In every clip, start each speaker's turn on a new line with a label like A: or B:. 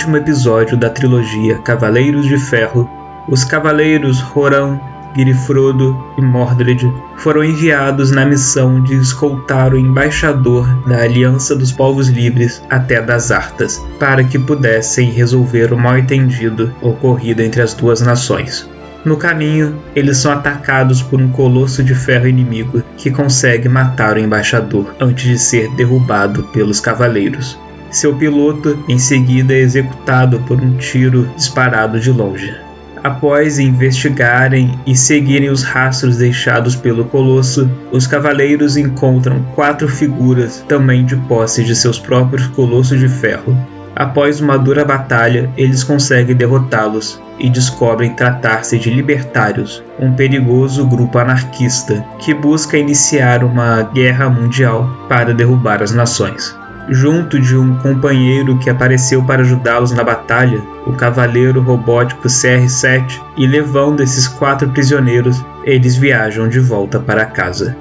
A: último episódio da trilogia Cavaleiros de Ferro, os Cavaleiros Roran, Girifrodo e Mordred foram enviados na missão de escoltar o embaixador da Aliança dos Povos Livres até das Artas, para que pudessem resolver o mal-entendido ocorrido entre as duas nações. No caminho, eles são atacados por um colosso de ferro inimigo que consegue matar o embaixador antes de ser derrubado pelos cavaleiros. Seu piloto em seguida é executado por um tiro disparado de longe. Após investigarem e seguirem os rastros deixados pelo Colosso, os cavaleiros encontram quatro figuras também de posse de seus próprios colossos de ferro. Após uma dura batalha, eles conseguem derrotá-los e descobrem tratar-se de libertários, um perigoso grupo anarquista que busca iniciar uma guerra mundial para derrubar as nações. Junto de um companheiro que apareceu para ajudá-los na batalha, o cavaleiro robótico CR-7, e levando esses quatro prisioneiros, eles viajam de volta para casa.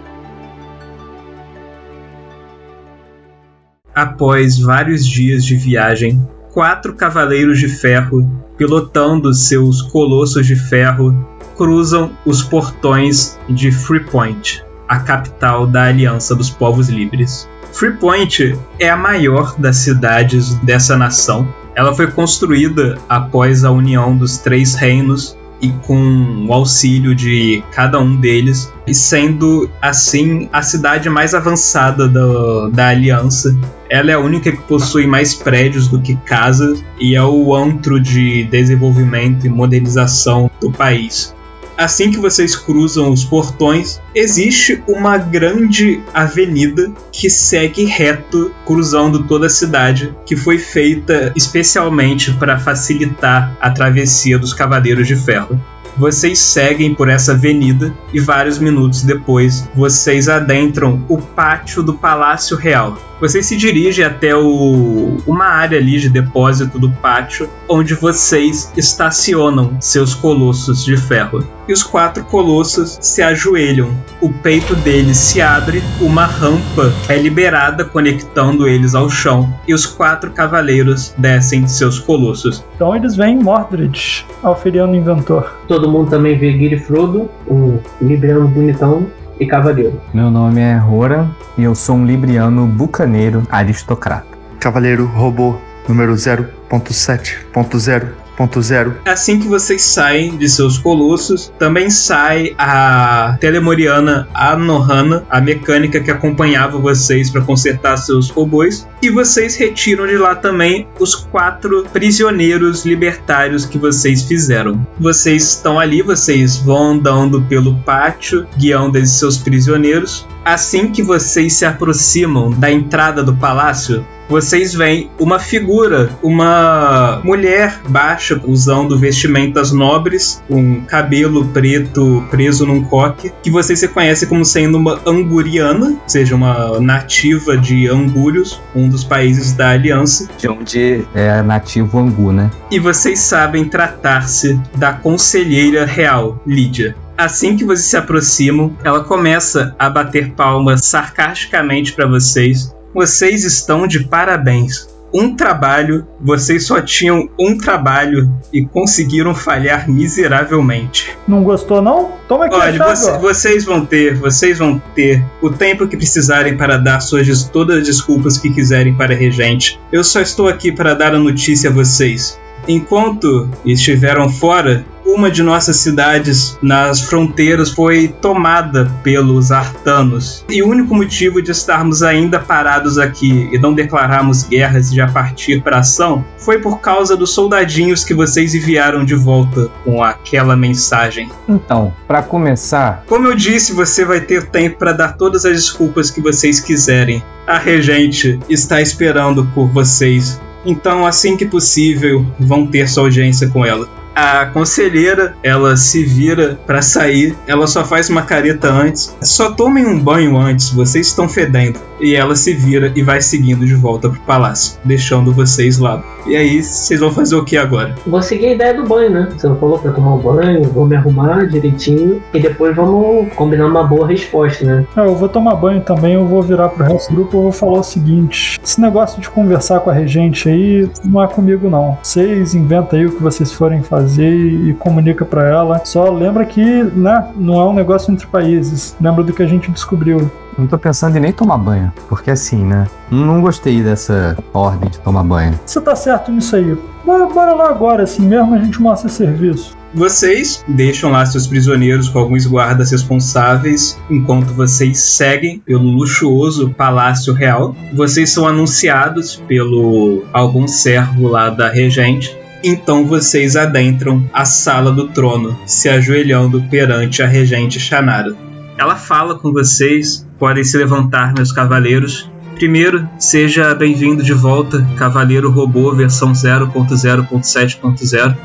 A: Após vários dias de viagem, quatro cavaleiros de ferro, pilotando seus colossos de ferro, cruzam os portões de Freepoint, a capital da Aliança dos Povos Livres. Freepoint é a maior das cidades dessa nação. Ela foi construída após a união dos três reinos e com o auxílio de cada um deles, e sendo assim a cidade mais avançada da, da aliança. Ela é a única que possui mais prédios do que casas e é o antro de desenvolvimento e modernização do país assim que vocês cruzam os portões, existe uma grande avenida que segue reto, cruzando toda a cidade, que foi feita especialmente para facilitar a travessia dos Cavaleiros de Ferro. Vocês seguem por essa avenida e vários minutos depois vocês adentram o pátio do Palácio Real. Vocês se dirigem até o, uma área ali de depósito do pátio, onde vocês estacionam seus colossos de ferro. E os quatro colossos se ajoelham. O peito deles se abre, uma rampa é liberada conectando eles ao chão, e os quatro cavaleiros descem de seus colossos.
B: Então eles veem Mordred, Alferiano Inventor.
C: Todo mundo também vê Guiri Frodo, um libriano bonitão, e cavaleiro.
D: Meu nome é Rora e eu sou um libriano bucaneiro aristocrata.
E: Cavaleiro robô número 0.7.0 2.0.
A: Assim que vocês saem de seus colossos, também sai a telemoriana Anohana, a mecânica que acompanhava vocês para consertar seus robôs, e vocês retiram de lá também os quatro prisioneiros libertários que vocês fizeram. Vocês estão ali, vocês vão andando pelo pátio, guiando esses seus prisioneiros. Assim que vocês se aproximam da entrada do palácio, vocês veem uma figura, uma mulher baixa, usando vestimentas nobres, com cabelo preto preso num coque, que vocês reconhecem como sendo uma anguriana, ou seja, uma nativa de Angúrios, um dos países da Aliança.
D: De onde é nativo Angu, né?
A: E vocês sabem tratar-se da conselheira real, Lídia. Assim que vocês se aproximam, ela começa a bater palmas sarcasticamente para vocês vocês estão de parabéns. Um trabalho, vocês só tinham um trabalho e conseguiram falhar miseravelmente.
B: Não gostou não? Toma aqui
A: Olha, você, vocês vão ter, vocês vão ter o tempo que precisarem para dar suas todas as desculpas que quiserem para a regente. Eu só estou aqui para dar a notícia a vocês. Enquanto estiveram fora, uma de nossas cidades nas fronteiras foi tomada pelos artanos. E o único motivo de estarmos ainda parados aqui e não declararmos guerras e já partir para ação foi por causa dos soldadinhos que vocês enviaram de volta com aquela mensagem.
D: Então, para começar,
A: como eu disse, você vai ter tempo para dar todas as desculpas que vocês quiserem. A regente está esperando por vocês. Então, assim que possível, vão ter sua audiência com ela. A conselheira, ela se vira pra sair, ela só faz uma careta antes. Só tomem um banho antes, vocês estão fedendo. E ela se vira e vai seguindo de volta pro palácio, deixando vocês lá. E aí, vocês vão fazer o que agora?
C: Vou seguir a ideia do banho, né? Você não falou pra tomar um banho, vou me arrumar direitinho e depois vamos combinar uma boa resposta, né?
B: É, eu vou tomar banho também, eu vou virar pro resto do grupo e vou falar o seguinte: esse negócio de conversar com a regente aí não é comigo, não. Vocês inventam aí o que vocês forem fazer e, e comunica pra ela. Só lembra que, né, não é um negócio entre países. Lembra do que a gente descobriu.
D: Não tô pensando em nem tomar banho, porque assim, né? Não gostei dessa ordem de tomar banho.
B: Você tá certo nisso aí. Bora, bora lá agora, assim mesmo a gente mostra serviço.
A: Vocês deixam lá seus prisioneiros com alguns guardas responsáveis enquanto vocês seguem pelo luxuoso Palácio Real. Vocês são anunciados pelo algum servo lá da regente. Então vocês adentram a sala do trono, se ajoelhando perante a regente Shannara. Ela fala com vocês, podem se levantar, meus cavaleiros. Primeiro, seja bem-vindo de volta, Cavaleiro Robô versão 0.0.7.0.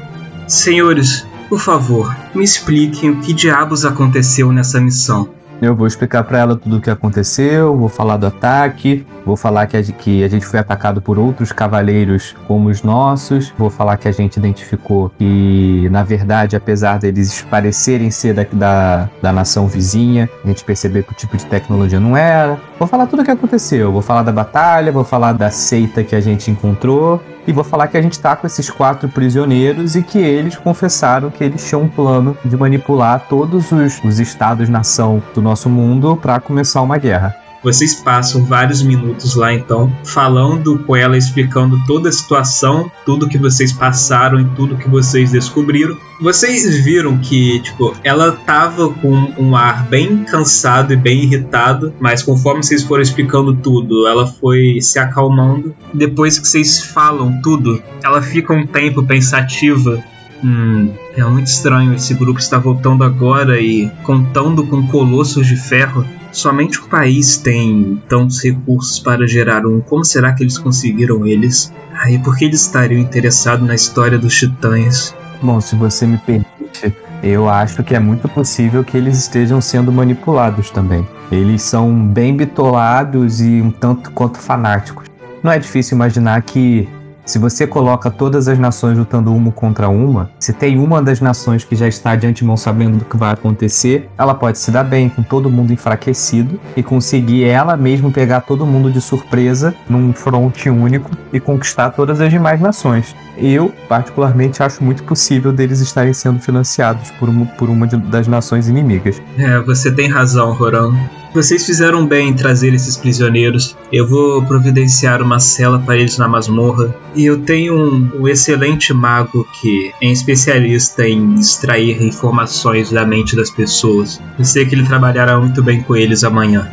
A: Senhores, por favor, me expliquem o que diabos aconteceu nessa missão.
D: Eu vou explicar pra ela tudo o que aconteceu, vou falar do ataque, vou falar que a, que a gente foi atacado por outros cavaleiros como os nossos, vou falar que a gente identificou que, na verdade, apesar deles parecerem ser da, da, da nação vizinha, a gente percebeu que o tipo de tecnologia não era. Vou falar tudo o que aconteceu, vou falar da batalha, vou falar da seita que a gente encontrou, e vou falar que a gente tá com esses quatro prisioneiros e que eles confessaram que eles tinham um plano de manipular todos os, os estados-nação do nosso mundo para começar uma guerra.
A: Vocês passam vários minutos lá então, falando com ela, explicando toda a situação, tudo que vocês passaram e tudo que vocês descobriram. Vocês viram que, tipo, ela tava com um ar bem cansado e bem irritado, mas conforme vocês foram explicando tudo, ela foi se acalmando. Depois que vocês falam tudo, ela fica um tempo pensativa Hum, é muito estranho. Esse grupo está voltando agora e contando com colossos de ferro. Somente o país tem tantos recursos para gerar um. Como será que eles conseguiram eles? Ah, e por que eles estariam interessados na história dos titãs?
D: Bom, se você me permite, eu acho que é muito possível que eles estejam sendo manipulados também. Eles são bem bitolados e um tanto quanto fanáticos. Não é difícil imaginar que se você coloca todas as nações lutando uma contra uma, se tem uma das nações que já está de antemão sabendo do que vai acontecer, ela pode se dar bem com todo mundo enfraquecido e conseguir ela mesmo pegar todo mundo de surpresa num fronte único e conquistar todas as demais nações. Eu, particularmente, acho muito possível deles estarem sendo financiados por uma, por uma das nações inimigas.
A: É, você tem razão, Roran. Vocês fizeram bem em trazer esses prisioneiros. Eu vou providenciar uma cela para eles na masmorra. E eu tenho um, um excelente mago que é especialista em extrair informações da mente das pessoas. Eu sei que ele trabalhará muito bem com eles amanhã.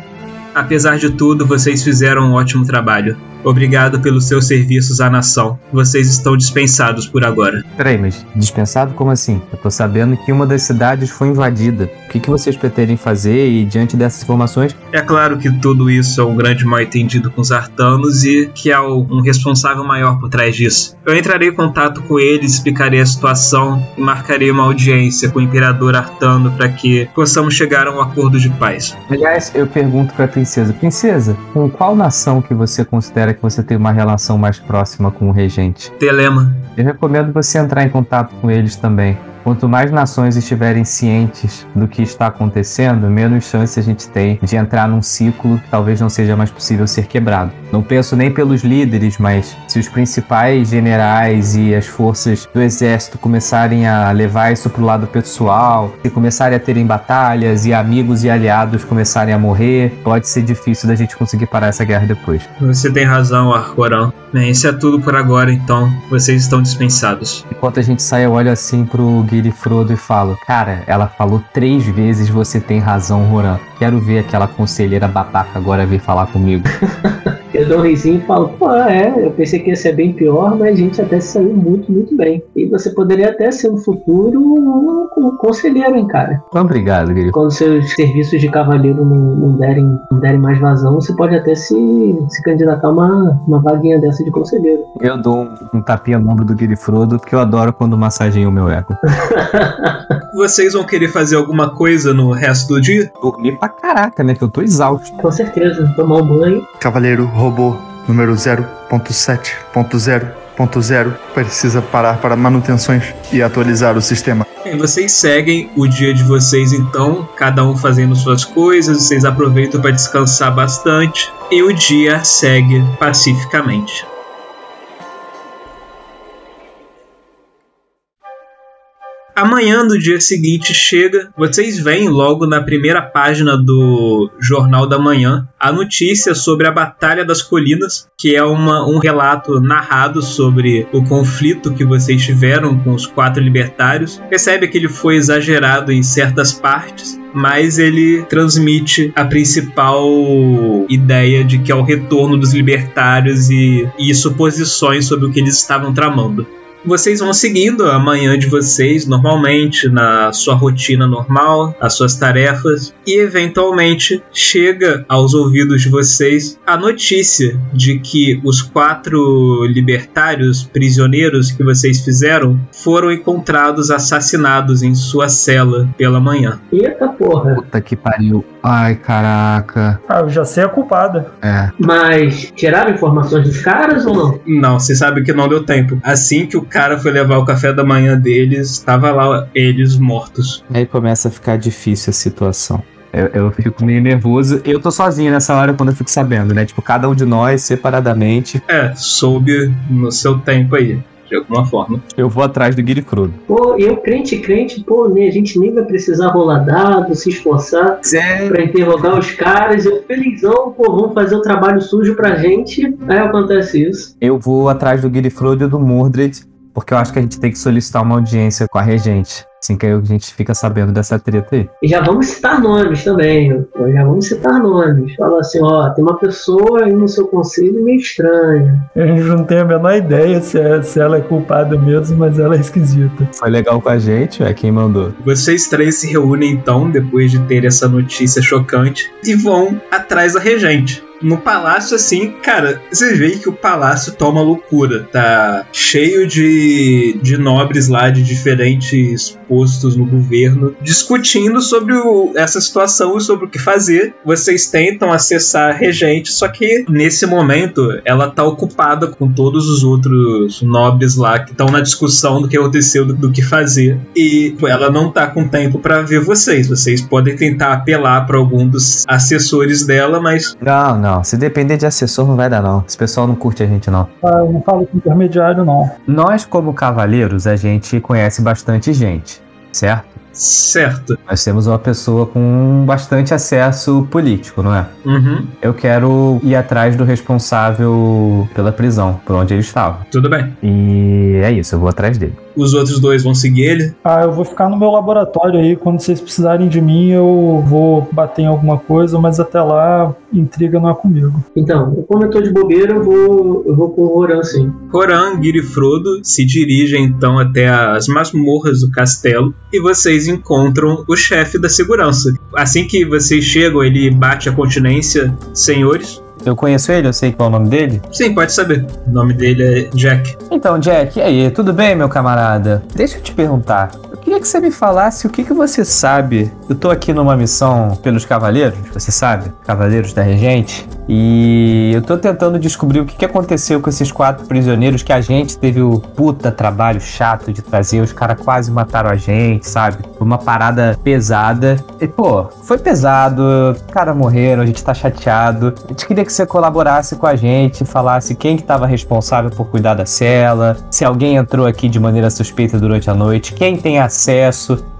A: Apesar de tudo, vocês fizeram um ótimo trabalho. Obrigado pelos seus serviços à nação. Vocês estão dispensados por agora.
D: Peraí, mas dispensado como assim? Eu tô sabendo que uma das cidades foi invadida. O que, que vocês pretendem fazer e diante dessas informações?
A: É claro que tudo isso é um grande mal-entendido com os artanos e que há um responsável maior por trás disso. Eu entrarei em contato com eles, explicarei a situação e marcarei uma audiência com o Imperador Artano para que possamos chegar a um acordo de paz.
D: Aliás, eu pergunto pra princesa: Princesa, com qual nação que você considera que você tem uma relação mais próxima com o regente?
A: Telema,
D: Eu recomendo você entrar em contato com eles também. Quanto mais nações estiverem cientes do que está acontecendo, menos chance a gente tem de entrar num ciclo que talvez não seja mais possível ser quebrado. Não penso nem pelos líderes, mas se os principais generais e as forças do exército começarem a levar isso pro lado pessoal, e começarem a terem batalhas e amigos e aliados começarem a morrer, pode ser difícil da gente conseguir parar essa guerra depois.
A: você tem razão, Arcoran. Bem, isso é tudo por agora, então vocês estão dispensados.
D: Enquanto a gente sai, eu olho assim pro Guilherme Frodo e falo: Cara, ela falou três vezes você tem razão, Roran. Quero ver aquela conselheira babaca agora vir falar comigo.
C: Eu dou um risinho e falo, pô, é, eu pensei que ia ser bem pior, mas a gente até saiu muito, muito bem. E você poderia até ser no futuro um, um conselheiro, hein, cara.
D: Obrigado, Guilherme.
C: Quando seus serviços de cavaleiro não, não derem, não derem mais vazão, você pode até se, se candidatar a uma, uma vaguinha dessa de conselheiro.
D: Eu dou um, um tapinha no ombro do Guilherme Frodo, porque eu adoro quando massageia o meu ego.
A: Vocês vão querer fazer alguma coisa no resto do dia?
D: Dormir pra caraca, né? Que eu tô exausto.
C: Com certeza, tomar um banho.
E: Cavaleiro robô número 0.7.0.0 precisa parar para manutenções e atualizar o sistema.
A: Bem, vocês seguem o dia de vocês então, cada um fazendo suas coisas, vocês aproveitam para descansar bastante e o dia segue pacificamente. Amanhã do dia seguinte chega, vocês veem logo na primeira página do Jornal da Manhã a notícia sobre a Batalha das Colinas, que é uma, um relato narrado sobre o conflito que vocês tiveram com os quatro libertários. Percebe que ele foi exagerado em certas partes, mas ele transmite a principal ideia de que é o retorno dos libertários e, e suposições sobre o que eles estavam tramando. Vocês vão seguindo a manhã de vocês normalmente, na sua rotina normal, as suas tarefas, e eventualmente chega aos ouvidos de vocês a notícia de que os quatro libertários prisioneiros que vocês fizeram foram encontrados assassinados em sua cela pela manhã.
C: Eita porra.
D: Puta que pariu. Ai, caraca.
B: Ah, eu já sei a culpada.
D: É.
C: Mas tiraram informações dos caras ou não?
A: Não, você sabe que não deu tempo. Assim que o cara foi levar o café da manhã deles, estava lá eles mortos.
D: Aí começa a ficar difícil a situação. Eu, eu fico meio nervoso. Eu tô sozinho nessa hora quando eu fico sabendo, né? Tipo, cada um de nós, separadamente.
A: É, soube no seu tempo aí, de alguma forma.
D: Eu vou atrás do Guilherme Frodo.
C: Pô, eu crente, crente, pô, né, a gente nem vai precisar rolar dado, se esforçar
D: Zé.
C: pra interrogar os caras. Eu felizão, pô, vamos fazer o trabalho sujo pra gente. Aí acontece isso.
D: Eu vou atrás do Guilherme Frodo e do Mordred, porque eu acho que a gente tem que solicitar uma audiência com a regente. Assim que a gente fica sabendo dessa treta aí.
C: E já vamos citar nomes também. Já vamos citar nomes. Fala assim, ó, tem uma pessoa aí no seu conselho meio estranha.
B: A gente não tem a menor ideia se, é- se ela é culpada mesmo, mas ela é esquisita.
D: Foi legal com a gente, é quem mandou.
A: Vocês três se reúnem então, depois de ter essa notícia chocante, e vão atrás da regente. No palácio, assim, cara, vocês veem que o palácio tá uma loucura. Tá cheio de, de nobres lá de diferentes postos no governo discutindo sobre o- essa situação e sobre o que fazer. Vocês tentam acessar a regente, só que nesse momento ela tá ocupada com todos os outros nobres lá que estão na discussão do que aconteceu, do, do que fazer. E ela não tá com tempo pra ver vocês. Vocês podem tentar apelar pra algum dos assessores dela, mas
D: Não, não. Se depender de assessor, não vai dar, não. Esse pessoal não curte a gente, não.
B: Ah, eu não falo com intermediário, não.
D: Nós, como cavaleiros, a gente conhece bastante gente, certo?
A: certo.
D: Nós temos uma pessoa com bastante acesso político, não é?
A: Uhum,
D: Eu quero ir atrás do responsável pela prisão, por onde ele estava.
A: tudo bem.
D: E é isso, eu vou atrás dele.
A: Os outros dois vão seguir ele.
B: Ah, eu vou ficar no meu laboratório aí. Quando vocês precisarem de mim, eu vou bater em alguma coisa, mas até lá, intriga não é comigo.
C: Então, como eu tô de bobeira, eu vou, eu vou com o Roran, sim.
A: Roran, Giri e Frodo se dirigem então até as masmorras do castelo e vocês encontram o chefe da segurança. Assim que vocês chegam, ele bate a continência, senhores.
D: Eu conheço ele, eu sei qual é o nome dele.
A: Sim, pode saber. O nome dele é Jack.
D: Então, Jack, e aí, tudo bem, meu camarada? Deixa eu te perguntar. Queria que você me falasse o que, que você sabe. Eu tô aqui numa missão pelos Cavaleiros, você sabe? Cavaleiros da Regente. E eu tô tentando descobrir o que, que aconteceu com esses quatro prisioneiros que a gente teve o puta trabalho chato de trazer. Os caras quase mataram a gente, sabe? Foi uma parada pesada. E, pô, foi pesado. Os caras morreram, a gente tá chateado. A gente queria que você colaborasse com a gente, falasse quem que tava responsável por cuidar da cela, se alguém entrou aqui de maneira suspeita durante a noite, quem tem acesso, se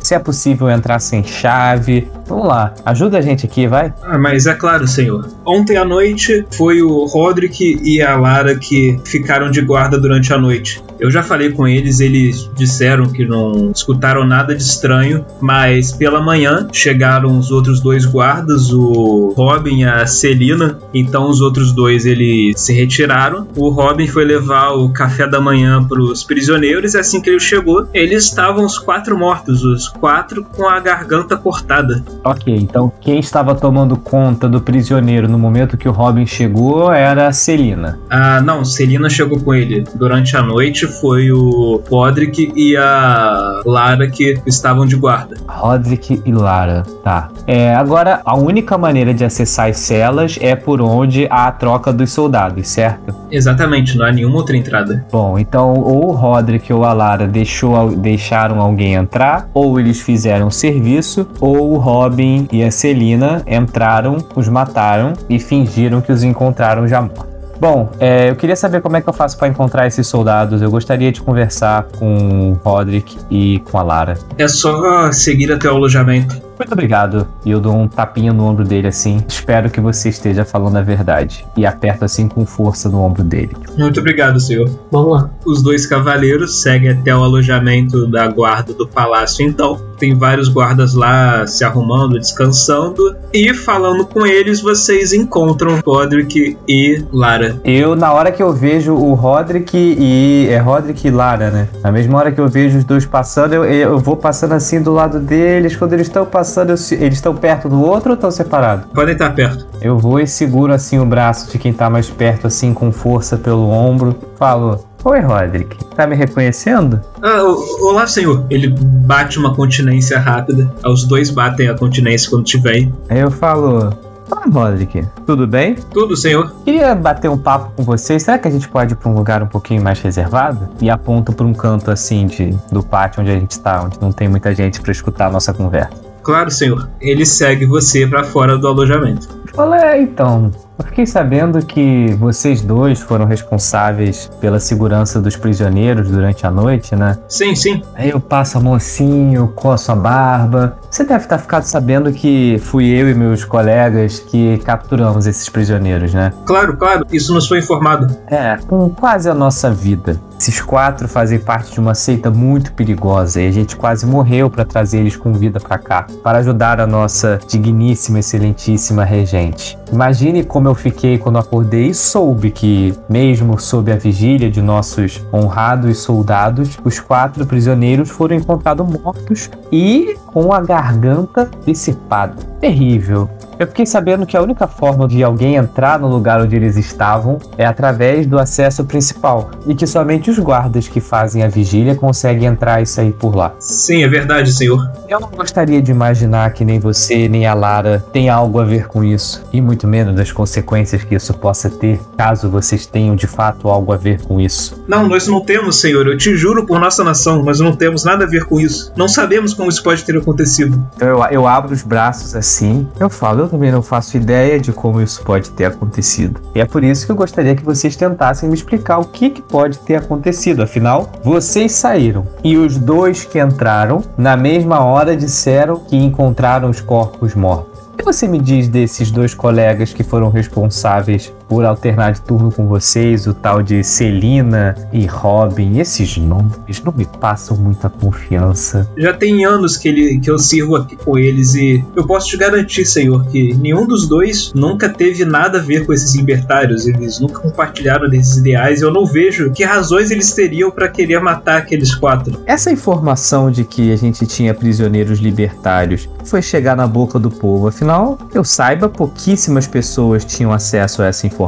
D: se é possível entrar sem chave. Vamos lá, ajuda a gente aqui, vai.
A: Ah, mas é claro, senhor. Ontem à noite foi o Roderick e a Lara que ficaram de guarda durante a noite. Eu já falei com eles, eles disseram que não escutaram nada de estranho, mas pela manhã chegaram os outros dois guardas, o Robin e a Celina. Então os outros dois eles se retiraram. O Robin foi levar o café da manhã para os prisioneiros e assim que ele chegou, eles estavam os quatro mortos, os quatro com a garganta cortada.
D: Ok, então quem estava tomando conta do prisioneiro no momento que o Robin chegou era a Celina.
A: Ah, não, Celina chegou com ele durante a noite foi o Podrick e a Lara que estavam de guarda.
D: Roderick e Lara, tá. É, agora, a única maneira de acessar as celas é por onde há a troca dos soldados, certo?
A: Exatamente, não há nenhuma outra entrada.
D: Bom, então ou o Roderick ou a Lara deixou, deixaram alguém entrar, ou eles fizeram serviço, ou o Robin e a Celina entraram, os mataram e fingiram que os encontraram já mortos. Bom, é, eu queria saber como é que eu faço para encontrar esses soldados. Eu gostaria de conversar com o Roderick e com a Lara.
A: É só seguir até o alojamento.
D: Muito obrigado. E eu dou um tapinha no ombro dele assim. Espero que você esteja falando a verdade. E aperto assim com força no ombro dele.
A: Muito obrigado, senhor.
C: Vamos lá.
A: Os dois cavaleiros seguem até o alojamento da guarda do palácio, então. Tem vários guardas lá se arrumando, descansando. E falando com eles, vocês encontram Podrick e Lara.
D: Eu, na hora que eu vejo o Roderick e. É Roderick e Lara, né? Na mesma hora que eu vejo os dois passando, eu, eu vou passando assim do lado deles. Quando eles estão passando, eu se- eles estão perto do outro ou estão separados?
A: Podem estar perto.
D: Eu vou e seguro assim o braço de quem tá mais perto, assim, com força pelo ombro. Falo: Oi, Roderick, tá me reconhecendo?
A: Ah, olá, senhor. Ele bate uma continência rápida. Os dois batem a continência quando tiver.
D: Aí eu falo: Ah, Roderick, tudo bem?
A: Tudo, senhor.
D: Queria bater um papo com vocês. Será que a gente pode ir pra um lugar um pouquinho mais reservado? E aponto pra um canto assim de, do pátio onde a gente tá, onde não tem muita gente pra escutar a nossa conversa.
A: Claro, senhor. Ele segue você pra fora do alojamento.
D: Olé, então. Eu fiquei sabendo que vocês dois foram responsáveis pela segurança dos prisioneiros durante a noite, né?
A: Sim, sim.
D: Aí eu passo a mão assim, eu coço a barba. Você deve estar ficado sabendo que fui eu e meus colegas que capturamos esses prisioneiros, né?
A: Claro, claro. Isso nos foi informado.
D: É, com quase a nossa vida. Esses quatro fazem parte de uma seita muito perigosa e a gente quase morreu para trazer eles com vida para cá, para ajudar a nossa digníssima, excelentíssima regente. Imagine como eu fiquei quando acordei e soube que, mesmo sob a vigília de nossos honrados soldados, os quatro prisioneiros foram encontrados mortos e com a garganta dissipada. Terrível. Eu fiquei sabendo que a única forma de alguém entrar no lugar onde eles estavam é através do acesso principal e que somente os guardas que fazem a vigília conseguem entrar e sair por lá.
A: Sim, é verdade, senhor.
D: Eu não gostaria de imaginar que nem você nem a Lara tem algo a ver com isso, e muito menos das consequências que isso possa ter, caso vocês tenham de fato algo a ver com isso.
A: Não, nós não temos, senhor. Eu te juro por nossa nação, nós não temos nada a ver com isso. Não sabemos como isso pode ter acontecido.
D: Então eu, eu abro os braços assim, eu falo, eu também não faço ideia de como isso pode ter acontecido. E é por isso que eu gostaria que vocês tentassem me explicar o que, que pode ter acontecido. Afinal, vocês saíram e os dois que entraram, na mesma hora, disseram que encontraram os corpos mortos. O que você me diz desses dois colegas que foram responsáveis por alternar de turno com vocês, o tal de Celina e Robin? Esses nomes não me passam muita confiança.
A: Já tem anos que, ele, que eu sirvo aqui com eles e eu posso te garantir, senhor, que nenhum dos dois nunca teve nada a ver com esses libertários. Eles nunca compartilharam desses ideais e eu não vejo que razões eles teriam para querer matar aqueles quatro.
D: Essa informação de que a gente tinha prisioneiros libertários foi chegar na boca do povo. Afinal, eu saiba, pouquíssimas pessoas tinham acesso a essa informação.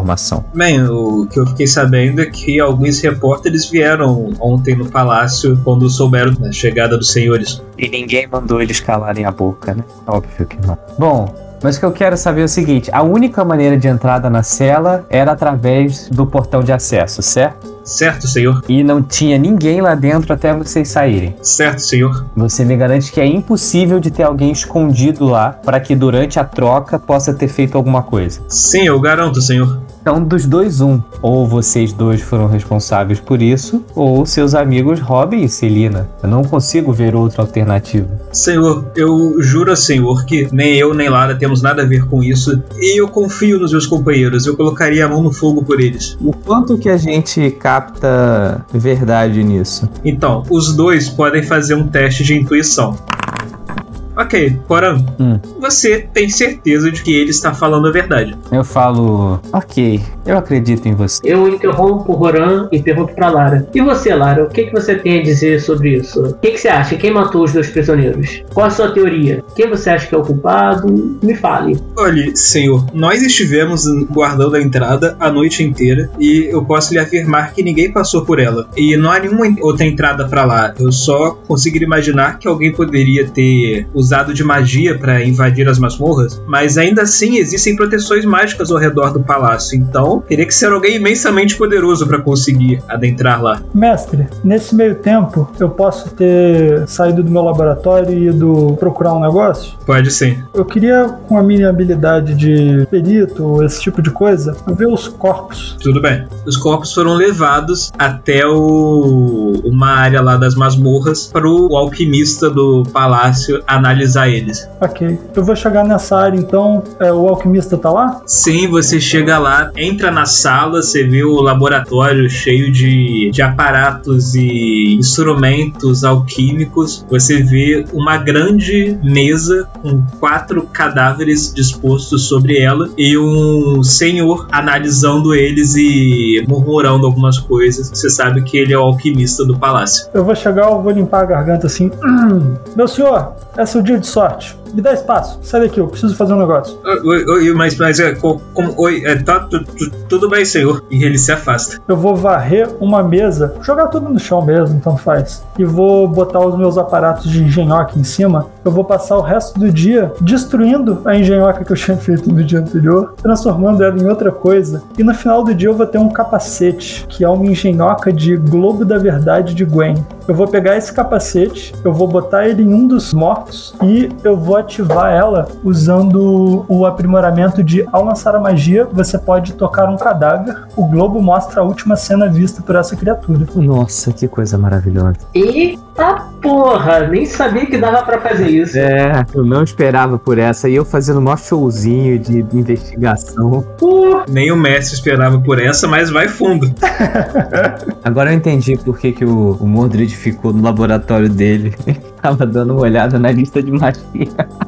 A: Bem, o que eu fiquei sabendo é que alguns repórteres vieram ontem no palácio quando souberam da chegada dos senhores.
D: E ninguém mandou eles calarem a boca, né? Óbvio que não. Bom, mas o que eu quero saber é o seguinte: a única maneira de entrada na cela era através do portão de acesso, certo?
A: Certo, senhor?
D: E não tinha ninguém lá dentro até vocês saírem.
A: Certo, senhor?
D: Você me garante que é impossível de ter alguém escondido lá para que durante a troca possa ter feito alguma coisa.
A: Sim, eu garanto, senhor.
D: Então, dos dois, um. Ou vocês dois foram responsáveis por isso, ou seus amigos Robin e Celina. Eu não consigo ver outra alternativa.
A: Senhor, eu juro a senhor que nem eu nem Lara temos nada a ver com isso e eu confio nos meus companheiros. Eu colocaria a mão no fogo por eles.
D: O quanto que a gente capta verdade nisso?
A: Então, os dois podem fazer um teste de intuição. Ok, Coran,
D: Hum.
A: você tem certeza de que ele está falando a verdade.
D: Eu falo, ok, eu acredito em você.
C: Eu interrompo o Roran e pergunto pra Lara. E você, Lara, o que, que você tem a dizer sobre isso? O que, que você acha? Quem matou os dois prisioneiros? Qual a sua teoria? Quem você acha que é o culpado? Me fale.
A: Olhe, senhor, nós estivemos guardando a entrada a noite inteira e eu posso lhe afirmar que ninguém passou por ela. E não há nenhuma outra entrada pra lá. Eu só consigo imaginar que alguém poderia ter usado de magia para invadir as masmorras, mas ainda assim existem proteções mágicas ao redor do palácio. Então, teria que ser alguém imensamente poderoso para conseguir adentrar lá.
B: Mestre, nesse meio tempo, eu posso ter saído do meu laboratório e ido procurar um negócio?
A: Pode sim.
B: Eu queria, com a minha habilidade de perito, esse tipo de coisa, ver os corpos.
A: Tudo bem. Os corpos foram levados até o uma área lá das masmorras para o alquimista do palácio analisar eles.
B: Ok. Eu vou chegar nessa área então. É, o alquimista tá lá?
A: Sim, você chega lá, entra na sala, você vê o laboratório cheio de, de aparatos e instrumentos alquímicos. Você vê uma grande mesa com quatro cadáveres dispostos sobre ela e um senhor analisando eles e murmurando algumas coisas. Você sabe que ele é o alquimista do palácio.
B: Eu vou chegar, eu vou limpar a garganta assim. "Hum, meu senhor, é seu dia de sorte. Me dá espaço. Sai daqui, eu preciso fazer um negócio.
A: Oi, oi, mas, mas é, co- como, oi, é, tá, tu- tu- tudo bem, senhor. E ele se afasta.
B: Eu vou varrer uma mesa, jogar tudo no chão mesmo, então faz. E vou botar os meus aparatos de engenhoca em cima. Eu vou passar o resto do dia destruindo a engenhoca que eu tinha feito no dia anterior, transformando ela em outra coisa. E no final do dia eu vou ter um capacete, que é uma engenhoca de Globo da Verdade de Gwen. Eu vou pegar esse capacete, eu vou botar ele em um dos mortos e eu vou ativar ela usando o aprimoramento de ao lançar a magia, você pode tocar um cadáver. O globo mostra a última cena vista por essa criatura.
D: Nossa, que coisa maravilhosa.
C: Eita porra! Nem sabia que dava pra fazer isso.
D: É, eu não esperava por essa. E eu fazendo maior showzinho de investigação.
A: Nem o mestre esperava por essa, mas vai fundo.
D: Agora eu entendi por que, que o, o Mordred ficou no laboratório dele. Tava dando uma olhada na lista de magia.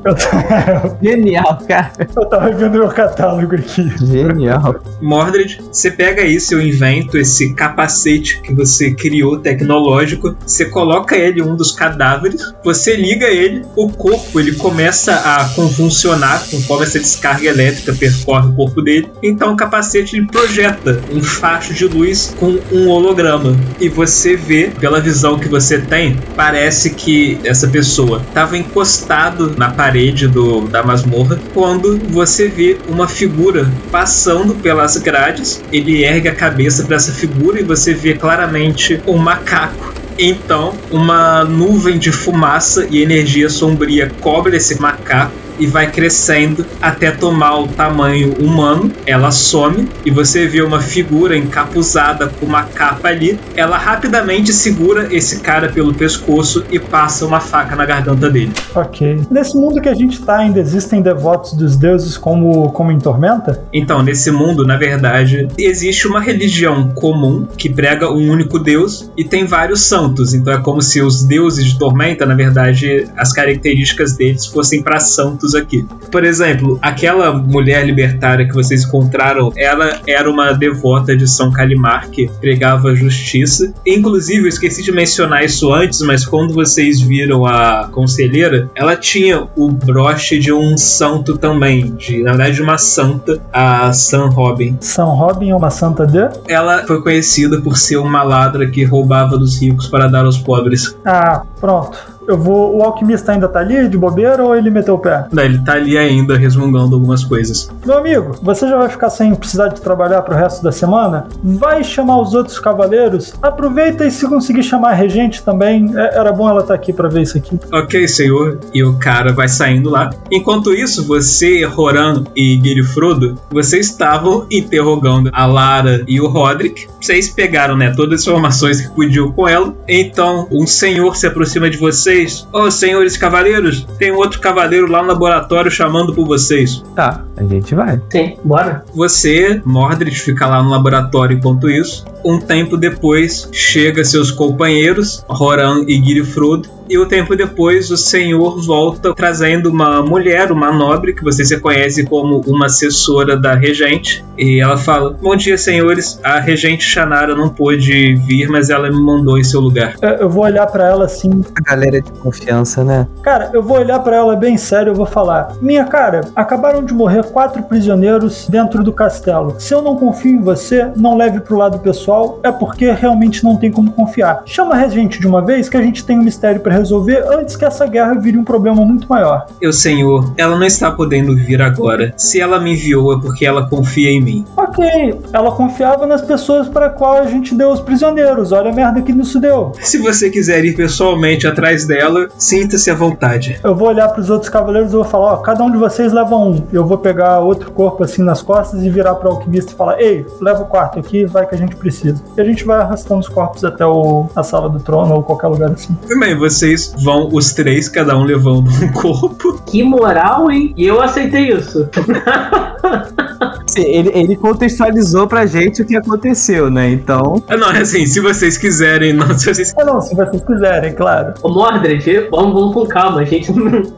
B: Eu, tava-
D: Genial, cara.
B: eu tava vendo meu catálogo aqui.
D: Genial.
A: Mordred, você pega aí seu invento, esse capacete que você criou tecnológico, você coloca ele em um dos cadáveres, você liga ele, o corpo ele começa a convulsionar conforme essa descarga elétrica percorre o corpo dele. Então o capacete ele projeta um facho de luz com um holograma e você vê pela visão que você tem, parece que essa pessoa estava encostado na parede do, da masmorra quando você vê uma figura passando pelas grades. Ele ergue a cabeça para essa figura e você vê claramente um macaco. Então, uma nuvem de fumaça e energia sombria cobre esse macaco e vai crescendo até tomar o tamanho humano. Ela some e você vê uma figura encapuzada com uma capa ali. Ela rapidamente segura esse cara pelo pescoço e passa uma faca na garganta dele.
B: Ok. Nesse mundo que a gente tá, ainda existem devotos dos deuses como, como em Tormenta?
A: Então, nesse mundo, na verdade, existe uma religião comum que prega um único Deus e tem vários santos. Então é como se os deuses de Tormenta, na verdade, as características deles fossem para santos aqui. Por exemplo, aquela mulher libertária que vocês encontraram, ela era uma devota de São Calimar que pregava justiça. Inclusive, eu esqueci de mencionar isso antes, mas quando vocês viram a conselheira, ela tinha o broche de um santo também, de na verdade de uma santa, a San Robin.
B: São Robin é uma santa de?
A: Ela foi conhecida por ser uma ladra que roubava dos ricos para dar aos pobres.
B: Ah, pronto. Eu vou. O alquimista ainda tá ali de bobeira ou ele meteu o pé?
A: Não, Ele tá ali ainda resmungando algumas coisas.
B: Meu amigo, você já vai ficar sem precisar de trabalhar pro resto da semana? Vai chamar os outros cavaleiros? Aproveita e se conseguir chamar a regente também. É- era bom ela estar aqui pra ver isso aqui.
A: Ok, senhor. E o cara vai saindo lá. Enquanto isso, você, Roran e Guilherme Frodo, vocês estavam interrogando a Lara e o Roderick. Vocês pegaram, né, todas as informações que podiam com ela. Então, um senhor se aproxima de vocês. Ô, senhores cavaleiros, tem outro cavaleiro lá no laboratório chamando por vocês.
D: Tá, a gente vai.
C: Sim, bora.
A: Você, Mordred, fica lá no laboratório enquanto isso. Um tempo depois, chega seus companheiros, Roran e Guilherme e um tempo depois o senhor volta trazendo uma mulher, uma nobre, que você se conhece como uma assessora da regente. E ela fala: Bom dia, senhores. A regente Shannara não pôde vir, mas ela me mandou em seu lugar.
B: É, Eu vou olhar pra ela assim.
D: A galera de confiança, né?
B: Cara, eu vou olhar pra ela bem sério, eu vou falar: Minha cara, acabaram de morrer quatro prisioneiros dentro do castelo. Se eu não confio em você, não leve pro lado pessoal, é porque realmente não tem como confiar. Chama a regente de uma vez que a gente tem um mistério pra resolver antes que essa guerra vire um problema muito maior.
A: Eu, senhor, ela não está podendo vir agora. Se ela me enviou é porque ela confia em mim.
B: Ok, ela confiava nas pessoas para qual a gente deu os prisioneiros. Olha a merda que isso deu.
A: Se você quiser ir pessoalmente atrás dela, sinta-se à vontade.
B: Eu vou olhar pros outros cavaleiros e vou falar: ó, cada um de vocês leva um. Eu vou pegar outro corpo assim nas costas e virar pro alquimista e falar: ei, leva o quarto aqui, vai que a gente precisa. E a gente vai arrastando os corpos até o, a sala do trono ou qualquer lugar assim.
A: Bem, vocês vão, os três, cada um levando um corpo.
C: Que moral, hein? E eu aceitei isso.
D: Sim, Ele, ele contextualizou pra gente o que aconteceu, né? Então.
A: Ah, Não, é assim, se vocês quiserem, não, se vocês
B: Ah, não, se vocês quiserem, claro.
C: Ô Mordred, vamos, vamos com calma, gente.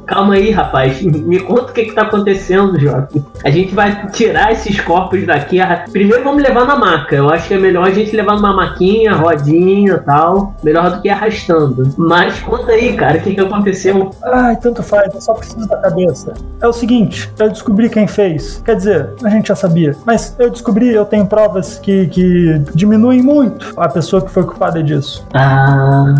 C: calma aí, rapaz. Me conta o que, que tá acontecendo, Jota. A gente vai tirar esses corpos daqui. arra- Primeiro vamos levar na maca. Eu acho que é melhor a gente levar numa maquinha, rodinha e tal. Melhor do que arrastando. Mas conta aí, cara, o que, que aconteceu?
B: Ai, tanto faz, eu só preciso da cabeça. É o seguinte, eu descobri quem fez. Quer dizer, a gente já sabia. Mas eu descobri, eu tenho provas que, que diminuem muito a pessoa que foi culpada disso.
C: Ah,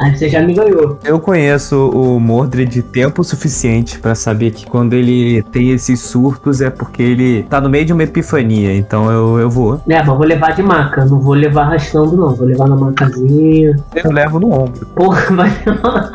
C: aí você já me ganhou.
D: Eu conheço o Mordred de tempo suficiente pra saber que quando ele tem esses surtos é porque ele tá no meio de uma epifania. Então eu, eu vou.
C: É, mas vou levar de maca. Não vou levar arrastando, não. Vou levar na macazinha.
D: Eu levo no ombro.
C: Porra, vai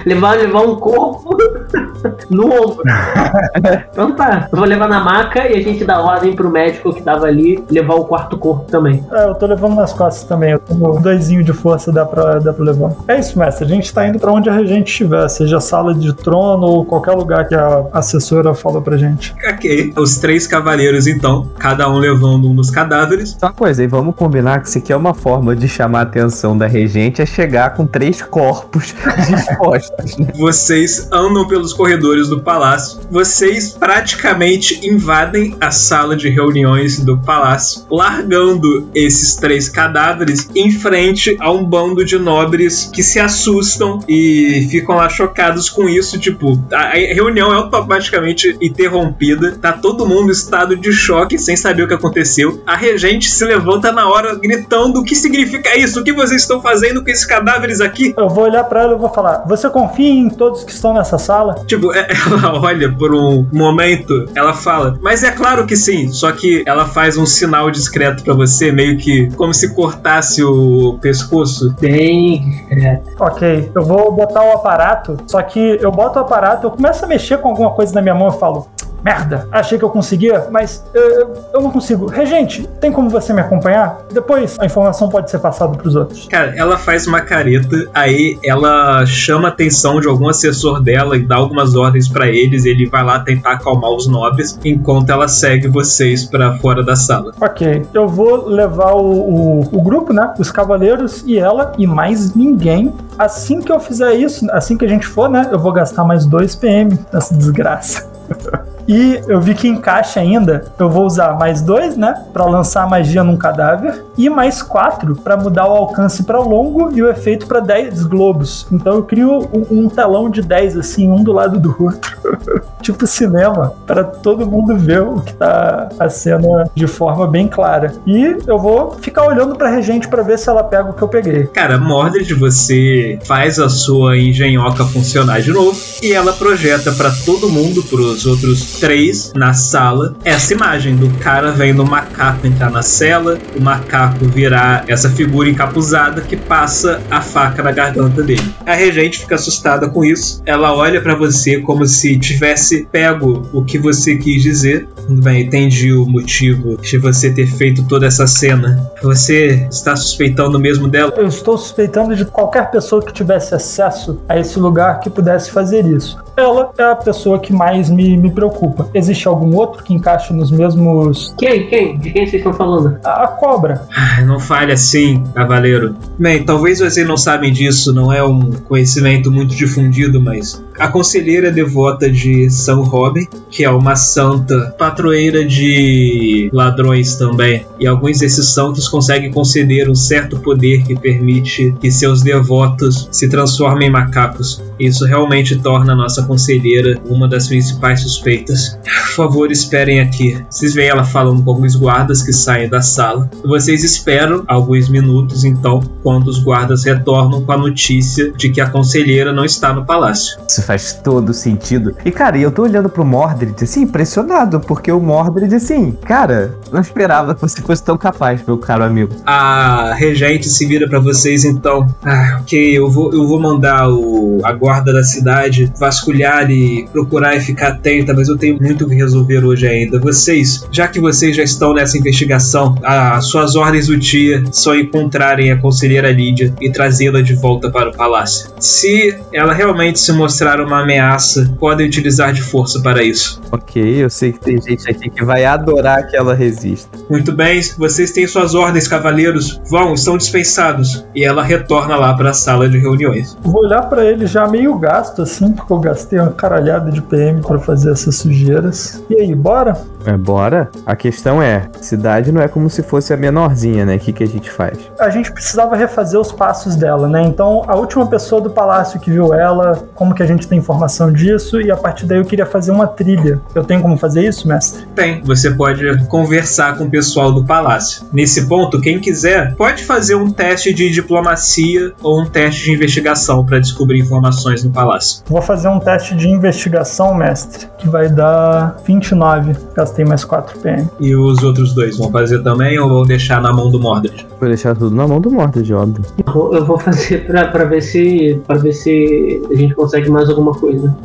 C: levar, levar um corpo no ombro. então tá. Eu vou levar na maca e a gente dá ordem pro médico que tava ali levar o quarto corpo também.
B: É, eu tô levando nas costas também. Eu tenho doisinho de força, dá pra, dá pra levar. É isso, mestre. A gente tá indo pra onde a regente estiver, seja sala de trono ou qualquer lugar que a assessora falou pra gente.
A: Ok, os três cavaleiros então, cada um levando um dos cadáveres.
D: Só uma coisa, e vamos combinar que isso aqui é uma forma de chamar a atenção da regente é chegar com três corpos dispostos, né?
A: Vocês andam pelos corredores do palácio. Vocês praticamente invadem a sala de reuniões do palácio, largando esses três cadáveres em frente a um bando de nobres que se assustam e ficam lá chocados com isso. Tipo, a reunião é automaticamente interrompida. Tá todo mundo em estado de choque, sem saber o que aconteceu. A regente se levanta na hora, gritando: O que significa isso? O que vocês estão fazendo com esses cadáveres aqui?
B: Eu vou olhar pra ela e vou falar: Você confia em todos que estão nessa sala?
A: Tipo, é- ela olha por um momento, ela fala, mas é claro que sim, só que ela faz um sinal discreto pra você, meio que como se cortasse o pescoço.
C: Bem discreto.
B: Ok, eu vou botar o aparato, só que eu boto o aparato, eu começo a mexer com alguma coisa na minha mão e falo. Merda, achei que eu conseguia, mas eh, eu não consigo. Regente, tem como você me acompanhar? Depois a informação pode ser passada pros outros.
A: Cara, ela faz uma careta, aí ela chama a atenção de algum assessor dela e dá algumas ordens pra eles, ele vai lá tentar acalmar os nobres, enquanto ela segue vocês pra fora da sala.
B: Ok, eu vou levar o, o, o grupo, né? Os cavaleiros e ela e mais ninguém. Assim que eu fizer isso, assim que a gente for, né? Eu vou gastar mais 2 PM nessa desgraça. E eu vi que encaixa ainda. Eu vou usar mais dois, né? Pra lançar magia num cadáver. E mais quatro pra mudar o alcance pra longo e o efeito pra 10 globos. Então eu crio um, um telão de 10, assim, um do lado do outro. tipo cinema, para todo mundo ver o que tá a cena de forma bem clara. E eu vou ficar olhando pra regente para ver se ela pega o que eu peguei.
A: Cara, Mordred, você faz a sua engenhoca funcionar de novo e ela projeta para todo mundo, pros outros três na sala, essa imagem do cara vendo o macaco entrar na cela, o macaco virar essa figura encapuzada que passa a faca na garganta dele. A regente fica assustada com isso. Ela olha para você como se tivesse pego o que você quis dizer. Tudo bem, entendi o motivo de você ter feito toda essa cena. Você está suspeitando mesmo dela?
B: Eu estou suspeitando de qualquer pessoa que tivesse acesso a esse lugar que pudesse fazer isso. Ela é a pessoa que mais me, me preocupa. Existe algum outro que encaixe nos mesmos.
C: Quem? Quem? De quem vocês estão falando?
B: A, a cobra.
A: Ah, não fale assim, cavaleiro. Bem, talvez vocês não sabem disso, não é um conhecimento muito difundido, mas a conselheira devota de São Robin, que é uma santa patroeira de ladrões também, e alguns desses santos conseguem conceder um certo poder que permite que seus devotos se transformem em macacos. Isso realmente torna a nossa conselheira uma das principais suspeitas. Por favor, esperem aqui. Vocês veem ela falando com alguns guardas que saem da sala. Vocês esperam alguns minutos, então, quando os guardas retornam com a notícia de que a conselheira não está no palácio.
D: Faz todo sentido. E, cara, eu tô olhando pro Mordred, assim, impressionado, porque o Mordred, assim, cara, não esperava que você fosse tão capaz, meu caro amigo.
A: A regente se vira para vocês, então. Ah, ok, eu vou, eu vou mandar o, a guarda da cidade vasculhar e procurar e ficar atenta, mas eu tenho muito que resolver hoje ainda. Vocês, já que vocês já estão nessa investigação, as suas ordens do dia são encontrarem a conselheira Lídia e trazê-la de volta para o palácio. Se ela realmente se mostrar uma ameaça, podem utilizar de força para isso.
D: Ok, eu sei que tem gente aqui que vai adorar que ela resista.
A: Muito bem, vocês têm suas ordens, cavaleiros. Vão, estão dispensados. E ela retorna lá para a sala de reuniões.
B: Vou olhar para ele já meio gasto, assim, porque eu gastei uma caralhada de PM para fazer essas sujeiras. E aí, bora?
D: É, bora? A questão é, cidade não é como se fosse a menorzinha, né? O que, que a gente faz?
B: A gente precisava refazer os passos dela, né? Então, a última pessoa do palácio que viu ela, como que a gente tem informação disso? E a partir daí eu queria fazer uma trilha. Eu tenho como fazer isso, mestre?
A: Tem. Você pode conversar com o pessoal do palácio. Nesse ponto, quem quiser pode fazer um teste de diplomacia ou um teste de investigação para descobrir informações no palácio.
B: Vou fazer um teste de investigação, mestre, que vai dar 29. Gastei mais 4 PM.
A: E os outros dois vão fazer também ou vão deixar na mão do Mordred?
D: Vou deixar tudo na mão do Mordred, óbvio.
C: Eu vou, fazer pra, pra ver se. para ver se a gente consegue mais alguma coisa.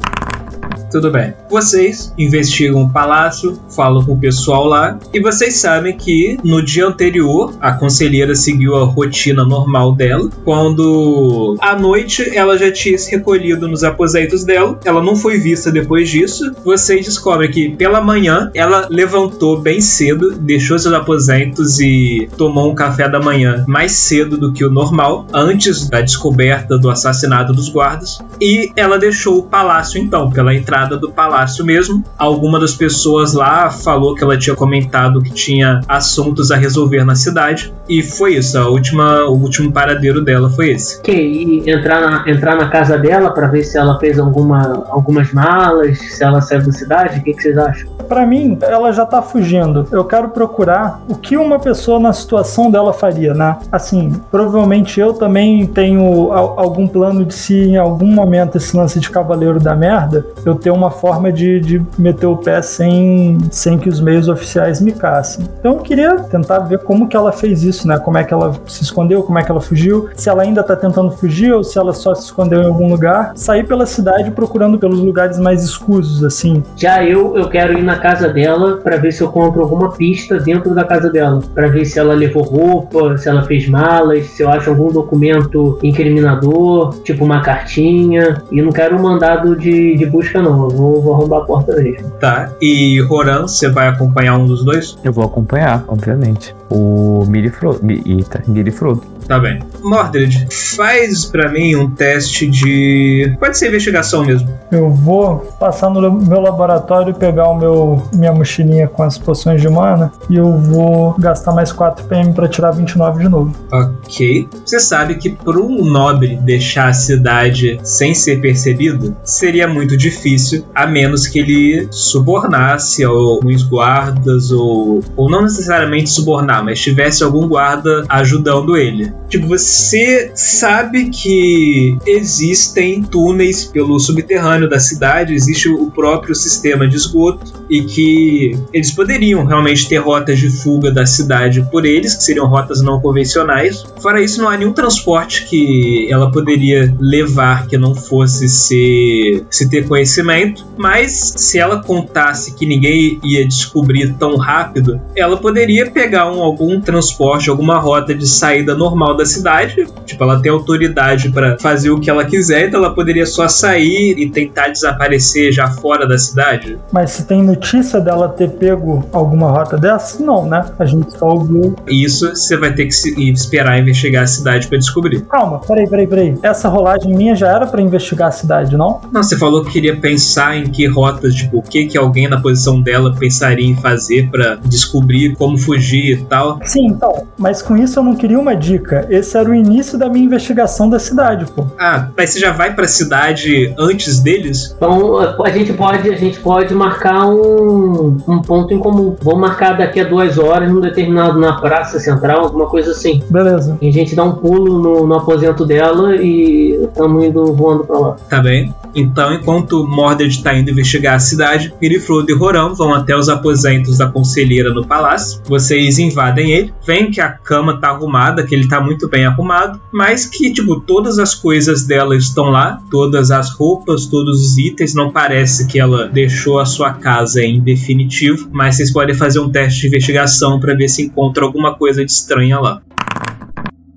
A: Tudo bem. Vocês investigam o palácio, falam com o pessoal lá, e vocês sabem que no dia anterior a conselheira seguiu a rotina normal dela. Quando à noite ela já tinha se recolhido nos aposentos dela, ela não foi vista depois disso. Vocês descobrem que pela manhã ela levantou bem cedo, deixou seus aposentos e tomou um café da manhã mais cedo do que o normal, antes da descoberta do assassinato dos guardas. E ela deixou o palácio então, pela entrada do palácio mesmo. Alguma das pessoas lá falou que ela tinha comentado que tinha assuntos a resolver na cidade. E foi isso, a última, o último paradeiro dela foi esse.
C: Ok, e entrar na, entrar na casa dela pra ver se ela fez alguma, algumas malas, se ela saiu da cidade, o que, que vocês acham?
B: Pra mim, ela já tá fugindo. Eu quero procurar o que uma pessoa na situação dela faria, né? Assim, provavelmente eu também tenho al- algum plano de se em algum momento esse lance de cavaleiro da merda, eu ter uma forma de, de meter o pé sem, sem que os meios oficiais me caçem. Então eu queria tentar ver como que ela fez isso, né? Como é que ela se escondeu, como é que ela fugiu, se ela ainda tá tentando fugir ou se ela só se escondeu em algum lugar. Sair pela cidade procurando pelos lugares mais escusos, assim.
C: Já eu, eu quero ir na casa dela pra ver se eu compro alguma pista dentro da casa dela. Pra ver se ela levou roupa, se ela fez malas, se eu acho algum documento incriminador, tipo uma cartinha. E não quero um mandado de, de busca, não. Eu vou, vou arrombar a porta mesmo.
A: Tá? E Roran, você vai acompanhar um dos dois?
D: Eu vou acompanhar, obviamente. O Mirifrodo. Mi, eita, Mirifrodo.
A: Tá bem. Mordred, faz pra mim um teste de. Pode ser investigação mesmo.
B: Eu vou passar no meu laboratório e pegar o meu minha mochilinha com as poções de mana e eu vou gastar mais 4 PM pra tirar 29 de novo.
A: Ok. Você sabe que para um nobre deixar a cidade sem ser percebido seria muito difícil, a menos que ele subornasse alguns guardas ou, ou não necessariamente subornar, mas tivesse algum guarda ajudando ele. Tipo, você sabe que existem túneis pelo subterrâneo da cidade, existe o próprio sistema de esgoto e que eles poderiam realmente ter rotas de fuga da cidade por eles, que seriam rotas não convencionais. Fora isso, não há nenhum transporte que ela poderia levar que não fosse se, se ter conhecimento, mas se ela contasse que ninguém ia descobrir tão rápido, ela poderia pegar um, algum transporte, alguma rota de saída normal da cidade. Tipo, ela tem autoridade para fazer o que ela quiser, então ela poderia só sair e tentar desaparecer já fora da cidade.
B: Mas se tem notícia dela ter pego alguma rota dessa? Não, né? A gente só ouviu.
A: Isso você vai ter que se- esperar investigar a cidade para descobrir.
B: Calma, peraí, peraí, peraí. Essa rolagem minha já era pra investigar a cidade, não?
A: Não, você falou que queria pensar em que rotas, tipo, o que que alguém na posição dela pensaria em fazer para descobrir como fugir e tal.
B: Sim, então. Mas com isso eu não queria uma dica. Esse era o início da minha investigação da cidade, pô.
A: Ah, mas você já vai pra cidade antes deles?
C: Então a gente pode, a gente pode marcar um, um ponto em comum. Vamos marcar daqui a duas horas, num determinado na praça central, alguma coisa assim.
B: Beleza.
C: E a gente dá um pulo no, no aposento dela e estamos indo voando pra lá.
A: Tá bem? Então, enquanto Mordred tá indo investigar a cidade, Girifrodo e Roram vão até os aposentos da conselheira no palácio. Vocês invadem ele, veem que a cama tá arrumada, que ele tá muito bem arrumado, mas que, tipo, todas as coisas dela estão lá, todas as roupas, todos os itens, não parece que ela deixou a sua casa em definitivo, mas vocês podem fazer um teste de investigação para ver se encontra alguma coisa de estranha lá.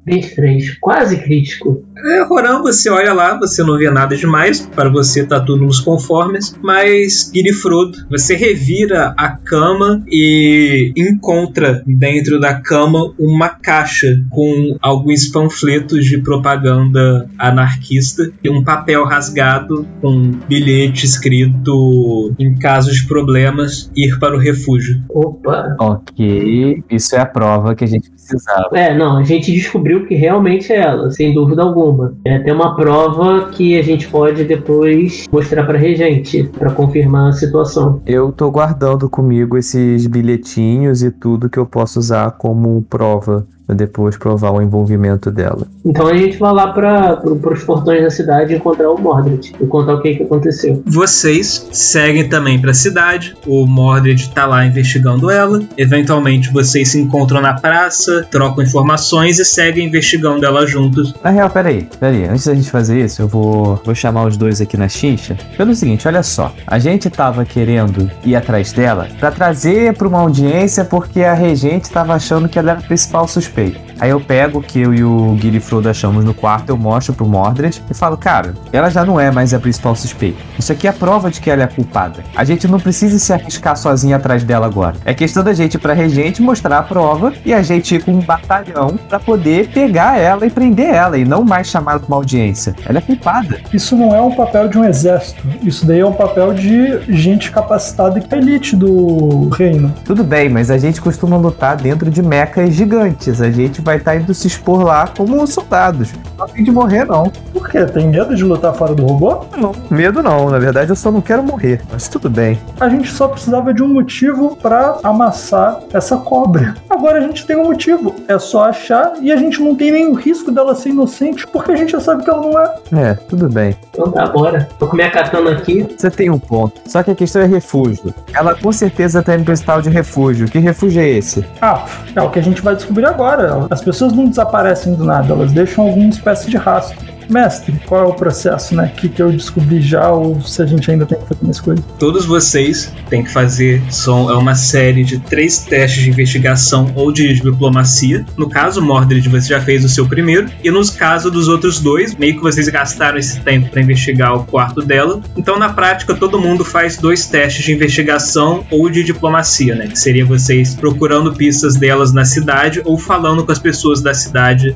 C: 23, quase crítico.
A: É, Roran, você olha lá, você não vê nada demais, para você tá tudo nos conformes, mas Girifrodo, você revira a cama e encontra dentro da cama uma caixa com alguns panfletos de propaganda anarquista e um papel rasgado com um bilhete escrito em caso de problemas, ir para o refúgio.
C: Opa.
D: Ok, isso é a prova que a gente precisava.
C: É, não, a gente descobriu que realmente é ela, sem dúvida alguma. É, tem uma prova que a gente pode depois mostrar pra regente, pra confirmar a situação.
D: Eu tô guardando comigo esses bilhetinhos e tudo que eu posso usar como prova pra depois provar o envolvimento dela.
C: Então a gente vai lá para os portões da cidade encontrar o Mordred e contar o que, que aconteceu.
A: Vocês seguem também para a cidade. O Mordred tá lá investigando ela. Eventualmente vocês se encontram na praça, trocam informações e seguem investigando ela juntos.
D: Na real, peraí, peraí. Antes da gente fazer isso, eu vou, vou chamar os dois aqui na chincha. Pelo seguinte, olha só. A gente tava querendo ir atrás dela pra trazer pra uma audiência porque a regente tava achando que ela era a principal suspeita. Aí eu pego o que eu e o Guilherme Frodo achamos no quarto, eu mostro pro Mordred e falo, cara, ela já não é mais a principal suspeita. Isso aqui é a prova de que ela é a culpada. A gente não precisa se arriscar sozinha atrás dela agora. É questão da gente ir pra regente mostrar a prova e a gente ir com um batalhão pra poder pegar ela e prender ela e não mais chamar pra uma audiência. Ela é culpada.
B: Isso não é um papel de um exército. Isso daí é um papel de gente capacitada é elite do reino.
D: Tudo bem, mas a gente costuma lutar dentro de mecas gigantes. A gente vai estar indo se expor lá como soldados. Não a fim de morrer, não.
B: Por quê? Tem medo de lutar fora do robô?
D: Não, medo não. Na verdade, eu só não quero morrer. Mas tudo bem.
B: A gente só precisava de um motivo pra amassar essa cobra. Agora a gente tem um motivo. É só achar e a gente não tem nenhum risco dela ser inocente, porque a gente já sabe que ela não é.
D: É, tudo bem.
C: Então tá, bora. Tô com minha katana aqui.
D: Você tem um ponto. Só que a questão é refúgio. Ela com certeza tá indo pra esse tal de refúgio. Que refúgio é esse?
B: Ah, é o que a gente vai descobrir agora. As pessoas não desaparecem do nada, elas deixam alguma espécie de rastro. Mestre, qual é o processo, né? Que, que eu descobri já ou se a gente ainda tem que fazer mais coisas?
A: Todos vocês têm que fazer são, é uma série de três testes de investigação ou de diplomacia. No caso, Mordred, você já fez o seu primeiro. E nos casos dos outros dois, meio que vocês gastaram esse tempo para investigar o quarto dela. Então, na prática, todo mundo faz dois testes de investigação ou de diplomacia, né? Que seria vocês procurando pistas delas na cidade ou falando com as pessoas da cidade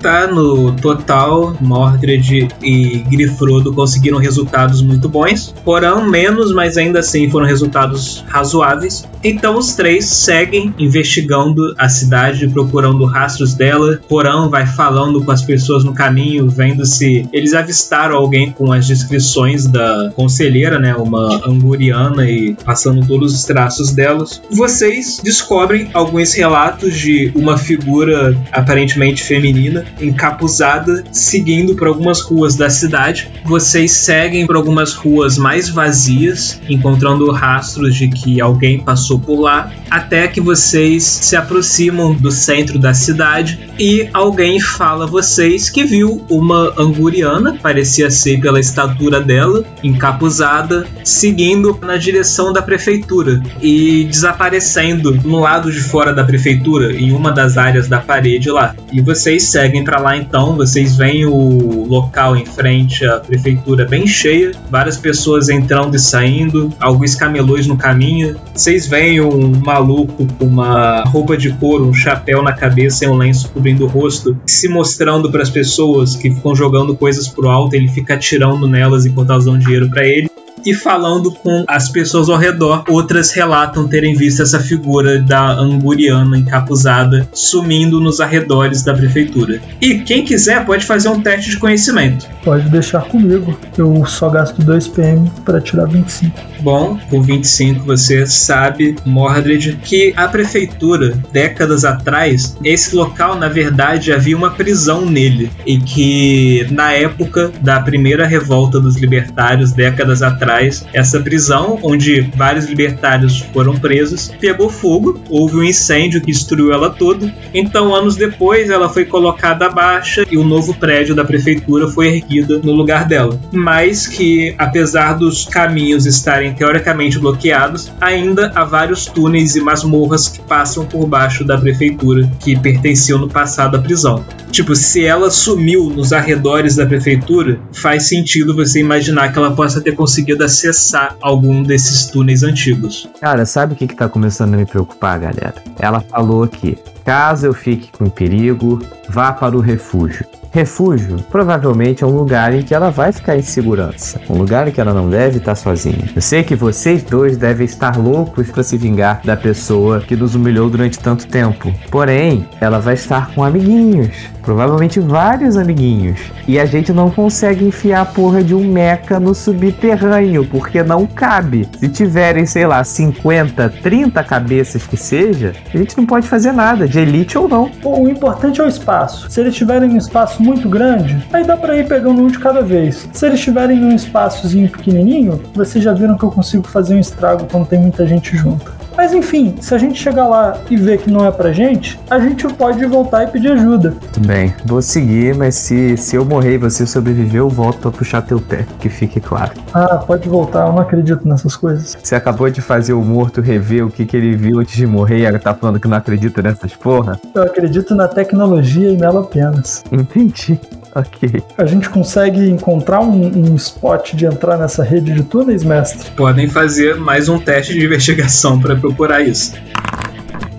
A: Tá no total, Mordred e Grifrodo conseguiram resultados muito bons, porém menos, mas ainda assim foram resultados razoáveis. Então os três seguem investigando a cidade, procurando rastros dela. Porão vai falando com as pessoas no caminho, vendo se eles avistaram alguém com as descrições da conselheira, né, uma anguriana e passando todos os traços delas. Vocês descobrem alguns relatos de uma figura aparentemente feminina encapuzada seguindo por algumas ruas da cidade. Vocês seguem por algumas ruas mais vazias, encontrando rastros de que alguém passou por lá, até que vocês se aproximam do centro da cidade e alguém fala a vocês que viu uma anguriana, parecia ser pela estatura dela, encapuzada, seguindo na direção da prefeitura e desaparecendo no lado de fora da prefeitura, em uma das áreas da parede lá. E vocês seguem para lá então, vocês veem o local em frente à prefeitura bem cheia, várias pessoas entrando e saindo, alguns camelões no caminho. Vocês veem um maluco com uma roupa de couro, um chapéu na cabeça e um lenço cobrindo o rosto, se mostrando para as pessoas que ficam jogando coisas pro alto, ele fica atirando nelas enquanto elas dão dinheiro para ele e falando com as pessoas ao redor. Outras relatam terem visto essa figura da anguriana encapuzada sumindo nos arredores da prefeitura. E quem quiser pode fazer um teste de conhecimento.
B: Pode deixar comigo. Eu só gasto 2 PM para tirar 25.
A: Bom, com 25 você sabe, Mordred, que a prefeitura, décadas atrás, esse local na verdade havia uma prisão nele e que na época da primeira revolta dos libertários, décadas atrás, essa prisão, onde vários libertários foram presos, pegou fogo, houve um incêndio que destruiu ela toda. Então, anos depois, ela foi colocada abaixo e o novo prédio da prefeitura foi erguido no lugar dela. Mas que, apesar dos caminhos estarem teoricamente bloqueados, ainda há vários túneis e masmorras que passam por baixo da prefeitura que pertenciam no passado à prisão. Tipo, se ela sumiu nos arredores da prefeitura, faz sentido você imaginar que ela possa ter conseguido acessar algum desses túneis antigos.
D: Cara, sabe o que, que tá começando a me preocupar, galera? Ela falou que caso eu fique com perigo, vá para o refúgio. Refúgio provavelmente é um lugar em que ela vai ficar em segurança, um lugar em que ela não deve estar sozinha. Eu sei que vocês dois devem estar loucos para se vingar da pessoa que nos humilhou durante tanto tempo. Porém, ela vai estar com amiguinhos, provavelmente vários amiguinhos, e a gente não consegue enfiar a porra de um meca no subterrâneo porque não cabe. Se tiverem, sei lá, 50, 30 cabeças que seja, a gente não pode fazer nada, de elite ou não.
B: O importante é o espaço. Se eles tiverem um espaço muito grande, aí dá pra ir pegando um de cada vez. Se eles tiverem um espaçozinho pequenininho, vocês já viram que eu consigo fazer um estrago quando tem muita gente junto. Mas enfim, se a gente chegar lá e ver que não é pra gente, a gente pode voltar e pedir ajuda.
D: Tudo bem, vou seguir, mas se, se eu morrer e você sobreviver, eu volto pra puxar teu pé, que fique claro.
B: Ah, pode voltar, eu não acredito nessas coisas.
D: Você acabou de fazer o morto rever o que, que ele viu antes de morrer e agora tá falando que não acredita nessas porra?
B: Eu acredito na tecnologia e nela apenas.
D: Entendi. Ok.
B: A gente consegue encontrar um, um spot de entrar nessa rede de túneis, mestre?
A: Podem fazer mais um teste de investigação para procurar isso.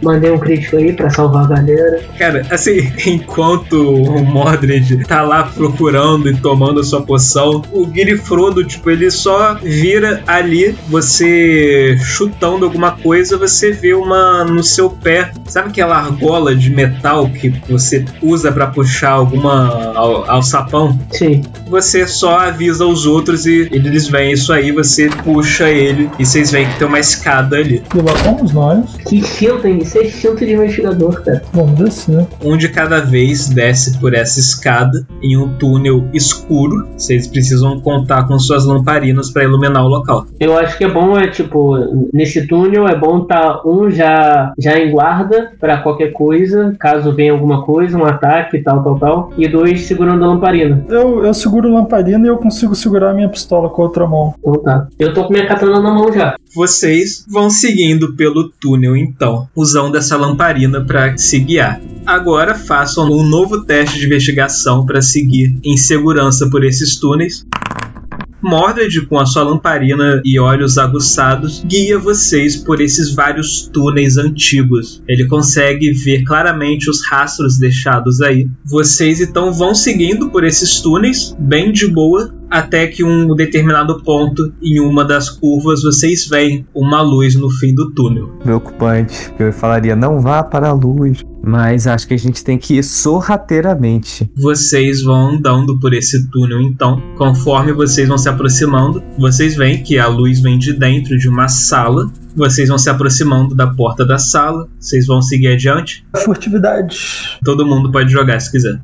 C: Mandei um crítico aí pra salvar a galera.
A: Cara, assim, enquanto o Mordred tá lá procurando e tomando a sua poção, o Guilherme tipo, ele só vira ali, você chutando alguma coisa, você vê uma no seu pé. Sabe aquela argola de metal que você usa para puxar alguma al alçapão?
C: Sim.
A: Você só avisa os outros e eles veem isso aí, você puxa ele e vocês veem que tem uma escada ali.
B: E lá vamos nós.
C: Que instinto, hein? Isso é instinto de investigador, cara.
B: Vamos descer.
A: Um de cada vez desce por essa escada em um túnel escuro. Vocês precisam contar com suas lamparinas para iluminar o local.
C: Eu acho que é bom, é tipo, nesse túnel é bom tá um já, já em guarda pra qualquer coisa, caso venha alguma coisa, um ataque, tal, tal, tal. E dois segurando a lamparina.
B: Eu, eu seguro a lamparina e eu consigo segurar a minha pistola com a outra mão.
C: Então tá. Eu tô com minha katana na mão já.
A: Vocês vão seguindo pelo túnel então, usando essa lamparina para se guiar. Agora façam um novo teste de investigação para seguir em segurança por esses túneis. Mordred, com a sua lamparina e olhos aguçados, guia vocês por esses vários túneis antigos. Ele consegue ver claramente os rastros deixados aí. Vocês então vão seguindo por esses túneis, bem de boa, até que um determinado ponto, em uma das curvas, vocês veem uma luz no fim do túnel.
D: Preocupante. Eu falaria, não vá para a luz. Mas acho que a gente tem que ir sorrateiramente.
A: Vocês vão andando por esse túnel então. Conforme vocês vão se aproximando, vocês veem que a luz vem de dentro de uma sala. Vocês vão se aproximando da porta da sala. Vocês vão seguir adiante.
B: Furtividade.
A: Todo mundo pode jogar se quiser.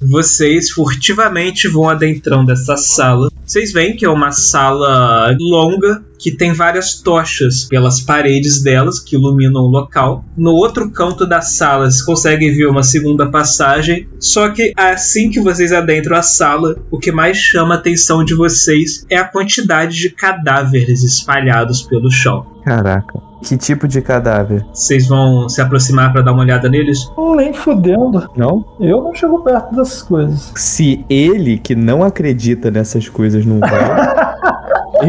A: Vocês furtivamente vão adentrando essa sala. Vocês veem que é uma sala longa que tem várias tochas pelas paredes delas que iluminam o local. No outro canto da sala, vocês conseguem ver uma segunda passagem. Só que assim que vocês adentram a sala, o que mais chama a atenção de vocês é a quantidade de cadáveres espalhados pelo chão.
D: Caraca. Que tipo de cadáver?
A: Vocês vão se aproximar para dar uma olhada neles?
B: Nem fudendo.
D: Não?
B: Eu não chego perto dessas coisas.
D: Se ele, que não acredita nessas coisas, não vai,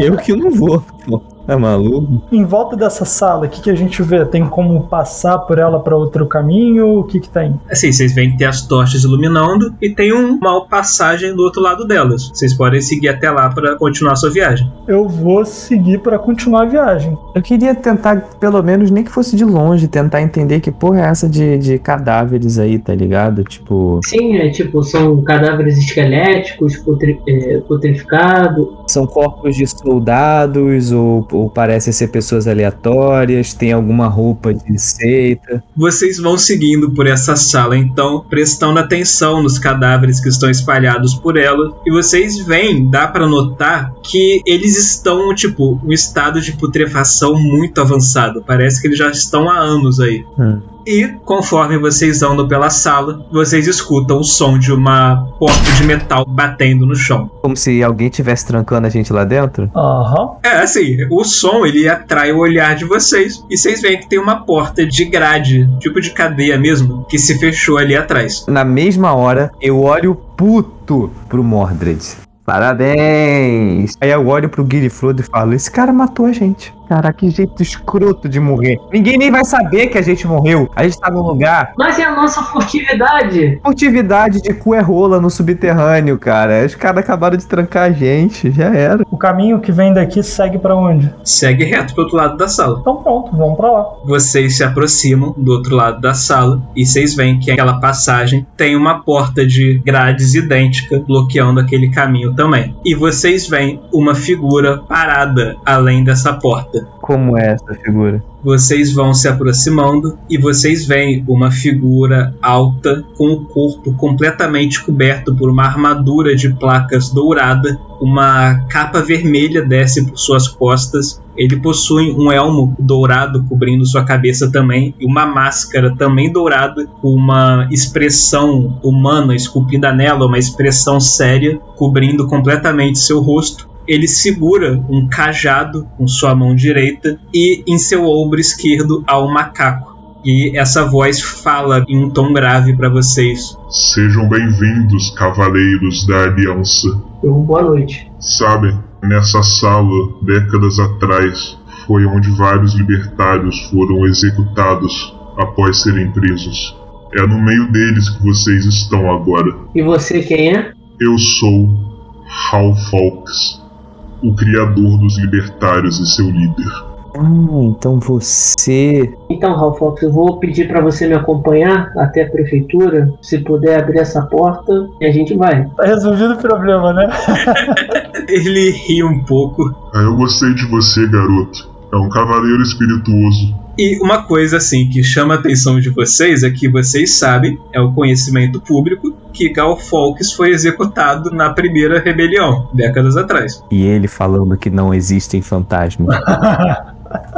D: eu que não vou. pô. Tá maluco?
B: Em volta dessa sala, o que, que a gente vê? Tem como passar por ela para outro caminho? O que que tem?
A: Assim, vocês veem que tem as tochas iluminando e tem um- uma passagem do outro lado delas. Vocês podem seguir até lá para continuar a sua viagem.
B: Eu vou seguir para continuar a viagem.
D: Eu queria tentar, pelo menos, nem que fosse de longe, tentar entender que porra é essa de, de cadáveres aí, tá ligado? Tipo,
C: Sim, é tipo, são cadáveres esqueléticos, putri, é, putrificados.
D: são corpos de soldados ou, ou parecem ser pessoas aleatórias, tem alguma roupa de seita.
A: Vocês vão seguindo por essa sala, então, prestando atenção nos cadáveres que estão espalhados por ela. E vocês veem, dá para notar que eles estão, tipo, em um estado de putrefação muito avançado. Parece que eles já estão há anos aí.
D: Hum.
A: E, conforme vocês andam pela sala, vocês escutam o som de uma porta de metal batendo no chão.
D: Como se alguém tivesse trancando a gente lá dentro.
B: Aham.
A: É, assim, o som ele atrai o olhar de vocês e vocês veem que tem uma porta de grade, tipo de cadeia mesmo, que se fechou ali atrás.
D: Na mesma hora, eu olho puto pro Mordred. Parabéns! Aí eu olho pro Guilherme e falo: Esse cara matou a gente. Cara, que jeito escroto de morrer. Ninguém nem vai saber que a gente morreu. A gente tá num lugar.
C: Mas é a nossa furtividade.
D: Furtividade de cu é rola no subterrâneo, cara. Os caras acabaram de trancar a gente. Já era.
B: O caminho que vem daqui segue para onde?
A: Segue reto pro outro lado da sala.
B: Então pronto, vamos para lá.
A: Vocês se aproximam do outro lado da sala e vocês veem que aquela passagem tem uma porta de grades idêntica bloqueando aquele caminho também. E vocês veem uma figura parada além dessa porta.
D: Como é essa figura?
A: Vocês vão se aproximando e vocês veem uma figura alta com o corpo completamente coberto por uma armadura de placas dourada. Uma capa vermelha desce por suas costas. Ele possui um elmo dourado cobrindo sua cabeça também e uma máscara também dourada com uma expressão humana esculpida nela, uma expressão séria cobrindo completamente seu rosto ele segura um cajado com sua mão direita e em seu ombro esquerdo há um macaco. E essa voz fala em um tom grave para vocês.
F: Sejam bem-vindos, cavaleiros da Aliança.
C: Eu, boa noite.
F: Sabem, nessa sala, décadas atrás, foi onde vários libertários foram executados após serem presos. É no meio deles que vocês estão agora.
C: E você quem é?
F: Eu sou Hal Fawkes, o criador dos libertários e seu líder.
D: Ah, então você.
C: Então, Ralph Fox, eu vou pedir pra você me acompanhar até a prefeitura. Se puder abrir essa porta, e a gente vai.
B: Tá resolvido o problema, né?
A: Ele ri um pouco
F: Ah, eu gostei de você, garoto. É um cavaleiro espirituoso.
A: E uma coisa assim que chama a atenção de vocês é que vocês sabem, é o conhecimento público, que Gal Fawkes foi executado na primeira rebelião, décadas atrás.
D: E ele falando que não existem fantasmas.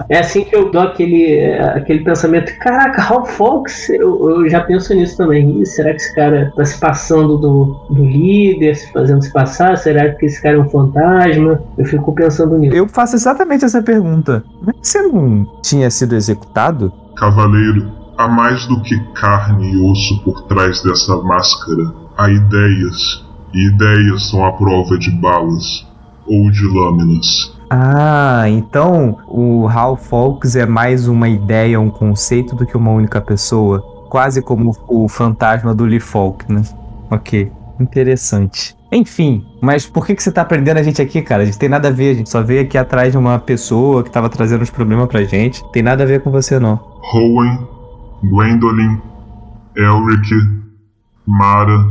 C: É assim que eu dou aquele, é, aquele pensamento, caraca, Ralph Fox, eu, eu já penso nisso também. Ih, será que esse cara tá se passando do, do líder, se fazendo se passar? Será que esse cara é um fantasma? Eu fico pensando nisso.
D: Eu faço exatamente essa pergunta. Mas você não tinha sido executado?
F: Cavaleiro, há mais do que carne e osso por trás dessa máscara. Há ideias, e ideias são a prova de balas. ou de lâminas.
D: Ah, então o Hal Folks é mais uma ideia, um conceito do que uma única pessoa. Quase como o fantasma do Lee Falk, né? Ok, interessante. Enfim, mas por que, que você tá prendendo a gente aqui, cara? A gente tem nada a ver, a gente só veio aqui atrás de uma pessoa que tava trazendo uns problemas pra gente. Tem nada a ver com você, não.
F: Rowan, Gwendolyn, Elric, Mara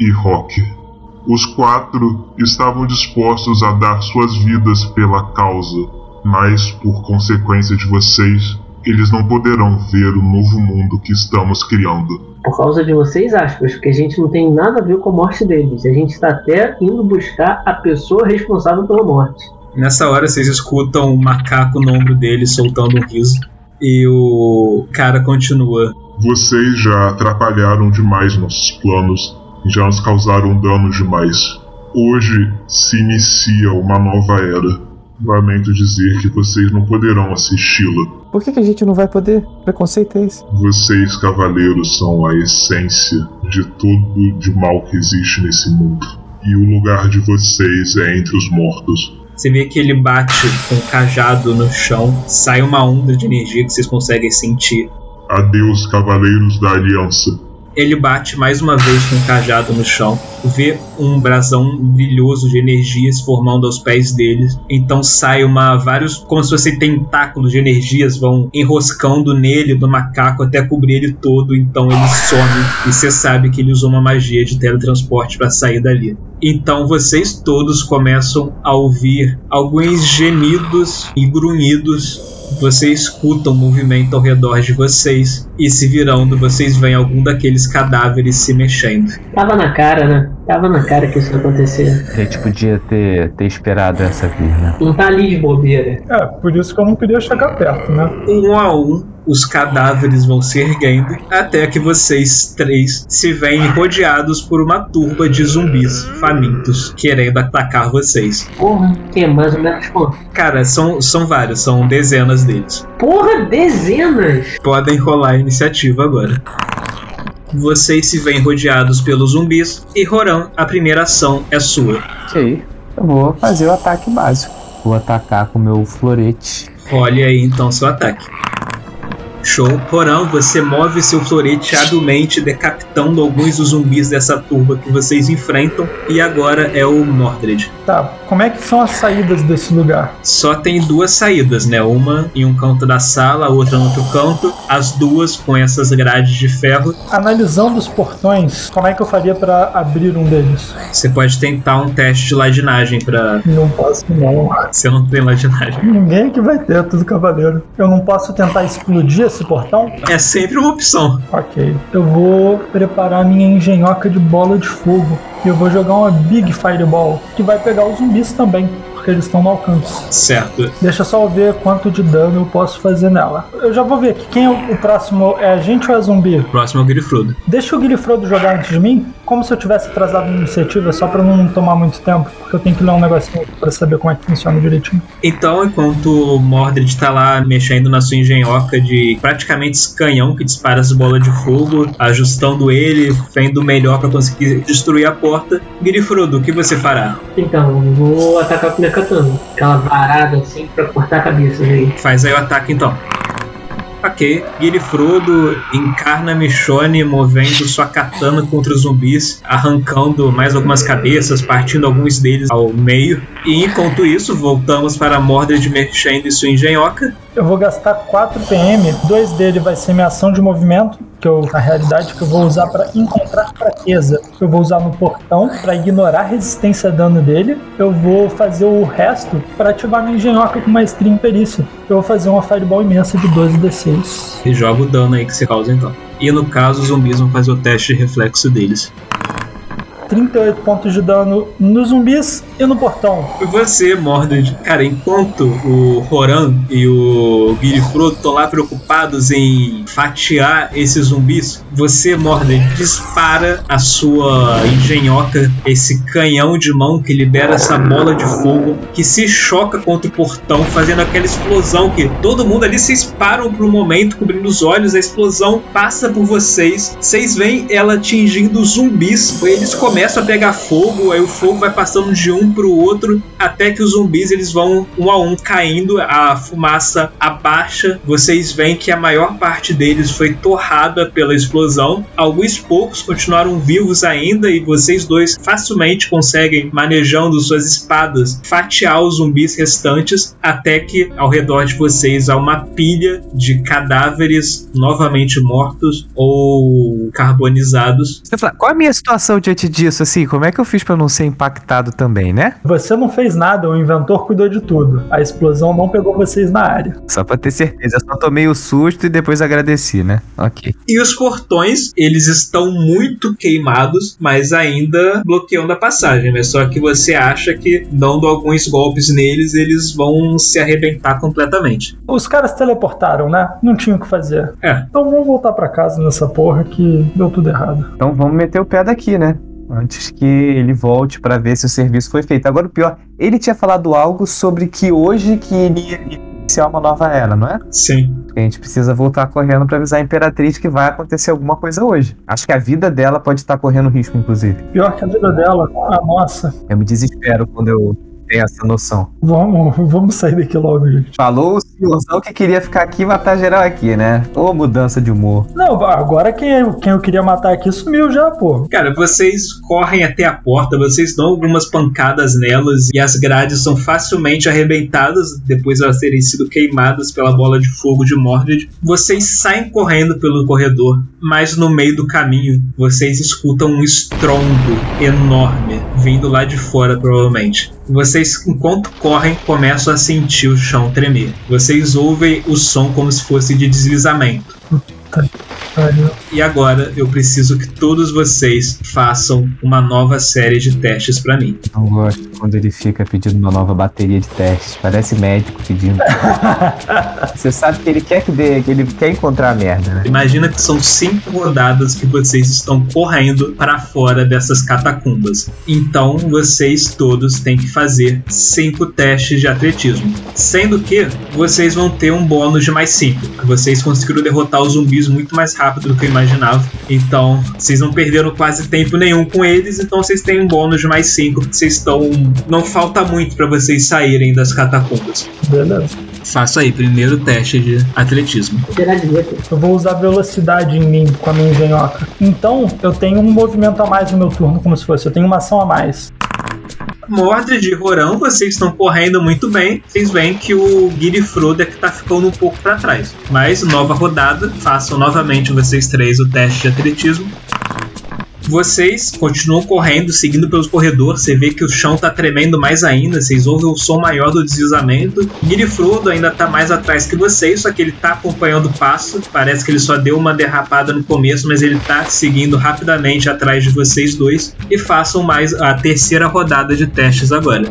F: e Rock. Os quatro estavam dispostos a dar suas vidas pela causa, mas por consequência de vocês, eles não poderão ver o novo mundo que estamos criando.
C: Por causa de vocês, aspas, porque a gente não tem nada a ver com a morte deles. A gente está até indo buscar a pessoa responsável pela morte.
A: Nessa hora vocês escutam o macaco no ombro dele soltando um riso. E o cara continua.
F: Vocês já atrapalharam demais nossos planos já nos causaram dano demais. Hoje se inicia uma nova era. Lamento dizer que vocês não poderão assisti-la.
D: Por que, que a gente não vai poder? Preconceito é esse?
F: Vocês, cavaleiros, são a essência de tudo de mal que existe nesse mundo. E o lugar de vocês é entre os mortos.
A: Você vê que ele bate com o cajado no chão, sai uma onda de energia que vocês conseguem sentir.
F: Adeus, cavaleiros da Aliança.
A: Ele bate mais uma vez com o cajado no chão, vê um brasão brilhoso de energia se formando aos pés dele. Então sai uma vários como se tentáculos de energias vão enroscando nele do macaco até cobrir ele todo. Então ele some e você sabe que ele usou uma magia de teletransporte para sair dali. Então vocês todos começam a ouvir alguns gemidos e grunhidos você escuta um movimento ao redor de vocês e se virando, vocês veem algum daqueles cadáveres se mexendo.
C: Tava na cara, né? Tava na cara que isso ia acontecer.
D: A gente podia ter, ter esperado essa vir, né?
C: Não tá ali de bobeira.
B: É, por isso que eu não queria chegar perto, né?
A: Um a um, os cadáveres vão se erguendo até que vocês três se veem rodeados por uma turba de zumbis famintos querendo atacar vocês.
C: Porra, que é mais ou menos?
A: Cara, são, são vários, são dezenas deles.
C: Porra, dezenas!
A: Podem rolar a iniciativa agora. Vocês se veem rodeados pelos zumbis e Roran, a primeira ação é sua.
D: Ok, eu vou fazer o ataque básico. Vou atacar com o meu florete.
A: Olha aí então seu ataque. Show. Porão, você move seu florete habilmente, decapitando alguns dos zumbis dessa turba que vocês enfrentam. E agora é o Mordred.
B: Tá, como é que são as saídas desse lugar?
A: Só tem duas saídas, né? Uma em um canto da sala, a outra no outro canto. As duas com essas grades de ferro.
B: Analisando os portões, como é que eu faria pra abrir um deles?
A: Você pode tentar um teste de ladinagem pra.
B: Não posso, não.
A: Você não tem ladinagem.
B: Ninguém que vai ter, tudo cavaleiro. Eu não posso tentar explodir esse portão?
A: É sempre uma opção.
B: Ok. Eu vou preparar minha engenhoca de bola de fogo. E eu vou jogar uma Big Fireball, que vai pegar os zumbis também, porque eles estão no alcance.
A: Certo.
B: Deixa eu só ver quanto de dano eu posso fazer nela. Eu já vou ver aqui. Quem é o, o próximo? É a gente ou é zumbi?
A: Próximo é o Grifrudo.
B: Deixa o Guilherme jogar antes de mim, como se eu tivesse atrasado na iniciativa, só pra não tomar muito tempo, porque eu tenho que ler um negocinho aqui pra saber como é que funciona direitinho.
A: Então, enquanto o Mordred tá lá mexendo na sua engenhoca de praticamente esse canhão que dispara as bolas de fogo, ajustando ele, vendo o melhor pra conseguir destruir a porta, Grifrudo, o que você fará?
C: Então, eu vou atacar minha katana. Aquela varada assim pra cortar a cabeça dele.
A: Faz aí o ataque então. Ok, Guilherme encarna Michonne movendo sua katana contra os zumbis, arrancando mais algumas cabeças, partindo alguns deles ao meio. E enquanto isso, voltamos para a Mordred mexendo sua engenhoca.
B: Eu vou gastar 4 PM, dois dele vai ser minha ação de movimento, que eu, na realidade, que eu vou usar para encontrar fraqueza. Eu vou usar no portão para ignorar a resistência a dano dele. Eu vou fazer o resto para ativar minha engenhoca com maestria em perícia. Eu vou fazer uma fireball imensa de 12 D6.
A: E joga o dano aí que você causa então. E no caso, os zumbis vão fazer o teste de reflexo deles.
B: 38 pontos de dano nos zumbis e no portão.
A: Você, Mordred, cara, enquanto o Roran e o Guilherme estão lá preocupados em fatiar esses zumbis, você, Mordred, dispara a sua engenhoca, esse canhão de mão que libera essa bola de fogo que se choca contra o portão, fazendo aquela explosão que todo mundo ali se param por um momento, cobrindo os olhos, a explosão passa por vocês, vocês veem ela atingindo zumbis, eles começam começa a pegar fogo, aí o fogo vai passando de um pro outro, até que os zumbis eles vão um a um caindo, a fumaça abaixa. Vocês veem que a maior parte deles foi torrada pela explosão. Alguns poucos continuaram vivos ainda e vocês dois facilmente conseguem, manejando suas espadas, fatiar os zumbis restantes até que ao redor de vocês há uma pilha de cadáveres novamente mortos ou carbonizados.
D: Você fala, qual é a minha situação diante disso, assim? Como é que eu fiz pra não ser impactado também, né?
B: Você não fez nada, o inventor cuidou de tudo. A explosão não pegou vocês na área.
D: Só pra ter certeza, eu só tomei o susto e depois agradeci, né? Ok.
A: E os portões, eles estão muito queimados, mas ainda bloqueando a passagem, né? Só que você acha que dando alguns golpes neles, eles vão se arrebentar completamente.
B: Os caras teleportaram, né? Não tinha o que fazer.
A: É.
B: Então vamos voltar pra casa nessa porra que deu tudo errado.
D: Então vamos meter o pé daqui, né? Antes que ele volte pra ver se o serviço foi feito. Agora o pior, ele tinha falado algo sobre que hoje que ele ia iniciar uma nova era, não é?
A: Sim.
D: A gente precisa voltar correndo pra avisar a Imperatriz que vai acontecer alguma coisa hoje. Acho que a vida dela pode estar correndo risco, inclusive.
B: Pior que a vida dela, a nossa.
D: Eu me desespero quando eu tenho essa noção.
B: Vamos, vamos sair daqui logo, gente.
D: Falou o senhorzão que queria ficar aqui e matar geral aqui, né? Ô mudança de humor.
B: Não, agora quem eu, quem eu queria matar aqui sumiu já, pô.
A: Cara, vocês correm até a porta, vocês dão algumas pancadas nelas e as grades são facilmente arrebentadas depois de elas terem sido queimadas pela bola de fogo de Mordred. Vocês saem correndo pelo corredor, mas no meio do caminho vocês escutam um estrondo enorme vindo lá de fora, provavelmente. Vocês, enquanto correm, começam a sentir o chão tremer. Vocês ouvem o som como se fosse de deslizamento. E agora eu preciso que todos vocês façam uma nova série de testes pra mim.
D: Não gosto quando ele fica pedindo uma nova bateria de testes. Parece médico pedindo. Você sabe que ele quer que dê, que ele quer encontrar a merda, né?
A: Imagina que são cinco rodadas que vocês estão correndo para fora dessas catacumbas. Então vocês todos têm que fazer cinco testes de atletismo. Sendo que vocês vão ter um bônus de mais cinco. Vocês conseguiram derrotar os zumbis muito mais rápido do que eu imaginava. Então vocês não perderam quase tempo nenhum com eles. Então vocês têm um bônus de mais cinco. Vocês estão. Não falta muito para vocês saírem das catacumbas.
B: Beleza.
A: Faço aí, primeiro teste de atletismo.
B: Eu vou usar velocidade em mim com a minha engenhoca. Então, eu tenho um movimento a mais no meu turno, como se fosse. Eu tenho uma ação a mais.
A: Mordred e Rorão, vocês estão correndo muito bem. Vocês veem que o Guiri Frodo é que tá ficando um pouco para trás. Mas, nova rodada, façam novamente vocês três o teste de atletismo. Vocês continuam correndo, seguindo pelos corredores. Você vê que o chão tá tremendo mais ainda. Vocês ouvem o som maior do deslizamento. Guiri Frodo ainda tá mais atrás que vocês, só que ele tá acompanhando o passo. Parece que ele só deu uma derrapada no começo, mas ele tá seguindo rapidamente atrás de vocês dois. E façam mais a terceira rodada de testes agora.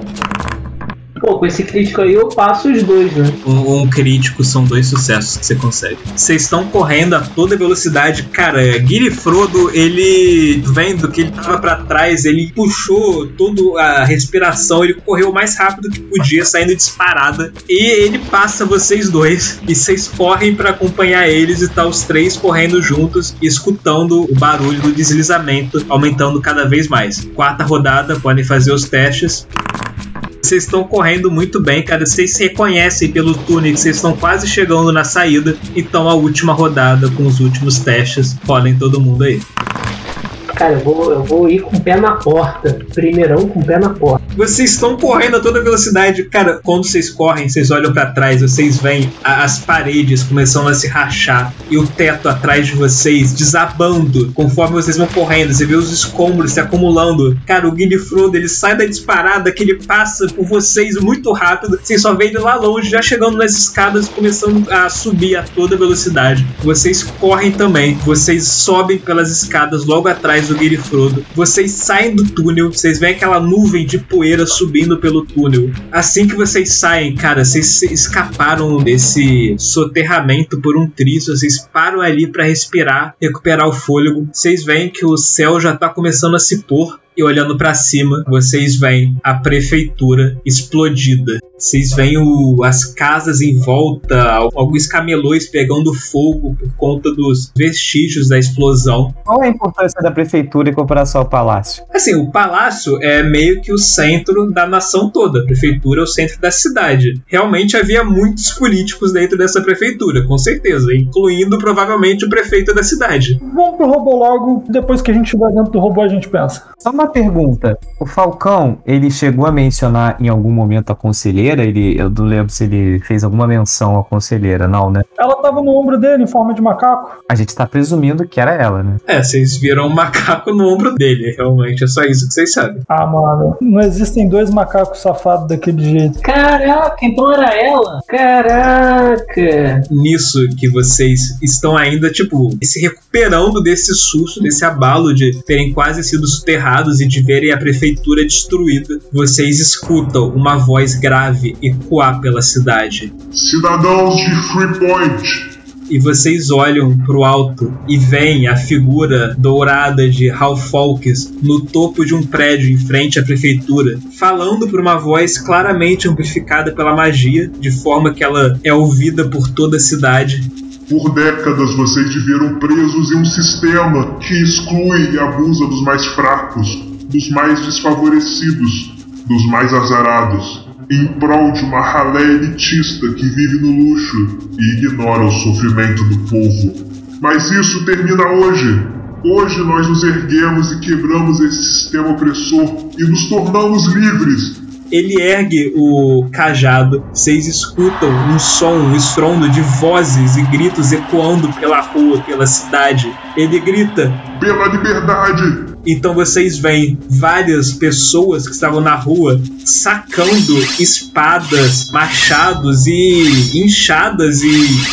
C: Pô, com esse crítico aí eu passo os dois, né?
A: Um, um crítico são dois sucessos que você consegue. Vocês estão correndo a toda velocidade. Cara, Guiri Frodo, ele vendo que ele tava pra trás, ele puxou toda a respiração, ele correu mais rápido que podia, saindo disparada. E ele passa vocês dois. E vocês correm pra acompanhar eles e tá os três correndo juntos, escutando o barulho do deslizamento, aumentando cada vez mais. Quarta rodada, podem fazer os testes. Vocês estão correndo muito bem, cara. Vocês se reconhecem pelo túnel vocês estão quase chegando na saída. Então a última rodada com os últimos testes. Podem todo mundo aí.
C: Cara, eu vou, eu vou ir com o pé na porta. Primeirão com o pé na porta.
A: Vocês estão correndo a toda velocidade. Cara, quando vocês correm, vocês olham pra trás, vocês veem a- as paredes começando a se rachar e o teto atrás de vocês desabando conforme vocês vão correndo. Você vê os escombros se acumulando. Cara, o Guilherme Frodo ele sai da disparada que ele passa por vocês muito rápido. Vocês só veem ele lá longe, já chegando nas escadas, começando a subir a toda velocidade. Vocês correm também. Vocês sobem pelas escadas logo atrás do Guilherme Frodo. Vocês saem do túnel. Vocês veem aquela nuvem de poeira subindo pelo túnel. Assim que vocês saem, cara, vocês escaparam desse soterramento por um triço. Vocês param ali pra respirar, recuperar o fôlego. Vocês veem que o céu já tá começando a se pôr. E olhando pra cima, vocês veem a prefeitura explodida. Vocês veem o- as casas em volta, alguns camelões pegando fogo por conta dos vestígios da explosão.
D: Qual é a importância da prefeitura em comparação ao palácio?
A: Assim, o palácio é meio que o centro da nação toda. A prefeitura é o centro da cidade. Realmente havia muitos políticos dentro dessa prefeitura, com certeza, incluindo provavelmente o prefeito da cidade.
B: Vamos pro robô logo, depois que a gente estiver dentro do robô a gente pensa.
D: Só uma pergunta. O Falcão, ele chegou a mencionar em algum momento a conselheira? Ele, eu não lembro se ele fez alguma menção à conselheira, não, né?
B: Ela tava no ombro dele em forma de macaco.
D: A gente tá presumindo que era ela, né?
A: É, vocês viram um macaco no ombro dele, realmente, é só isso que vocês sabem.
B: Ah, mano, não existem dois macacos safados daquele jeito.
C: Caraca, então era ela? Caraca!
A: Nisso que vocês estão ainda, tipo, se recuperando desse susto, desse abalo de terem quase sido soterrados e de verem a prefeitura destruída, vocês escutam uma voz grave ecoar pela cidade.
F: Cidadãos de Freepoint,
A: e vocês olham pro alto e veem a figura dourada de Hal Falks no topo de um prédio em frente à prefeitura, falando por uma voz claramente amplificada pela magia, de forma que ela é ouvida por toda a cidade.
F: Por décadas vocês viveram presos em um sistema que exclui e abusa dos mais fracos, dos mais desfavorecidos, dos mais azarados, em prol de uma ralé elitista que vive no luxo e ignora o sofrimento do povo. Mas isso termina hoje. Hoje nós nos erguemos e quebramos esse sistema opressor e nos tornamos livres.
A: Ele ergue o cajado, vocês escutam um som, um estrondo de vozes e gritos ecoando pela rua, pela cidade. Ele grita:
F: Pela liberdade!
A: Então vocês veem várias pessoas que estavam na rua sacando espadas, machados e inchadas e,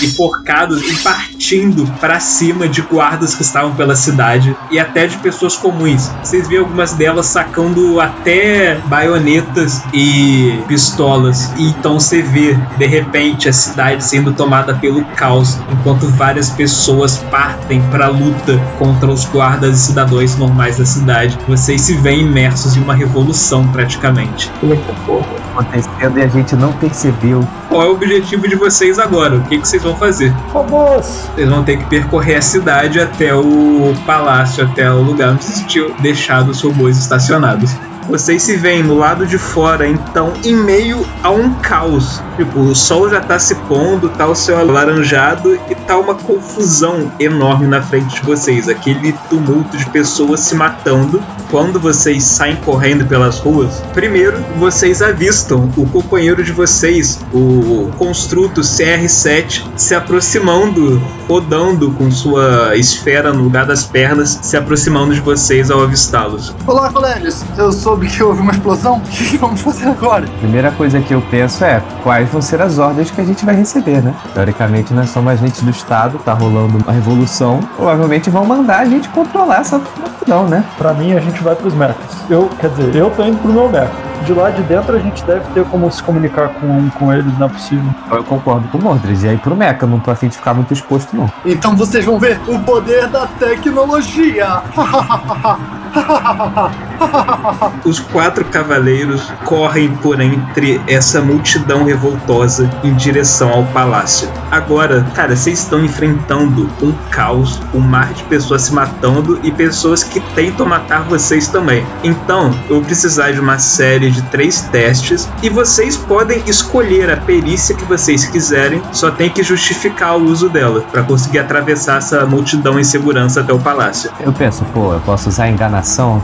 A: e e partindo para cima de guardas que estavam pela cidade e até de pessoas comuns. Vocês veem algumas delas sacando até baionetas e pistolas. E então você vê de repente a cidade sendo tomada pelo caos, enquanto várias pessoas partem para a luta contra os guardas e cidadãos normais da cidade. Vocês se veem imersos em uma revolução praticamente.
D: Acontecendo e a gente não percebeu.
A: Qual é o objetivo de vocês agora? O que, que vocês vão fazer?
B: Robôs!
A: Vocês vão ter que percorrer a cidade até o palácio, até o lugar onde vocês tinham deixado os robôs estacionados. Vocês se veem no lado de fora, então, em meio a um caos. Tipo, o sol já tá se pondo, tá o céu alaranjado e tá uma confusão enorme na frente de vocês. Aquele tumulto de pessoas se matando. Quando vocês saem correndo pelas ruas, primeiro vocês avistam o companheiro de vocês, o construto CR7, se aproximando, rodando com sua esfera no lugar das pernas, se aproximando de vocês ao avistá-los.
E: Olá, colegas. Eu soube que houve uma explosão. O que vamos fazer agora?
D: Primeira coisa que eu penso é quais vão ser as ordens que a gente vai receber, né? Teoricamente, nós somos agentes do Estado, tá rolando uma revolução. Provavelmente vão mandar a gente controlar essa multidão, né?
B: Pra mim, a gente vai pros mechas. Eu, quer dizer, eu tô indo pro meu mecha. De lá de dentro, a gente deve ter como se comunicar com, com eles, não é possível.
D: Eu concordo com o Mondres. E aí pro Mecha, eu não tô afim de ficar muito exposto, não.
E: Então vocês vão ver o poder da tecnologia.
A: Os quatro cavaleiros correm por entre essa multidão revoltosa em direção ao palácio. Agora, cara, vocês estão enfrentando um caos, um mar de pessoas se matando e pessoas que tentam matar vocês também. Então, eu vou precisar de uma série de três testes e vocês podem escolher a perícia que vocês quiserem, só tem que justificar o uso dela para conseguir atravessar essa multidão em segurança até o palácio.
D: Eu penso, pô, eu posso usar enganação?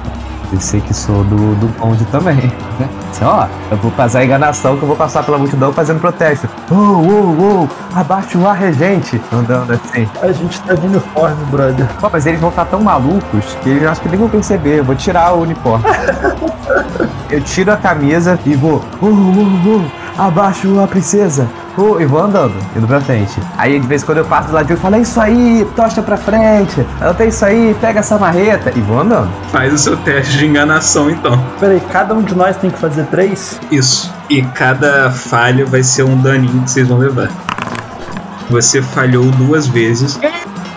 D: Dizer que sou do, do bonde também, né? Assim, ó, eu vou passar enganação que eu vou passar pela multidão fazendo protesto. Ô, ô, ô, abaixo lá, regente! Andando assim.
B: A gente tá de uniforme, brother.
D: Pô, mas eles vão estar tão malucos que eles acho que nem vão perceber. Eu vou tirar o uniforme. eu tiro a camisa e vou. Ô, ô, ô, abaixo a princesa. E vou andando, indo pra frente. Aí de vez em quando eu passo do lado de um e falo, é isso aí, tocha pra frente. Ela tem isso aí, pega essa marreta. E vou andando.
A: Faz o seu teste de enganação então.
B: Peraí, cada um de nós tem que fazer três?
A: Isso. E cada falha vai ser um daninho que vocês vão levar. Você falhou duas vezes.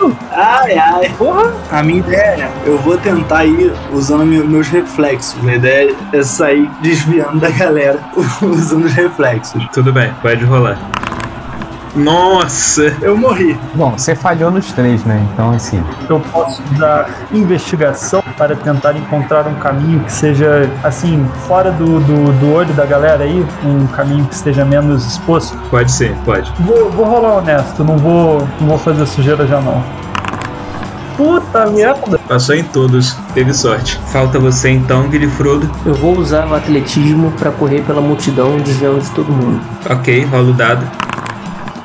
D: Isso?
G: Ai, ai.
D: Porra!
G: A minha ideia é, eu vou tentar ir usando meu- meus reflexos. A ideia é sair desviando da galera usando os reflexos.
A: Tudo bem, pode rolar. Nossa!
G: Eu morri.
D: Bom, você falhou nos três, né? Então, assim.
B: Eu posso usar investigação para tentar encontrar um caminho que seja, assim, fora do, do, do olho da galera aí, um caminho que esteja menos exposto.
A: Pode ser, pode.
B: Vou, vou rolar honesto, não vou, não vou fazer sujeira já não. Puta merda!
A: Passou em todos, teve sorte. Falta você então, Guilherme
C: Eu vou usar o atletismo pra correr pela multidão desviando de todo mundo.
A: Ok, rola o dado.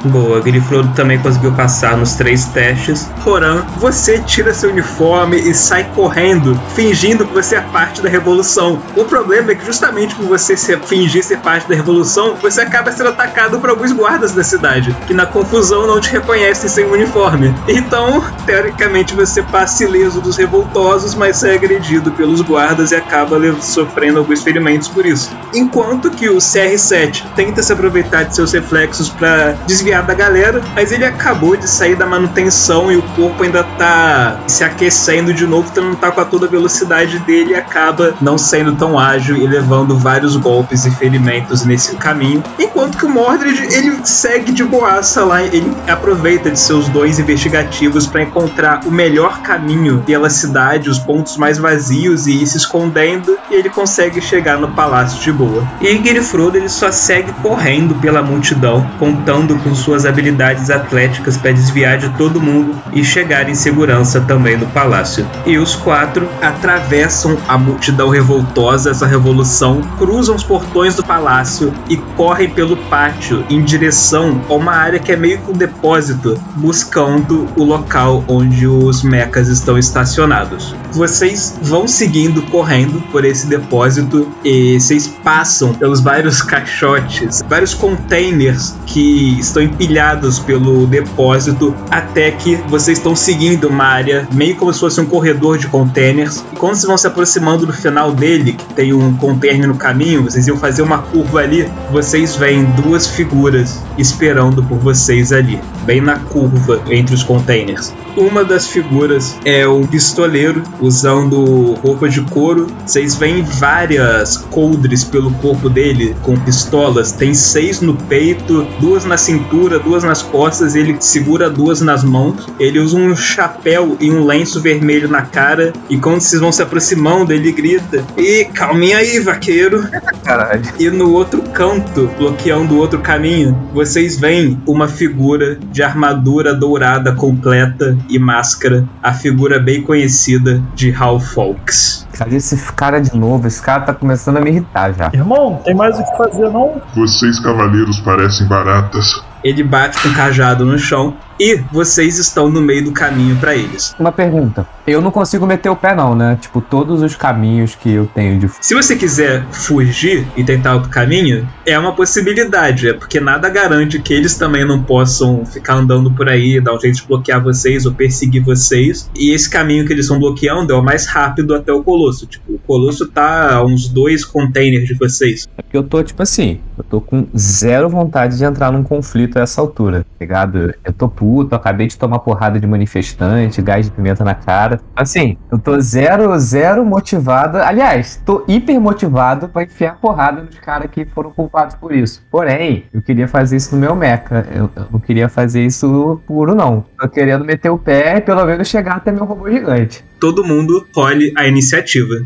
A: Boa, Grifrodo também conseguiu passar nos três testes. Roran, você tira seu uniforme e sai correndo, fingindo que você é parte da revolução. O problema é que justamente por você ser, fingir ser parte da revolução, você acaba sendo atacado por alguns guardas da cidade, que na confusão não te reconhecem sem uniforme. Então, teoricamente, você passa ileso dos revoltosos, mas é agredido pelos guardas e acaba sofrendo alguns ferimentos por isso. Enquanto que o CR7 tenta se aproveitar de seus reflexos para desviar da galera, mas ele acabou de sair da manutenção e o corpo ainda tá se aquecendo de novo, então não tá com a toda a velocidade dele e acaba não sendo tão ágil e levando vários golpes e ferimentos nesse caminho. Enquanto que o Mordred, ele segue de boaça lá, ele aproveita de seus dons investigativos para encontrar o melhor caminho pela cidade, os pontos mais vazios e ir se escondendo, e ele consegue chegar no palácio de boa. E Guilherme ele só segue correndo pela multidão, contando com suas habilidades atléticas para desviar de todo mundo e chegar em segurança também no palácio. E os quatro atravessam a multidão revoltosa, essa revolução, cruzam os portões do palácio e correm pelo pátio em direção a uma área que é meio que um depósito, buscando o local onde os mechas estão estacionados. Vocês vão seguindo correndo por esse depósito e vocês passam pelos vários caixotes, vários containers que estão empilhados pelo depósito até que vocês estão seguindo uma área meio como se fosse um corredor de containers. E quando vocês vão se aproximando do final dele, que tem um container no caminho, vocês iam fazer uma curva ali, vocês veem duas figuras esperando por vocês ali, bem na curva entre os containers. Uma das figuras é um pistoleiro usando roupa de couro. Vocês veem várias coldres pelo corpo dele com pistolas. Tem seis no peito, duas na cintura, duas nas costas. Ele segura duas nas mãos. Ele usa um chapéu e um lenço vermelho na cara. E quando vocês vão se aproximando, ele grita: E calminha aí, vaqueiro.
D: Caralho.
A: E no outro canto, bloqueando o outro caminho, vocês veem uma figura de armadura dourada completa e máscara, a figura bem conhecida de Hal Fawkes.
D: Cadê esse cara de novo? Esse cara tá começando a me irritar já.
B: Irmão, tem mais o que fazer não?
F: Vocês, cavaleiros, parecem baratas.
A: Ele bate com o cajado no chão e vocês estão no meio do caminho para eles.
D: Uma pergunta. Eu não consigo meter o pé, não, né? Tipo, todos os caminhos que eu tenho de.
A: Se você quiser fugir e tentar outro caminho, é uma possibilidade, é porque nada garante que eles também não possam ficar andando por aí, dar um jeito de bloquear vocês ou perseguir vocês. E esse caminho que eles estão bloqueando é o mais rápido até o Colosso. Tipo, o Colosso tá a uns dois containers de vocês.
D: É porque eu tô, tipo assim, eu tô com zero vontade de entrar num conflito a essa altura, tá ligado? Eu tô puto, eu acabei de tomar porrada de manifestante, gás de pimenta na cara. Assim, eu tô zero, zero motivado. Aliás, tô hiper motivado pra enfiar porrada nos caras que foram culpados por isso. Porém, eu queria fazer isso no meu mecha. Eu, eu não queria fazer isso puro, não. Tô querendo meter o pé e pelo menos chegar até meu robô gigante.
A: Todo mundo role a iniciativa.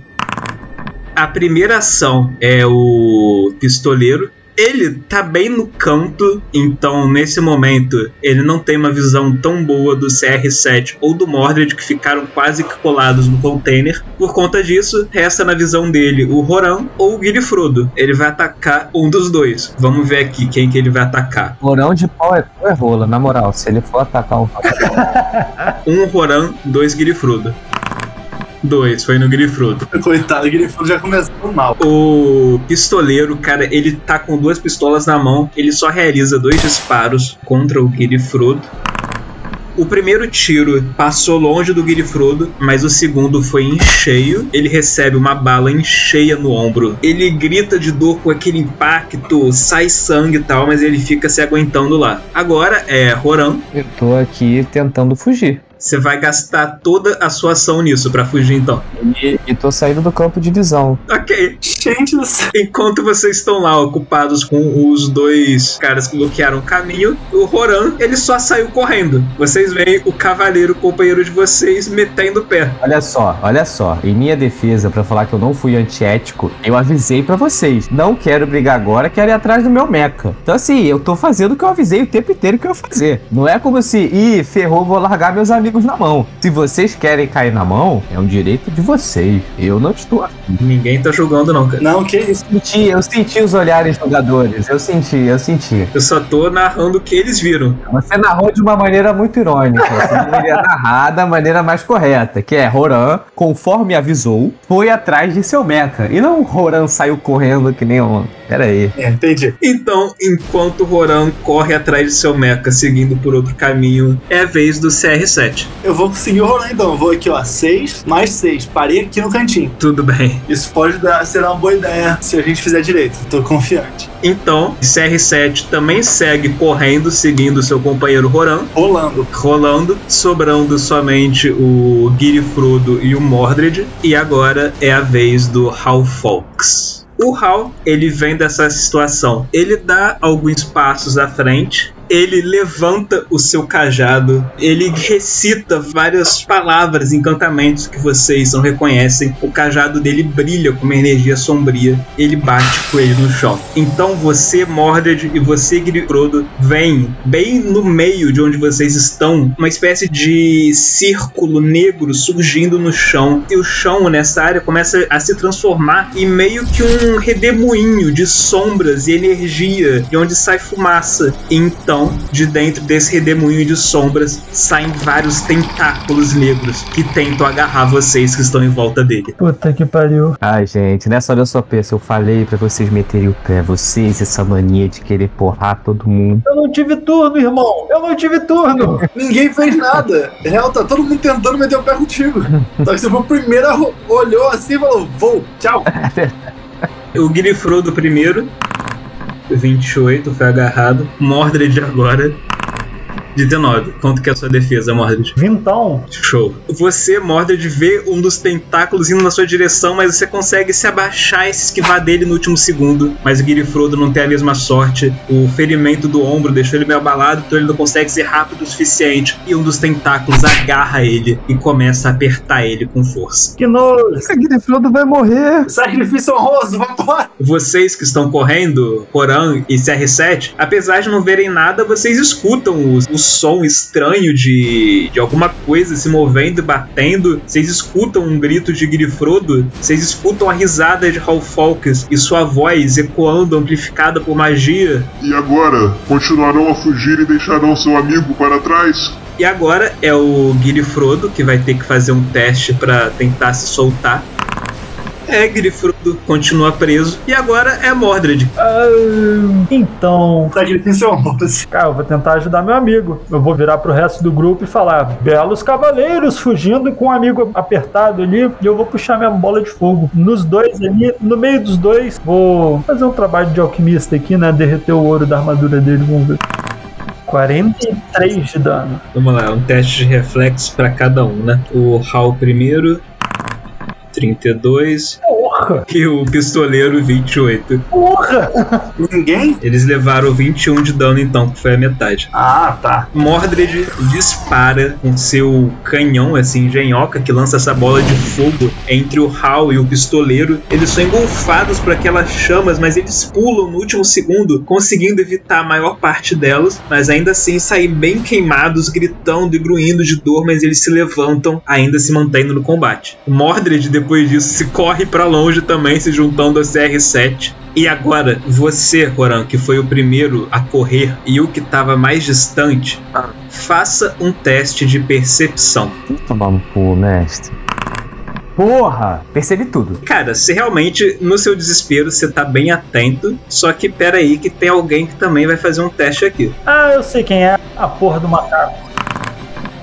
A: A primeira ação é o pistoleiro. Ele tá bem no canto, então nesse momento ele não tem uma visão tão boa do CR7 ou do Mordred que ficaram quase que colados no container. Por conta disso, resta na visão dele o Roran ou o Guilherme Ele vai atacar um dos dois. Vamos ver aqui quem que ele vai atacar.
D: Morão de pau é, é rola, na moral. Se ele for atacar um.
A: Um Roran, dois Guilherme Dois, foi no Guilherme
G: Coitado, o Grifo já começou mal.
A: O pistoleiro, cara, ele tá com duas pistolas na mão, ele só realiza dois disparos contra o Guilherme O primeiro tiro passou longe do Guilherme mas o segundo foi em cheio. Ele recebe uma bala em cheia no ombro. Ele grita de dor com aquele impacto, sai sangue e tal, mas ele fica se aguentando lá. Agora é Roran.
D: Eu tô aqui tentando fugir.
A: Você vai gastar toda a sua ação nisso pra fugir então.
D: E, e tô saindo do campo de visão.
A: Ok.
G: Gente do céu.
A: Enquanto vocês estão lá ocupados com os dois caras que bloquearam o caminho, o Roran, ele só saiu correndo. Vocês veem o cavaleiro companheiro de vocês metendo o pé.
D: Olha só, olha só. Em minha defesa, pra falar que eu não fui antiético, eu avisei pra vocês. Não quero brigar agora, quero ir atrás do meu meca. Então, assim, eu tô fazendo o que eu avisei o tempo inteiro que eu ia fazer. Não é como se, ih, ferrou, vou largar meus amigos na mão. Se vocês querem cair na mão, é um direito de vocês. Eu não estou aqui.
A: Ninguém tá julgando, não, cara.
G: Não, que isso.
D: Senti, eu senti os olhares jogadores. Eu senti, eu senti.
A: Eu só tô narrando o que eles viram.
D: Você narrou de uma maneira muito irônica. Você deveria narrar da maneira mais correta, que é Roran, conforme avisou, foi atrás de seu meca. E não Roran saiu correndo que nem um. Pera aí.
G: É, entendi.
A: Então, enquanto o Roran corre atrás de seu mecha, seguindo por outro caminho, é a vez do CR7.
G: Eu vou conseguir o Roland então. Eu vou aqui, ó. 6 mais 6. Parei aqui no cantinho.
A: Tudo bem.
G: Isso pode dar, ser uma boa ideia se a gente fizer direito. Tô confiante.
A: Então, CR7 também segue correndo, seguindo seu companheiro Roran,
G: Rolando.
A: rolando, sobrando somente o Giri Frodo e o Mordred. E agora é a vez do Hal Fox. O Hal, ele vem dessa situação. Ele dá alguns passos à frente. Ele levanta o seu cajado, ele recita várias palavras, encantamentos que vocês não reconhecem. O cajado dele brilha com uma energia sombria. Ele bate com ele no chão. Então você, Mordred, e você, Frodo, vem bem no meio de onde vocês estão, uma espécie de círculo negro surgindo no chão. E o chão nessa área começa a se transformar em meio que um redemoinho de sombras e energia, de onde sai fumaça. E então, de dentro desse redemoinho de sombras, saem vários tentáculos negros que tentam agarrar vocês que estão em volta dele.
B: Puta que pariu.
D: Ai, gente, nessa hora eu só penso, eu falei pra vocês meterem o pé, vocês, essa mania de querer porrar todo mundo.
B: Eu não tive turno, irmão. Eu não tive turno.
G: Ninguém fez nada. Real, tá todo mundo tentando meter o pé contigo. Só que você foi o primeiro, olhou assim e falou: vou, tchau.
A: O Grifrodo primeiro, 28, foi agarrado. Mordred agora, 19. Quanto que é a sua defesa, Mordred?
B: Vintão.
A: Show. Você, Mordred, vê um dos tentáculos indo na sua direção, mas você consegue se abaixar e se esquivar dele no último segundo. Mas o Girifrodo não tem a mesma sorte. O ferimento do ombro deixou ele meio abalado, então ele não consegue ser rápido o suficiente. E um dos tentáculos agarra ele e começa a apertar ele com força.
B: Que nojo.
D: Esse Guilherme vai morrer.
G: Sacrifício honroso, vambora.
A: Vocês que estão correndo, Coran e CR7, apesar de não verem nada, vocês escutam o, o som estranho de, de alguma coisa se movendo e batendo. Vocês escutam um grito de Grifrodo. Vocês escutam a risada de Halfalkes e sua voz ecoando, amplificada por magia.
F: E agora? Continuarão a fugir e deixarão seu amigo para trás?
A: E agora é o Girifrodo que vai ter que fazer um teste pra tentar se soltar. É, Girifrodo continua preso. E agora é Mordred.
B: Ah, então,
G: Sacrifício honroso.
B: cara, eu vou tentar ajudar meu amigo. Eu vou virar pro resto do grupo e falar: belos cavaleiros fugindo com um amigo apertado ali. E eu vou puxar minha bola de fogo. Nos dois ali, no meio dos dois, vou fazer um trabalho de alquimista aqui, né? Derreter o ouro da armadura dele. Vamos ver. 43 de dano.
A: Vamos lá, um teste de reflexo pra cada um, né? O Hal primeiro, 32,
B: Porra!
A: e o pistoleiro 28.
B: Porra!
G: Ninguém?
A: Eles levaram 21 de dano então, que foi a metade.
G: Ah, tá.
A: Mordred dispara com seu canhão, essa engenhoca que lança essa bola de fogo entre o Hal e o pistoleiro. Eles são engolfados por aquelas chamas, mas eles pulam no último segundo, conseguindo evitar a maior parte delas, mas ainda assim saem bem queimados, gritando e gruindo de dor, mas eles se levantam, ainda se mantendo no combate. O Mordred, depois disso, se corre para longe também, se juntando a CR7. E agora, você, Roran, que foi o primeiro a correr e o que estava mais distante, faça um teste de percepção.
D: Tomar no cu, mestre. Porra! Percebi tudo.
A: Cara, se realmente no seu desespero você tá bem atento, só que pera aí que tem alguém que também vai fazer um teste aqui.
B: Ah, eu sei quem é. A porra do macaco.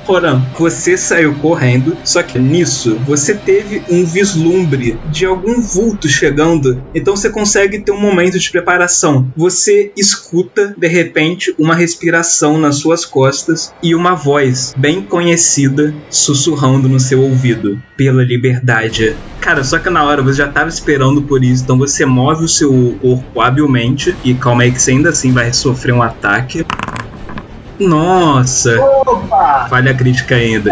A: Roran, você saiu correndo, só que nisso você teve um vislumbre de algum vulto chegando, então você consegue ter um momento de preparação. Você escuta de repente uma respiração nas suas costas e uma voz bem conhecida sussurrando no seu ouvido: pela liberdade. Cara, só que na hora você já tava esperando por isso, então você move o seu corpo habilmente e calma aí que você ainda assim vai sofrer um ataque. Nossa!
G: Opa!
A: Falha crítica ainda.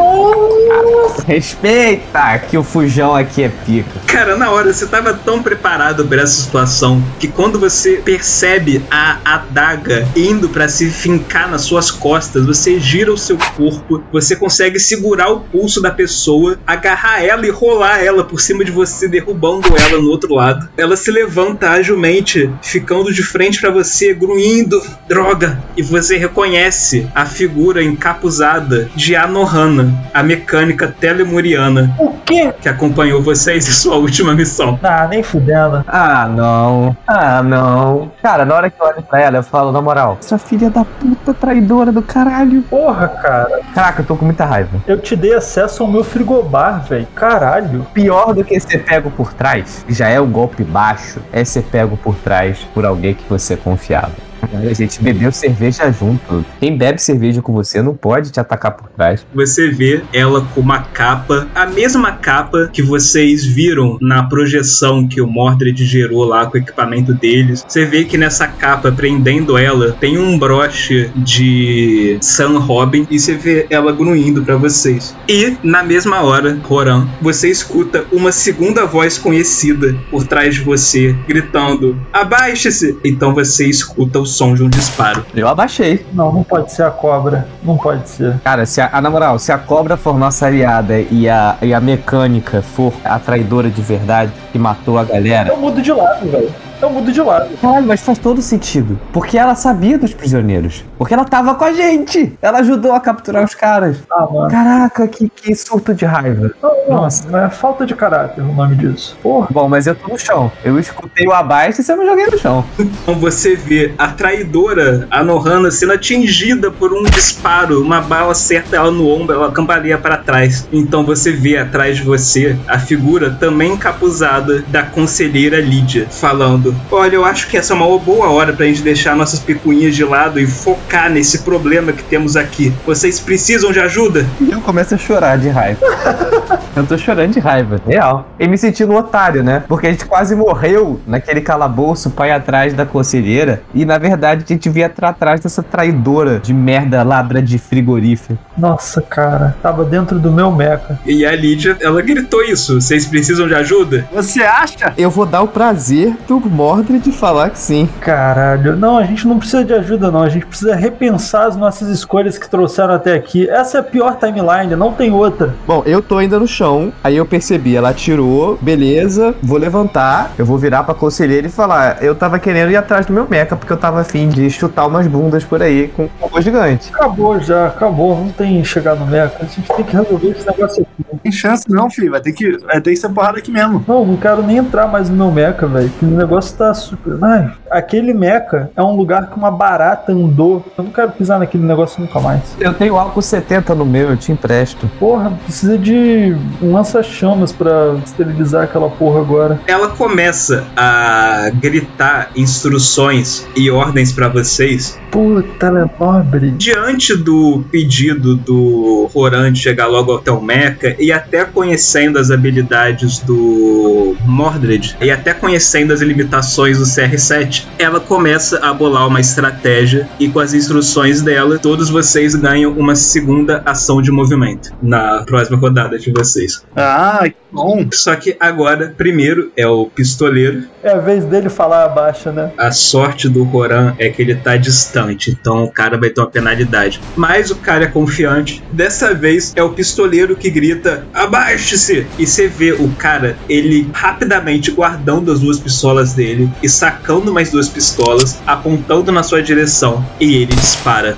D: Respeita que o fujão aqui é pica.
A: Cara, na hora você tava tão preparado para essa situação que quando você percebe a adaga indo para se fincar nas suas costas, você gira o seu corpo, você consegue segurar o pulso da pessoa, agarrar ela e rolar ela por cima de você, derrubando ela no outro lado. Ela se levanta agilmente, ficando de frente para você, grunhindo, droga, e você reconhece a figura encapuzada de Anohana, a mecânica telemuriana
B: O quê?
A: que acompanhou vocês em sua última missão.
B: Ah, nem fudendo.
D: Ah, não. Ah, não. Cara, na hora que eu olho pra ela, eu falo, na moral, sua filha da puta traidora do caralho.
B: Porra, cara.
D: Caraca, eu tô com muita raiva.
B: Eu te dei acesso ao meu frigobar, velho. Caralho.
D: Pior do que ser pego por trás, que já é o golpe baixo, é ser pego por trás por alguém que você confiava. A gente bebeu cerveja junto. Quem bebe cerveja com você não pode te atacar por trás.
A: Você vê ela com uma capa, a mesma capa que vocês viram na projeção que o Mordred gerou lá com o equipamento deles. Você vê que nessa capa, prendendo ela, tem um broche de Sun Robin e você vê ela grunhindo pra vocês. E na mesma hora, Roran, você escuta uma segunda voz conhecida por trás de você, gritando: Abaixe-se! Então você escuta o som de um disparo.
D: Eu abaixei.
B: Não, não pode ser a cobra. Não pode ser.
D: Cara, se a, a- na moral, se a cobra for nossa aliada e a, e a mecânica for a traidora de verdade que matou a galera.
B: Eu mudo de lado, velho. Eu mudo de lado.
D: Caralho, mas faz todo sentido. Porque ela sabia dos prisioneiros. Porque ela tava com a gente. Ela ajudou a capturar os caras.
B: Ah, mano.
D: Caraca, que, que surto de raiva.
B: Não,
D: Nossa.
B: não é falta de caráter o nome disso. Porra.
D: Bom, mas eu tô no chão. Eu escutei o abaixo e você me joguei no chão.
A: Então você vê a traidora, a Nohana, sendo atingida por um disparo, uma bala acerta ela no ombro, ela cambaleia para trás. Então você vê atrás de você a figura também encapuzada da conselheira Lídia, falando: Olha, eu acho que essa é uma boa hora pra gente deixar nossas picuinhas de lado e focar nesse problema que temos aqui. Vocês precisam de ajuda?
D: E eu começo a chorar de raiva. eu tô chorando de raiva, real. E me sentindo um otário, né? Porque a gente quase morreu naquele calabouço, pai atrás da conselheira. E na verdade a gente via atrás dessa traidora de merda labra de frigorífero.
B: Nossa, cara. Tava dentro do meu meca.
A: E a Lídia, ela gritou isso: Vocês precisam de ajuda?
G: Você acha?
D: Eu vou dar o prazer do Mordred de falar que sim.
B: Caralho. Não, a gente não precisa de ajuda, não. A gente precisa repensar as nossas escolhas que trouxeram até aqui. Essa é a pior timeline, não tem outra.
D: Bom, eu tô ainda no chão, aí eu percebi, ela atirou, beleza, vou levantar, eu vou virar pra conselheira e falar, eu tava querendo ir atrás do meu meca, porque eu tava afim de chutar umas bundas por aí com um robô gigante.
B: Acabou já, acabou. Não tem chegar no meca. A gente tem que resolver esse negócio aqui.
G: Tem chance não, filho. Vai ter que, vai ter que ser porrada aqui mesmo.
B: Não, não quero nem entrar mais no meu meca, velho. que negócio tá super. Ai, aquele meca é um lugar que uma barata andou. Eu não quero pisar naquele negócio nunca mais.
D: Eu tenho álcool 70 no meu, eu te empresto.
B: Porra, precisa de um lança-chamas pra esterilizar aquela porra agora.
A: ela começa a gritar instruções e ordens pra vocês.
B: Puta, ela é nobre.
A: Diante do pedido do Roran de chegar logo até o Mecha e até conhecendo as habilidades do Mordred e até conhecendo as limitações do CR7, ela começa a bolar uma estratégia e com as instruções dela, todos vocês ganham uma segunda ação de movimento na próxima rodada de vocês.
G: Ah, que bom.
A: Só que agora, primeiro é o pistoleiro
B: É a vez dele falar abaixa, né?
A: a sorte do Roran é que ele tá distante, então o cara vai ter uma penalidade. Mas o cara é confiante. Dessa vez é o pistoleiro que grita: abaixe-se! E você vê o cara, ele rapidamente guardando as duas pistolas dele e sacando mais duas pistolas, apontando na sua direção e ele dispara.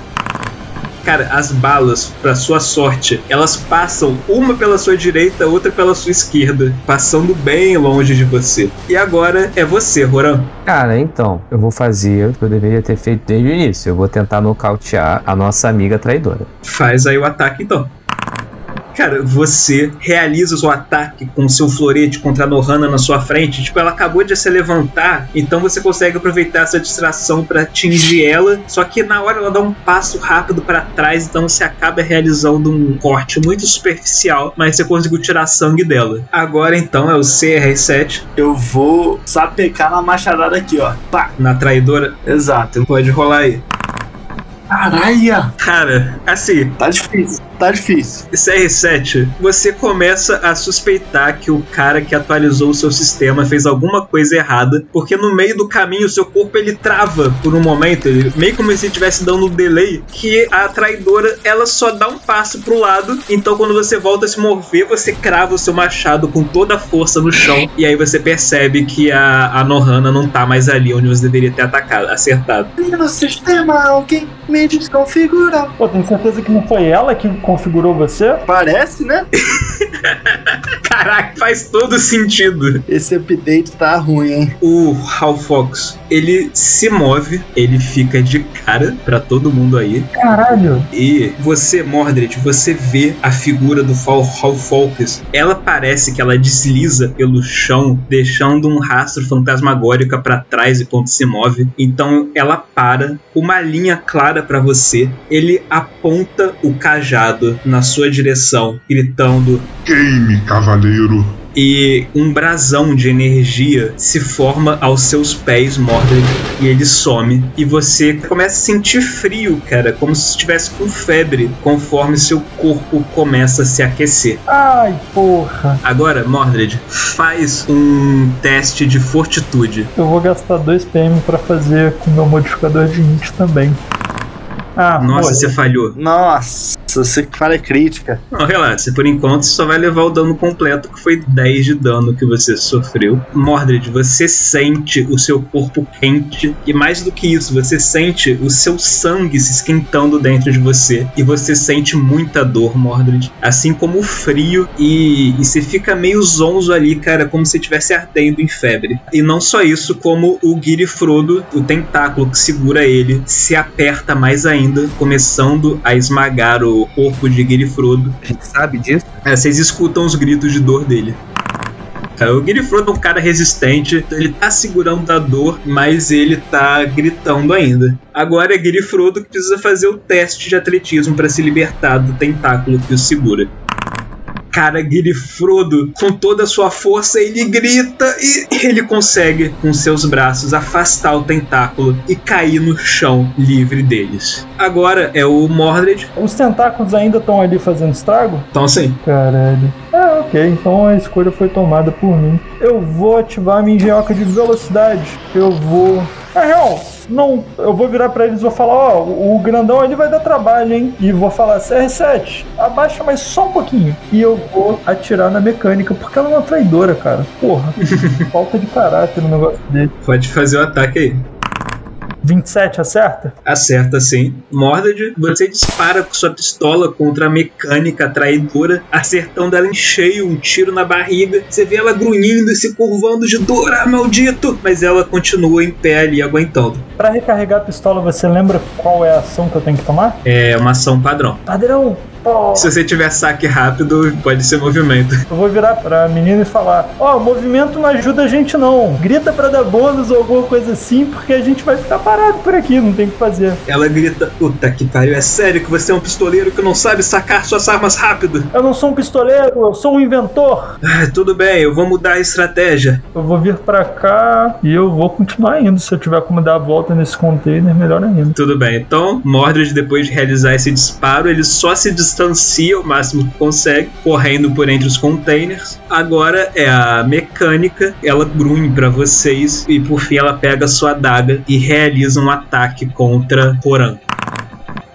A: Cara, as balas, pra sua sorte, elas passam uma pela sua direita, outra pela sua esquerda, passando bem longe de você. E agora é você, Roran.
D: Cara, então, eu vou fazer o que eu deveria ter feito desde o início. Eu vou tentar nocautear a nossa amiga traidora.
A: Faz aí o ataque então. Cara, você realiza o seu ataque com seu florete contra a Nohana na sua frente. Tipo, ela acabou de se levantar, então você consegue aproveitar essa distração para atingir ela. Só que na hora ela dá um passo rápido para trás, então você acaba realizando um corte muito superficial, mas você conseguiu tirar sangue dela. Agora então é o CR7
G: Eu vou sapecar na machadada aqui, ó. Pá.
A: na traidora.
G: Exato.
A: Pode rolar aí.
G: Caralho.
A: Cara, assim,
G: Tá difícil. Tá difícil.
A: CR7, você começa a suspeitar que o cara que atualizou o seu sistema fez alguma coisa errada, porque no meio do caminho o seu corpo ele trava por um momento, ele, meio como se estivesse dando um delay, que a traidora ela só dá um passo pro lado, então quando você volta a se mover, você crava o seu machado com toda a força no chão, e aí você percebe que a, a Nohana não tá mais ali onde você deveria ter atacado, acertado.
G: No sistema, alguém me desconfigurou.
B: Pô, tem certeza que não foi ela que configurou você?
G: Parece, né?
A: Caraca, faz todo sentido.
G: Esse update tá ruim, hein?
A: O Hal Fox, ele se move, ele fica de cara pra todo mundo aí.
B: Caralho.
A: E você, Mordred, você vê a figura do Hal Fox. Ela parece que ela desliza pelo chão, deixando um rastro fantasmagórico pra trás enquanto se move. Então ela para, uma linha clara pra você. Ele aponta o cajado na sua direção, gritando:
F: Queime, cavaleiro.
A: e um brasão de energia se forma aos seus pés, Mordred, e ele some. E você começa a sentir frio, cara, como se estivesse com febre, conforme seu corpo começa a se aquecer.
B: Ai, porra.
A: Agora, Mordred, faz um teste de fortitude.
B: Eu vou gastar 2 PM pra fazer com meu modificador de int também. Ah,
A: Nossa, você falhou.
G: Nossa, você que fala é crítica.
A: Não, relaxa, por enquanto você só vai levar o dano completo, que foi 10 de dano que você sofreu. Mordred, você sente o seu corpo quente, e mais do que isso, você sente o seu sangue se esquentando dentro de você, e você sente muita dor, Mordred, assim como o frio, e, e você fica meio zonzo ali, cara, como se estivesse ardendo em febre. E não só isso, como o Guiri Frodo, o tentáculo que segura ele, se aperta mais ainda, começando a esmagar o corpo de Frodo.
D: A gente sabe disso?
A: É, vocês escutam os gritos de dor dele. É, O Frodo é um cara resistente, ele tá segurando a dor, mas ele tá gritando ainda. Agora é Frodo que precisa fazer o teste de atletismo para se libertar do tentáculo que o segura. Cara, Guiri Frodo, com toda a sua força, ele grita e ele consegue, com seus braços, afastar o tentáculo e cair no chão livre deles. Agora é o Mordred.
B: Os tentáculos ainda estão ali fazendo estrago?
A: Então, assim,
B: Caralho. Ah, ok. Então a escolha foi tomada por mim. Eu vou ativar a minha engenhoca de velocidade. Eu vou. Na real, não. Eu vou virar pra eles e vou falar: ó, o o grandão ali vai dar trabalho, hein? E vou falar: CR7, abaixa mais só um pouquinho. E eu vou atirar na mecânica, porque ela é uma traidora, cara. Porra. Falta de caráter no negócio dele.
A: pode fazer o ataque aí.
B: 27, acerta?
A: Acerta sim. Mordred, você dispara com sua pistola contra a mecânica traidora, acertando ela em cheio, um tiro na barriga. Você vê ela grunhindo e se curvando de dor, ah, maldito! Mas ela continua em pé ali, aguentando.
B: Pra recarregar a pistola, você lembra qual é a ação que eu tenho que tomar?
A: É uma ação padrão.
B: Padrão!
A: Se você tiver saque rápido, pode ser movimento.
B: Eu vou virar pra menina e falar: Ó, movimento não ajuda a gente não. Grita pra dar bônus ou alguma coisa assim, porque a gente vai ficar parado por aqui, não tem o que fazer.
A: Ela grita: Puta que pariu, é sério que você é um pistoleiro que não sabe sacar suas armas rápido?
B: Eu não sou um pistoleiro, eu sou um inventor.
A: Ah, tudo bem, eu vou mudar a estratégia.
B: Eu vou vir pra cá e eu vou continuar indo. Se eu tiver como dar a volta nesse container, melhor ainda.
A: Tudo bem, então Mordred, depois de realizar esse disparo, ele só se distancia o máximo que consegue, correndo por entre os containers. Agora é a mecânica, ela grunhe pra vocês e por fim ela pega sua adaga e realiza um ataque contra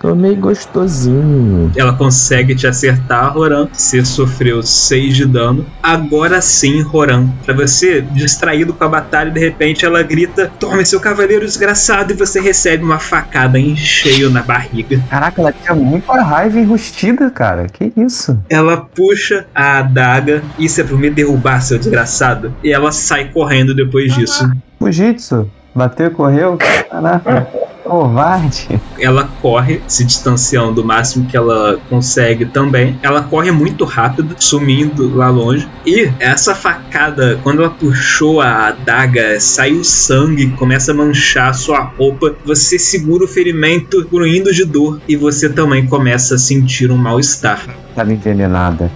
A: Roran.
D: Tomei gostosinho.
A: Ela consegue te acertar, Roran. Você sofreu 6 de dano. Agora sim, Roran. Pra você, distraído com a batalha, de repente ela grita: Tome seu cavaleiro desgraçado! E você recebe uma facada em cheio na barriga.
D: Caraca, ela tinha muita raiva enrustida, cara. Que isso?
A: Ela puxa a adaga. Isso é pra me derrubar, seu desgraçado. E ela sai correndo depois disso.
D: Fujitsu. Bateu, correu. Caraca. Covarde.
A: Ela corre, se distanciando o máximo que ela consegue também. Ela corre muito rápido, sumindo lá longe. E essa facada, quando ela puxou a adaga, saiu sangue, começa a manchar a sua roupa. Você segura o ferimento, gruindo de dor, e você também começa a sentir um mal-estar.
D: Tava envenenada.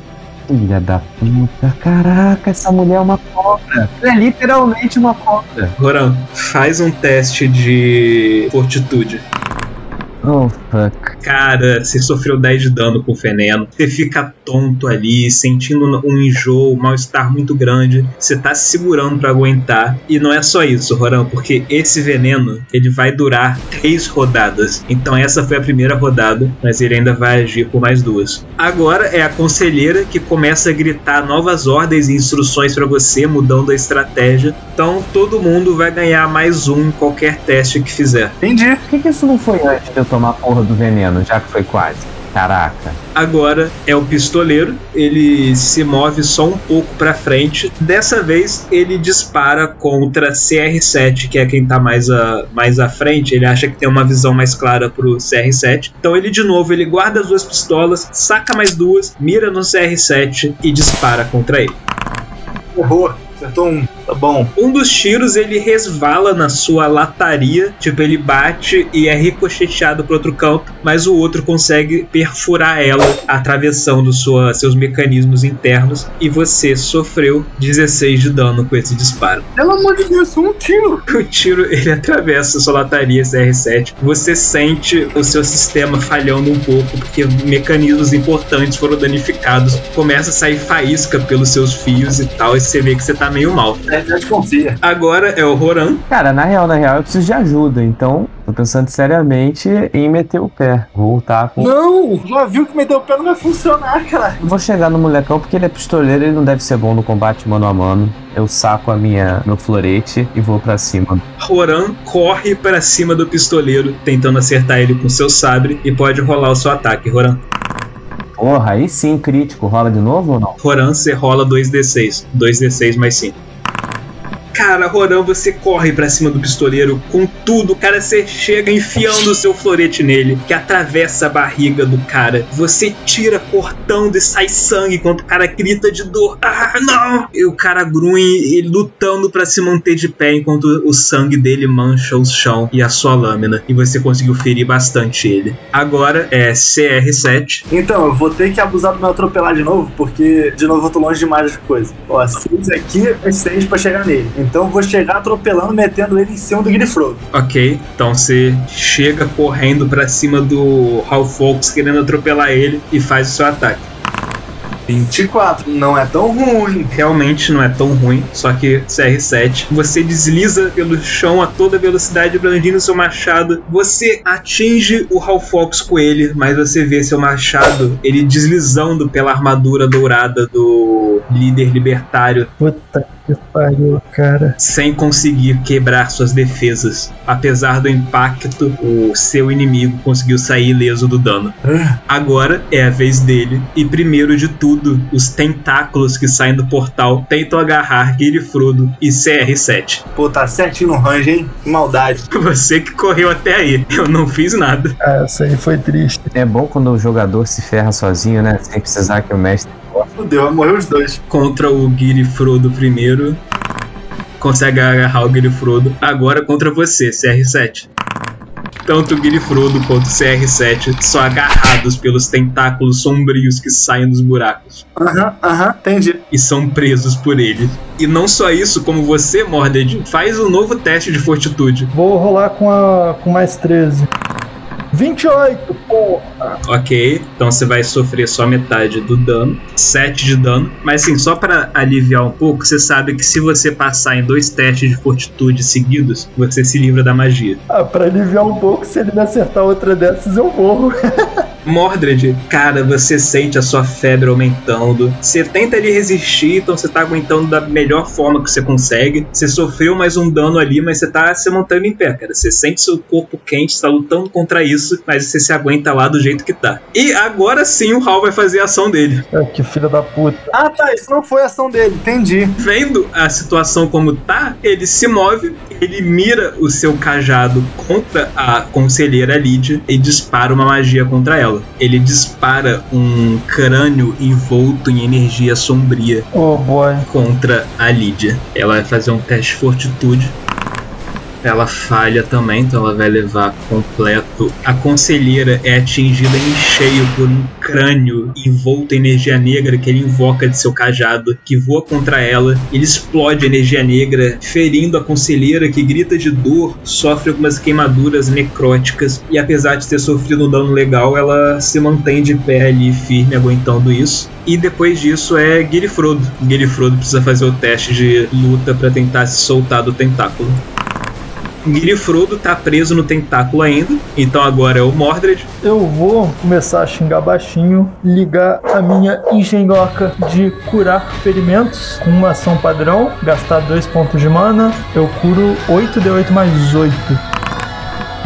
D: Filha da puta, caraca, essa mulher é uma cobra. É literalmente uma cobra.
A: Roran, faz um teste de fortitude.
D: Oh, fuck.
A: Cara, você sofreu 10 de dano com o veneno. Você fica tonto ali, sentindo um enjoo, um mal-estar muito grande. Você tá se segurando pra aguentar. E não é só isso, Roran, porque esse veneno ele vai durar três rodadas. Então essa foi a primeira rodada, mas ele ainda vai agir por mais duas. Agora é a conselheira que começa a gritar novas ordens e instruções pra você, mudando a estratégia. Então todo mundo vai ganhar mais um em qualquer teste que fizer.
G: Entendi.
D: Por que, que isso não foi antes de eu tomar a porra do veneno, já que foi quase? Caraca.
A: Agora é o pistoleiro, ele se move só um pouco pra frente. Dessa vez ele dispara contra CR7, que é quem tá mais, a, mais à frente. Ele acha que tem uma visão mais clara pro CR7. Então ele de novo ele guarda as duas pistolas, saca mais duas, mira no CR7 e dispara contra ele.
G: Errou. Acertou um. Tá bom.
A: Um dos tiros ele resvala na sua lataria, tipo ele bate e é ricocheteado pro outro canto, mas o outro consegue perfurar ela, atravessando sua, seus mecanismos internos e você sofreu 16 de dano com esse disparo.
G: Pelo amor de Deus, um tiro.
A: O tiro ele atravessa sua lataria CR7. Você sente o seu sistema falhando um pouco porque mecanismos importantes foram danificados. Começa a sair faísca pelos seus fios e tal, e você vê que você tá meio mal.
G: É, já desconfia.
A: Agora é o Roran.
D: Cara, na real, na real, eu preciso de ajuda, então tô pensando seriamente em meter o pé. Voltar com.
G: Não! Já viu que meter o pé não vai funcionar, cara.
D: Eu Vou chegar no molecão porque ele é pistoleiro, ele não deve ser bom no combate mano a mano. Eu saco a minha meu florete e vou pra cima.
A: Roran corre para cima do pistoleiro, tentando acertar ele com seu sabre e pode rolar o seu ataque, Roran.
D: Porra, aí sim, crítico. Rola de novo ou não?
A: Roran, você rola 2d6. 2d6 mais 5. Cara, Roran, você corre pra cima do pistoleiro com tudo. Cara, você chega enfiando o seu florete nele, que atravessa a barriga do cara. Você tira cortando e sai sangue enquanto o cara grita de dor. Ah, não! E o cara grunhe lutando pra se manter de pé enquanto o sangue dele mancha o chão e a sua lâmina. E você conseguiu ferir bastante ele. Agora é CR7.
G: Então, eu vou ter que abusar do meu atropelar de novo, porque de novo eu tô longe demais das coisas. Ó, seis aqui é seis pra chegar nele. Então eu vou chegar atropelando, metendo ele em cima do Grifrodo.
A: Ok, então você chega correndo pra cima do Hal Fox querendo atropelar ele e faz o seu ataque.
G: 24. Não é tão ruim.
A: Realmente não é tão ruim, só que CR7. Você desliza pelo chão a toda velocidade, brandindo seu machado. Você atinge o Hal Fox com ele, mas você vê seu machado ele deslizando pela armadura dourada do líder libertário
B: Puta que pariu, cara.
A: sem conseguir quebrar suas defesas. Apesar do impacto, o seu inimigo conseguiu sair ileso do dano. Agora é a vez dele, e primeiro de tudo, os tentáculos que saem do portal tentam agarrar Frodo e CR7.
G: Pô, tá certinho no range, hein? Que maldade.
A: Você que correu até aí, eu não fiz nada.
B: Ah, essa aí foi triste.
D: É bom quando o jogador se ferra sozinho, né? Sem precisar que o mestre.
G: Fudeu, vai morrer os dois.
A: Contra o Giri Frodo primeiro. Consegue agarrar o Giri Frodo. Agora contra você, CR7. Tanto o Giri Frodo quanto o CR7 são agarrados pelos tentáculos sombrios que saem dos buracos.
G: Aham, aham, entendi.
A: e são presos por ele. E não só isso, como você, Mordred, faz um novo teste de fortitude.
B: Vou rolar com, a, com mais 13. 28, porra!
A: Ok, então você vai sofrer só metade do dano, 7 de dano. Mas assim, só pra aliviar um pouco, você sabe que se você passar em dois testes de fortitude seguidos, você se livra da magia.
B: Ah, pra aliviar um pouco, se ele me acertar outra dessas, eu morro.
A: Mordred, cara, você sente a sua febre aumentando. Você tenta ali resistir, então você tá aguentando da melhor forma que você consegue. Você sofreu mais um dano ali, mas você tá se mantendo em pé, cara. Você sente seu corpo quente, está lutando contra isso, mas você se aguenta lá do jeito que tá. E agora sim o Hal vai fazer a ação dele.
B: É, que filho da puta.
G: Ah, tá. Isso não foi a ação dele. Entendi.
A: Vendo a situação como tá, ele se move, ele mira o seu cajado contra a conselheira Lydia e dispara uma magia contra ela. Ele dispara um crânio envolto em energia sombria
B: Oh boy.
A: contra a Lydia. Ela vai fazer um teste de fortitude. Ela falha também, então ela vai levar completo. A conselheira é atingida em cheio por um crânio envolto em energia negra que ele invoca de seu cajado, que voa contra ela. Ele explode energia negra, ferindo a conselheira que grita de dor, sofre algumas queimaduras necróticas e apesar de ter sofrido um dano legal, ela se mantém de pé ali firme, aguentando isso. E depois disso é Guilherme Guilherme precisa fazer o teste de luta para tentar se soltar do tentáculo. Guilherme tá preso no tentáculo ainda, então agora é o Mordred.
B: Eu vou começar a xingar baixinho, ligar a minha engenhoca de curar ferimentos com uma ação padrão, gastar dois pontos de mana, eu curo 8d8 mais 8.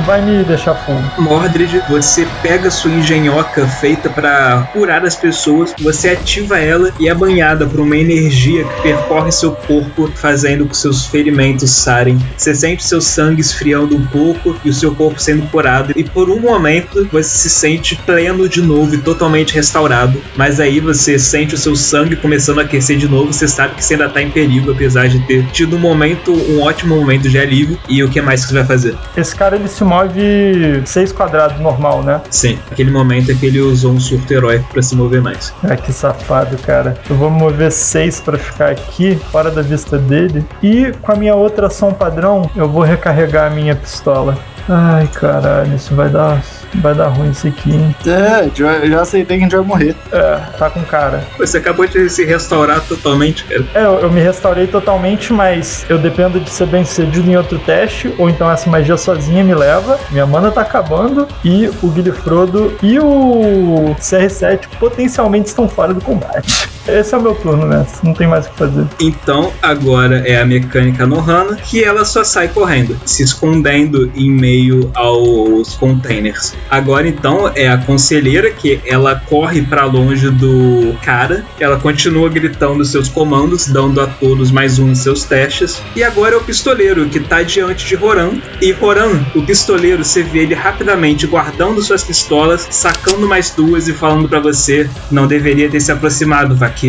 B: Vai me deixar full.
A: Mordred, você pega sua engenhoca feita para curar as pessoas, você ativa ela e é banhada por uma energia que percorre seu corpo, fazendo com que seus ferimentos sarem. Você sente seu sangue esfriando um pouco e o seu corpo sendo curado, e por um momento você se sente pleno de novo e totalmente restaurado. Mas aí você sente o seu sangue começando a aquecer de novo, você sabe que você ainda tá em perigo, apesar de ter tido um momento, um ótimo momento de alívio. E o que mais que você vai fazer?
B: Esse cara ele se move 6 quadrados normal, né?
A: Sim, aquele momento é que ele usou um surto heróico para se mover mais.
B: Ah, que safado, cara. Eu vou mover 6 pra ficar aqui, fora da vista dele. E com a minha outra ação padrão, eu vou recarregar a minha pistola. Ai, caralho, isso vai dar. Vai dar ruim isso aqui, hein?
G: É, já, já aceitei que a gente vai morrer.
B: É, tá com cara.
A: Você acabou de se restaurar totalmente, cara.
B: É, eu, eu me restaurei totalmente, mas eu dependo de ser bem sucedido em outro teste, ou então essa magia sozinha me leva. Minha mana tá acabando, e o Guilherfrodo e o CR7 potencialmente estão fora do combate. Esse é o meu turno, né? Não tem mais o que fazer.
A: Então agora é a mecânica Nohana que ela só sai correndo, se escondendo em meio aos containers. Agora então é a conselheira que ela corre pra longe do cara, ela continua gritando seus comandos, dando a todos mais um em seus testes. E agora é o pistoleiro que tá diante de Roran. E Roran, o pistoleiro, você vê ele rapidamente guardando suas pistolas, sacando mais duas e falando pra você: não deveria ter se aproximado, vaqueiro.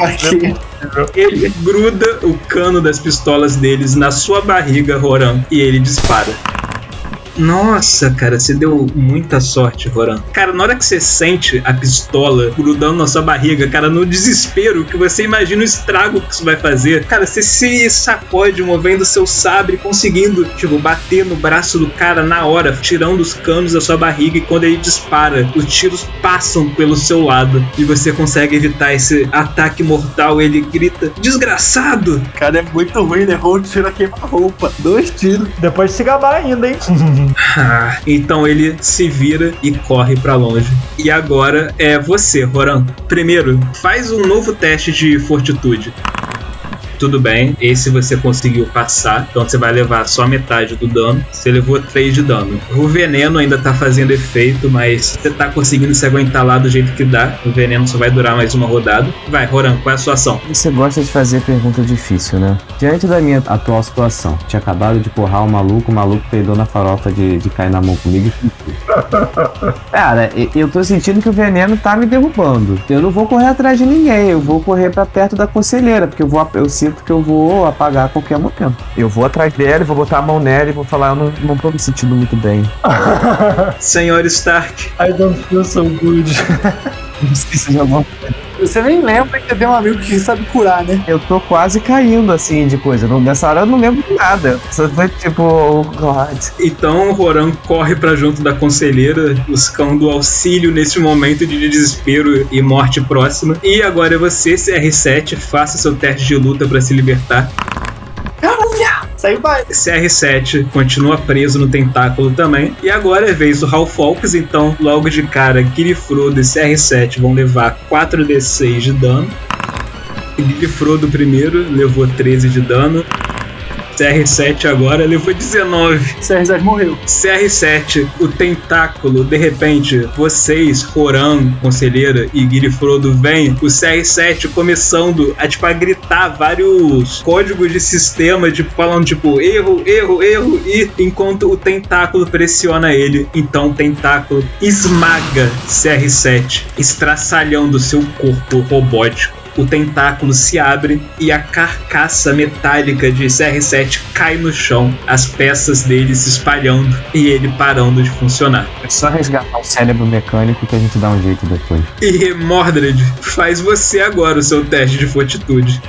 G: Aqui.
A: Ele gruda o cano das pistolas deles na sua barriga, Roran, e ele dispara. Nossa, cara, você deu muita sorte, Roran. Cara, na hora que você sente a pistola grudando na sua barriga, cara, no desespero que você imagina o estrago que isso vai fazer, cara, você se sacode movendo seu sabre, conseguindo, tipo, bater no braço do cara na hora, tirando os canos da sua barriga e quando ele dispara, os tiros passam pelo seu lado e você consegue evitar esse ataque mortal. Ele grita: Desgraçado!
G: Cara é muito ruim, o tiro a queima-roupa. Dois tiros.
B: Depois de se gabar ainda, hein?
A: Ah, então ele se vira e corre pra longe. E agora é você, Roran. Primeiro, faz um novo teste de fortitude. Tudo bem, esse você conseguiu passar, então você vai levar só metade do dano. Você levou 3 de dano. O veneno ainda tá fazendo efeito, mas você tá conseguindo se aguentar lá do jeito que dá. O veneno só vai durar mais uma rodada. Vai, Roran, qual é a sua ação?
D: Você gosta de fazer pergunta difícil, né? Diante da minha atual situação, tinha acabado de porrar o maluco, o maluco peidou na farofa de, de cair na mão comigo. Cara, eu tô sentindo que o veneno tá me derrubando. Eu não vou correr atrás de ninguém, eu vou correr pra perto da conselheira, porque eu, vou, eu sinto que eu vou apagar a qualquer momento. Eu vou atrás dela, vou botar a mão nela e vou falar, eu não, não tô me sentindo muito bem.
A: Senhor Stark.
B: I don't feel so good.
D: Eu esqueci de alguma
G: Você nem lembra que tem um amigo que sabe curar, né?
D: Eu tô quase caindo, assim, de coisa. Não- Nessa hora eu não lembro de nada. Só foi tipo, oh God.
A: Então o Roran corre pra junto da conselheira, buscando auxílio nesse momento de desespero e morte próxima. E agora é você, CR7, faça seu teste de luta pra se libertar.
G: O baile.
A: CR7 continua preso no tentáculo também. E agora é vez do Ralph Fawkes, então logo de cara, Kirifrodo e CR7 vão levar 4d6 de dano. Kirifrodo primeiro levou 13 de dano. CR7 agora levou 19.
G: CR7 morreu.
A: CR7, o tentáculo, de repente, vocês, Roran, conselheira e Guirifrodo vêm, o CR7 começando a, tipo, a gritar vários códigos de sistema, tipo, falando, tipo, erro, erro, erro, e enquanto o tentáculo pressiona ele, então o tentáculo esmaga CR7, estraçalhando seu corpo robótico o tentáculo se abre e a carcaça metálica de CR7 cai no chão, as peças dele se espalhando e ele parando de funcionar.
D: É só resgatar o cérebro mecânico que a gente dá um jeito depois.
A: E Mordred, faz você agora o seu teste de fortitude.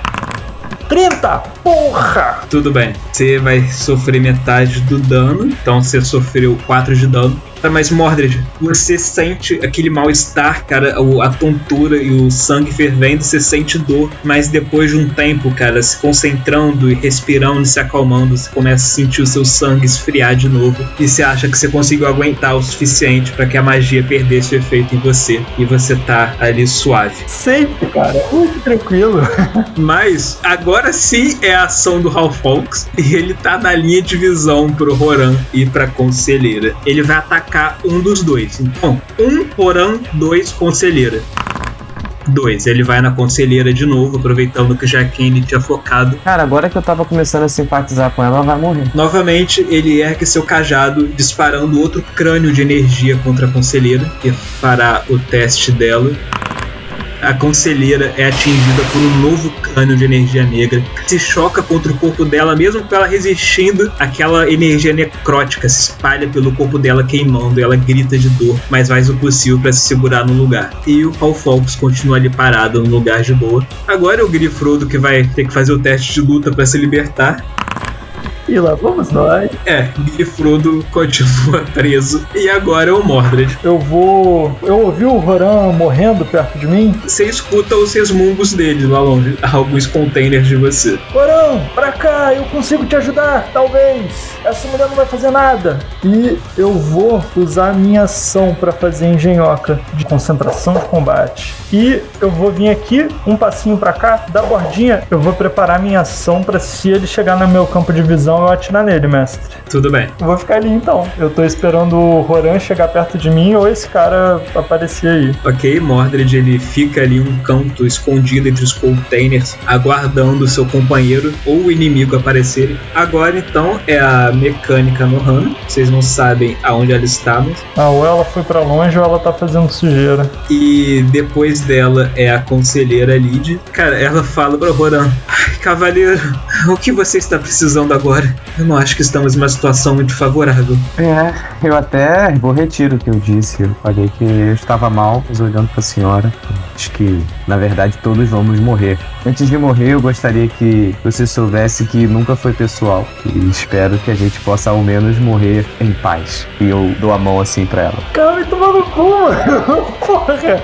B: 30! Porra!
A: Tudo bem, você vai sofrer metade do dano, então você sofreu 4 de dano. Tá, mas Mordred, você sente aquele mal-estar, cara, a tontura e o sangue fervendo, você sente dor, mas depois de um tempo, cara, se concentrando e respirando e se acalmando, você começa a sentir o seu sangue esfriar de novo e você acha que você conseguiu aguentar o suficiente para que a magia perdesse o efeito em você e você tá ali suave.
B: Sempre, cara. Muito tranquilo.
A: Mas agora sim é a ação do Ralph Fawkes e ele tá na linha de visão pro Roran e pra Conselheira. Ele vai atacar um dos dois. Então, um Roran, dois Conselheira. Dois, ele vai na Conselheira de novo, aproveitando que já Kenny tinha focado.
D: Cara, agora que eu tava começando a simpatizar com ela, ela vai morrer.
A: Novamente, ele ergue seu cajado, disparando outro crânio de energia contra a Conselheira, que fará o teste dela. A conselheira é atingida por um novo crânio de energia negra que se choca contra o corpo dela, mesmo com ela resistindo, aquela energia necrótica se espalha pelo corpo dela queimando. Ela grita de dor, mas faz o possível para se segurar no lugar. E o Paul Fox continua ali parado no lugar de boa. Agora é o Grifrodo que vai ter que fazer o teste de luta para se libertar.
B: E lá vamos nós.
A: É, Grifrodo continua preso. E agora é o Mordred.
B: Eu vou. Eu ouvi o Roran morrendo perto de mim.
A: Você escuta os resmungos dele lá longe, alguns containers de você.
B: Roran, pra cá, eu consigo te ajudar, talvez. Essa mulher não vai fazer nada. E eu vou usar a minha ação pra fazer engenhoca de concentração de combate. E eu vou vir aqui, um passinho pra cá, da bordinha, eu vou preparar minha ação pra se ele chegar no meu campo de visão, eu atirar nele, mestre.
A: Tudo bem.
B: Eu vou ficar ali então. Eu tô esperando o Roran chegar perto de mim ou esse cara aparecer aí.
A: Ok, Mordred ele fica ali um canto escondido entre os containers, aguardando seu companheiro ou o inimigo aparecerem. Agora então é a mecânica no Hana. Vocês não sabem aonde ela está, mas
B: Ah, ou ela foi pra longe ou ela tá fazendo sujeira.
A: E depois dela é a conselheira Lid. Cara, ela fala pra Roran: "Ai, Cavaleiro, o que você está precisando agora? Eu não acho que estamos numa situação muito favorável.
D: É, eu até vou retiro o que eu disse. Eu falei que eu estava mal, mas olhando pra senhora, acho que na verdade todos vamos morrer. Antes de morrer, eu gostaria que você soubesse que nunca foi pessoal. E espero que a gente possa ao menos morrer em paz. E eu dou a mão assim pra ela.
B: Cara, vai tomar no cu, mano. Porra.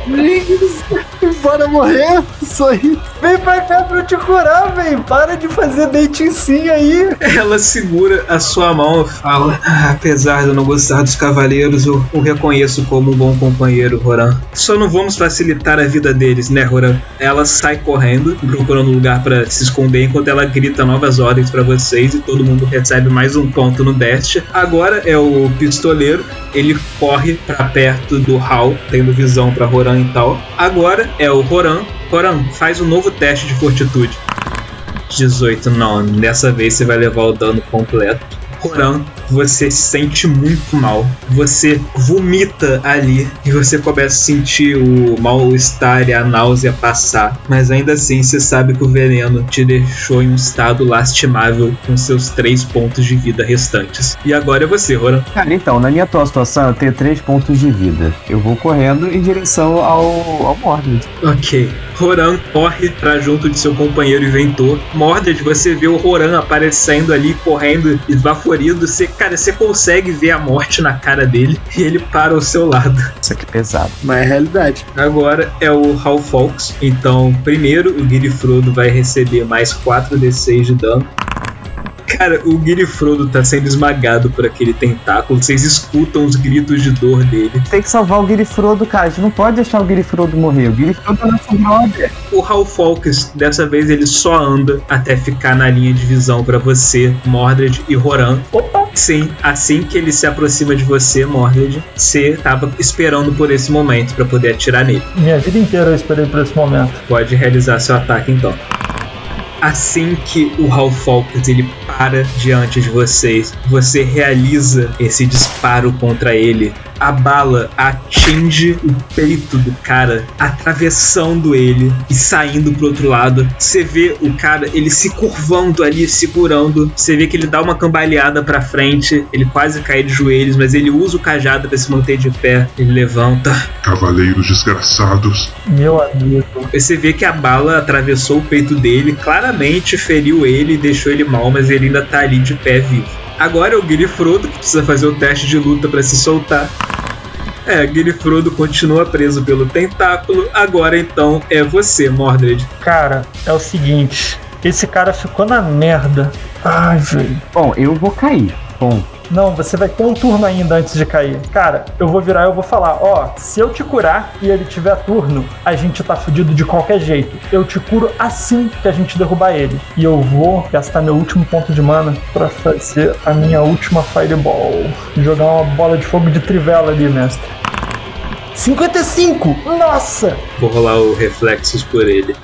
G: Bora morrer? Isso aí.
B: Vem pra cá pra eu te curar, velho. Para de fazer sim aí.
A: Ela segura a sua mão e fala: "Ah, Apesar de eu não gostar dos cavaleiros, eu o reconheço como um bom companheiro, Roran. Só não vamos facilitar a vida deles, né, Roran? Ela sai correndo, procurando lugar pra se esconder, enquanto ela grita novas ordens pra vocês e todo mundo recebe mais um ponto no Dash. Agora é o pistoleiro, ele corre pra perto do Hal, tendo visão pra Roran e tal. Agora é o Roran. Roran, faz um novo teste de fortitude. 18, não, dessa vez você vai levar o dano completo. Roran, você se sente muito mal. Você vomita ali e você começa a sentir o mal-estar e a náusea passar. Mas ainda assim, você sabe que o veneno te deixou em um estado lastimável com seus três pontos de vida restantes. E agora é você, Roran.
D: Cara, então, na minha atual situação, eu tenho três pontos de vida. Eu vou correndo em direção ao, ao Mordred.
A: Ok. Roran corre pra junto de seu companheiro inventor. Mordred, você vê o Roran aparecendo ali, correndo, esbaforido. Você, cara, você consegue ver a morte na cara dele e ele para ao seu lado.
D: Isso aqui é pesado.
G: Mas é realidade.
A: Agora é o Hal Fox. Então, primeiro, o Guilherme Frodo vai receber mais 4d6 de dano. Cara, o Guiri Frodo tá sendo esmagado por aquele tentáculo. Vocês escutam os gritos de dor dele.
D: Tem que salvar o Guiri Frodo, cara. A gente não pode deixar o Guiri Frodo morrer. O Guiri Frodo é nosso brother.
A: O Hal Falkes, dessa vez, ele só anda até ficar na linha de visão pra você, Mordred e Roran.
B: Opa!
A: Sim, assim que ele se aproxima de você, Mordred, você tava esperando por esse momento pra poder atirar nele.
B: Minha vida inteira eu esperei por esse momento.
A: Pode realizar seu ataque então. Assim que o Hal Falkes ele para diante de vocês, você realiza esse disparo contra ele. A bala atinge o peito do cara, atravessando ele e saindo pro outro lado. Você vê o cara, ele se curvando ali, segurando. Você vê que ele dá uma cambaleada pra frente, ele quase cai de joelhos, mas ele usa o cajado pra se manter de pé. Ele levanta.
F: Cavaleiros desgraçados.
B: Meu amigo.
A: Você vê que a bala atravessou o peito dele, claramente feriu ele e deixou ele mal, mas ele ainda tá ali de pé vivo. Agora é o Guilherme Frodo que precisa fazer o teste de luta pra se soltar. É, Guilherme Frodo continua preso pelo tentáculo. Agora então é você, Mordred.
B: Cara, é o seguinte. Esse cara ficou na merda. Ai, velho.
D: Bom, eu vou cair. Bom,
B: Não, você vai ter um turno ainda antes de cair. Cara, eu vou virar e eu vou falar, ó, se eu te curar e ele tiver turno, a gente tá fudido de qualquer jeito. Eu te curo assim que a gente derrubar ele. E eu vou gastar meu último ponto de mana pra fazer a minha última Fireball. Jogar uma bola de fogo de trivela ali, mestre. 55! Nossa!
A: Vou rolar o reflexos por ele.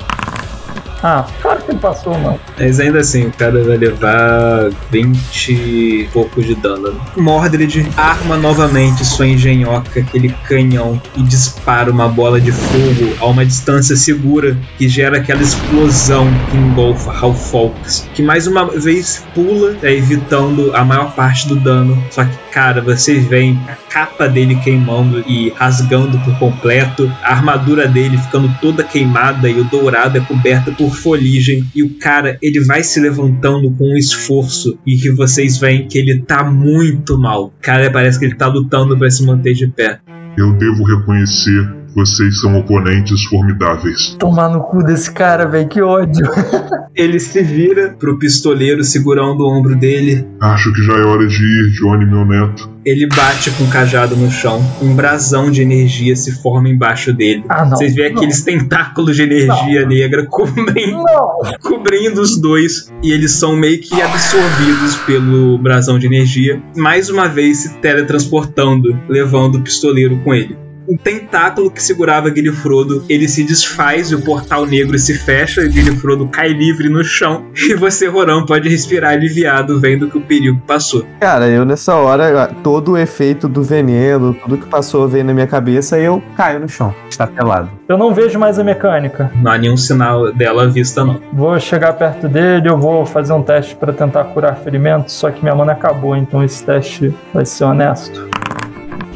B: Ah, claro que ele passou, mano.
A: Mas ainda assim, o cara vai levar 20 e pouco de dano. Mordred arma novamente sua engenhoca, aquele canhão, e dispara uma bola de fogo a uma distância segura que gera aquela explosão que engolfa Hal Falks, que mais uma vez pula, é, evitando a maior parte do dano. Só que, cara, vocês veem a capa dele queimando e rasgando por completo, a armadura dele ficando toda queimada e o dourado é coberto por foligem e o cara ele vai se levantando com um esforço e que vocês veem que ele tá muito mal. Cara parece que ele tá lutando para se manter de pé.
F: Eu devo reconhecer, vocês são oponentes formidáveis.
B: Tomar no cu desse cara, velho, que ódio.
A: Ele se vira pro pistoleiro segurando o ombro dele.
F: Acho que já é hora de ir, Johnny, meu neto.
A: Ele bate com o cajado no chão. Um brasão de energia se forma embaixo dele.
B: Ah, não.
A: Vocês veem
B: não.
A: aqueles tentáculos de energia negra cobrindo,
B: Não!
A: cobrindo os dois. E eles são meio que absorvidos pelo brasão de energia. Mais uma vez se teletransportando, levando o pistoleiro com ele. O tentáculo que segurava Guilherme Frodo, ele se desfaz e o portal negro se fecha e Guilherme Frodo cai livre no chão. E você, Roran, pode respirar aliviado vendo que o perigo passou.
D: cara, eu nessa hora, todo o efeito do veneno, tudo que passou veio na minha cabeça e eu caio no chão, está pelado.
B: Eu não vejo mais a mecânica.
A: Não há nenhum sinal dela à vista, não.
B: Vou chegar perto dele, eu vou fazer um teste pra tentar curar ferimentos, só que minha mana acabou, então esse teste vai ser honesto.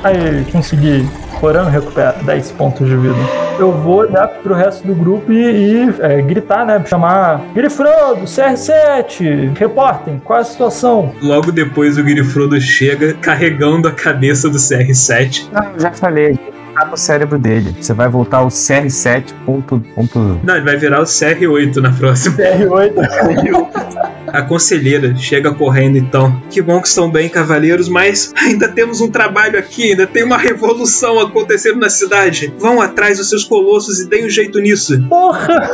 B: Aí, consegui. Coran recupera 10 pontos de vida. Eu vou olhar pro resto do grupo e, e, é, gritar, né? Chamar Grifrodo, CR7, reportem, qual é a situação?
A: Logo depois o Guilherme Frodo chega carregando a cabeça do CR7.
D: Não, eu já falei, tá no cérebro dele. Você vai voltar ao CR7. Ponto, ponto...
A: Não, ele vai virar o CR8 na próxima.
B: CR8.
A: A conselheira chega correndo então. Que bom que estão bem, cavaleiros, mas ainda temos um trabalho aqui, ainda tem uma revolução acontecendo na cidade. Vão atrás dos seus colossos e deem um jeito nisso.
B: Porra!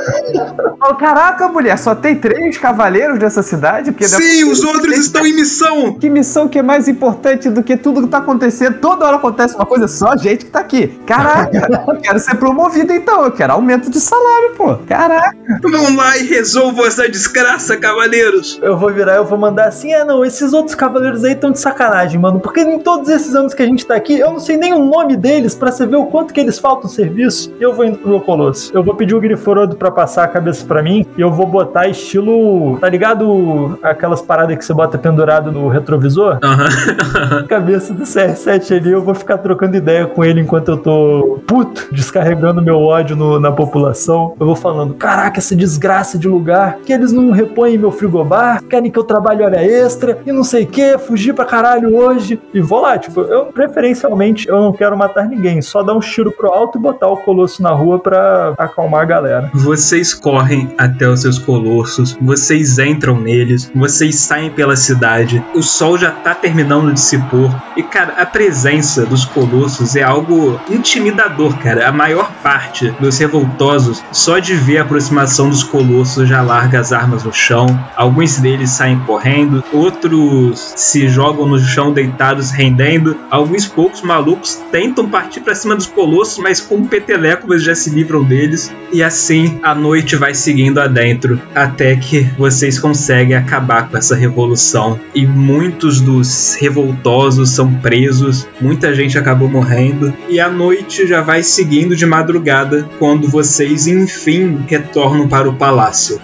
D: Oh, caraca, mulher, só tem três cavaleiros nessa cidade? Porque
A: Sim, os outros estão em missão.
D: Que missão que é mais importante do que tudo que tá acontecendo? Toda hora acontece uma coisa, só a gente que tá aqui. Caraca, eu quero ser promovido então, eu quero aumento de salário, pô. Caraca.
A: Vão lá e resolvam essa desgraça, cavaleiros.
B: Eu vou virar, eu vou mandar assim, é não, esses outros cavaleiros aí estão de sacanagem, mano, porque em todos esses anos que a gente tá aqui, eu não sei nem o nome deles pra você ver o quanto que eles faltam serviço. Eu vou indo pro meu colosso. Eu vou pedir o Griforodo pra passar a cabeça pra mim e eu vou botar estilo, tá ligado? Aquelas paradas que você bota pendurado no retrovisor?
A: Aham.
B: Cabeça do CR7 ali, eu vou ficar trocando ideia com ele enquanto eu tô puto, descarregando meu ódio no- na população, eu vou falando: caraca, essa desgraça de lugar, que eles não repõem meu frigobar, querem que eu trabalhe hora extra e não sei o que, fugir pra caralho hoje. E vou lá, tipo, eu preferencialmente eu não quero matar ninguém, só dar um tiro pro alto e botar o colosso na rua pra acalmar a galera.
A: Vocês correm até os seus colossos, vocês entram neles, vocês saem pela cidade, o sol já tá terminando de se pôr. E, cara, a presença dos colossos é algo intimidador, cara. A maior parte dos revoltosos, só de ver a aproximação dos colossos, já larga as armas no chão. Alguns deles saem correndo, outros se jogam no chão deitados, rendendo. Alguns poucos malucos tentam partir para cima dos colossos, mas com um peteleco eles já se livram deles. E assim a noite vai seguindo adentro, até que vocês conseguem acabar com essa revolução. E muitos dos revoltosos são presos, muita gente acabou morrendo. E a noite já vai seguindo de madrugada, quando vocês enfim retornam para o palácio.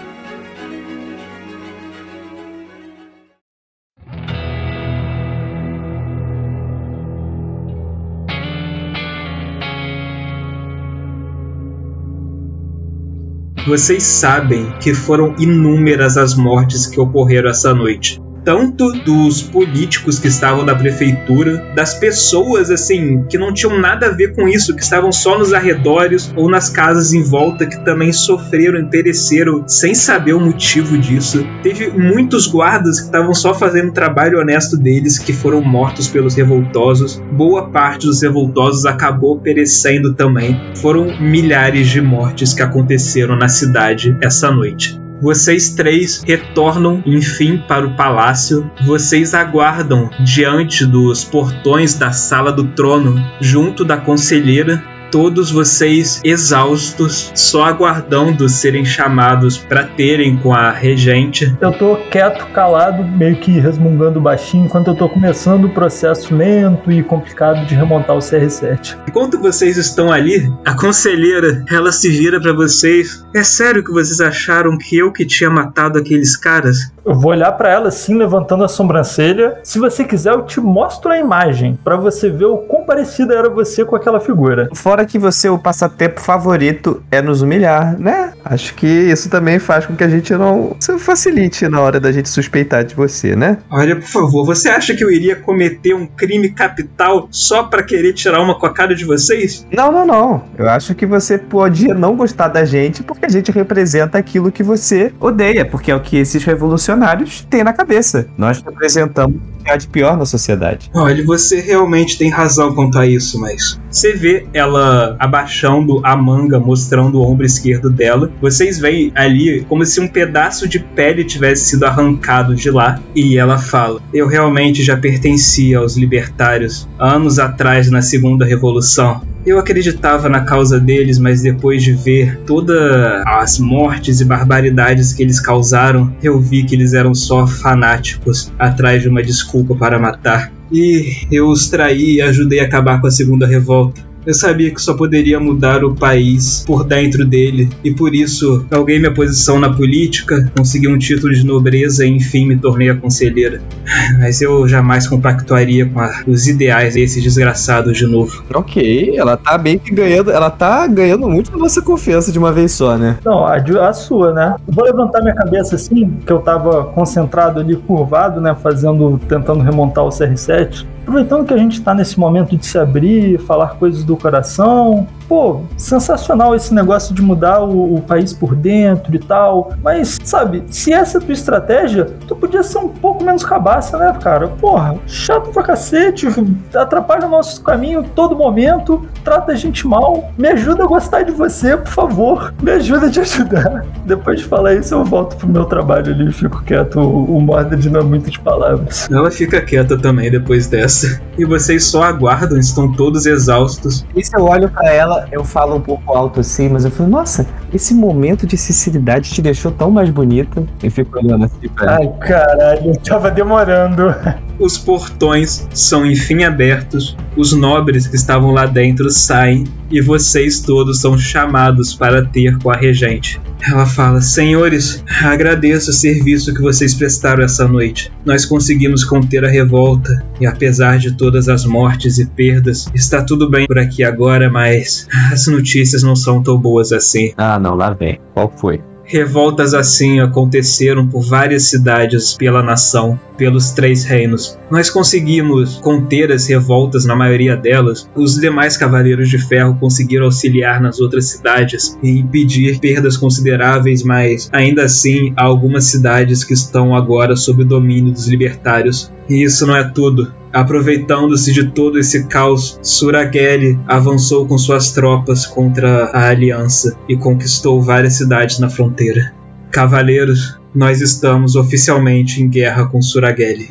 A: Vocês sabem que foram inúmeras as mortes que ocorreram essa noite. Tanto dos políticos que estavam na prefeitura, das pessoas assim que não tinham nada a ver com isso, que estavam só nos arredores ou nas casas em volta que também sofreram e pereceram sem saber o motivo disso. Teve muitos guardas que estavam só fazendo o trabalho honesto deles que foram mortos pelos revoltosos. Boa parte dos revoltosos acabou perecendo também. Foram milhares de mortes que aconteceram na cidade essa noite. Vocês três retornam, enfim, para o palácio. Vocês aguardam diante dos portões da sala do trono, junto da conselheira. Todos vocês exaustos, só aguardando serem chamados para terem com a regente.
B: Eu tô quieto, calado, meio que resmungando baixinho, enquanto eu tô começando o processo lento e complicado de remontar o CR7.
A: Enquanto vocês estão ali, a conselheira, ela se vira para vocês. É sério que vocês acharam que eu que tinha matado aqueles caras?
B: Eu vou olhar pra ela assim, levantando a sobrancelha. Se você quiser, eu te mostro a imagem pra você ver o quão parecida era você com aquela figura.
D: Fora que você, o passatempo favorito é nos humilhar, né? Acho que isso também faz com que a gente não se facilite na hora da gente suspeitar de você, né?
A: Olha, por favor, você acha que eu iria cometer um crime capital só pra querer tirar uma com a cara de vocês?
D: Não, não, não. Eu acho que você podia não gostar da gente porque a gente representa aquilo que você odeia, porque é o que esses revolucionários têm na cabeça. Nós representamos o que há de pior na sociedade.
A: Olha, você realmente tem razão quanto a isso, mas você vê ela abaixando a manga, mostrando o ombro esquerdo dela. Vocês veem ali como se um pedaço de pele tivesse sido arrancado de lá. E ela fala: Eu realmente já pertencia aos libertários anos atrás na Segunda Revolução. Eu acreditava na causa deles, mas depois de ver todas as mortes e barbaridades que eles causaram, eu vi que eles eram só fanáticos atrás de uma desculpa para matar. E eu os traí e ajudei a acabar com a segunda revolta. Eu sabia que só poderia mudar o país por dentro dele, e por isso galguei minha posição na política, consegui um título de nobreza e enfim me tornei a conselheira. Mas eu jamais compactuaria com a- os ideais desses desgraçados de novo.
D: Ok, ela tá bem que ganhando. Ela tá ganhando muito da nossa confiança de uma vez só, né?
B: Não, a, a sua, né? Eu Vou levantar minha cabeça assim, que eu tava concentrado ali, curvado, né? Fazendo, tentando remontar o CR7. Aproveitando que a gente tá nesse momento de se abrir, falar coisas do coração. Pô, sensacional esse negócio de mudar o, o país por dentro e tal. Mas, sabe, se essa é a tua estratégia, tu podia ser um pouco menos cabaça, né, cara? Porra, chato pra cacete, atrapalha o nosso caminho todo momento, trata a gente mal. Me ajuda a gostar de você, por favor. Me ajuda a te ajudar. Depois de falar isso, eu volto pro meu trabalho ali e fico quieto. O, o Mordred não é muito de palavras.
A: Ela fica quieta também depois dessa. E vocês só aguardam, estão todos exaustos.
D: E se eu olho pra ela, eu falo um pouco alto assim, mas eu falo, nossa, esse momento de sinceridade te deixou tão mais bonita. E fico olhando assim ela.
B: Ai, caralho, tava demorando.
A: Os portões são enfim abertos, os nobres que estavam lá dentro saem e vocês todos são chamados para ter com a regente. Ela fala: Senhores, agradeço o serviço que vocês prestaram essa noite. Nós conseguimos conter a revolta e, apesar de todas as mortes e perdas, está tudo bem por aqui agora, mas as notícias não são tão boas assim.
D: Ah, não, lá vem. Qual foi?
A: Revoltas assim aconteceram por várias cidades pela nação, pelos três reinos. Nós conseguimos conter as revoltas na maioria delas. Os demais cavaleiros de ferro conseguiram auxiliar nas outras cidades e impedir perdas consideráveis, mas ainda assim há algumas cidades que estão agora sob o domínio dos libertários. E isso não é tudo. Aproveitando-se de todo esse caos, Surageli avançou com suas tropas contra a Aliança e conquistou várias cidades na fronteira. Cavaleiros, nós estamos oficialmente em guerra com Surageli.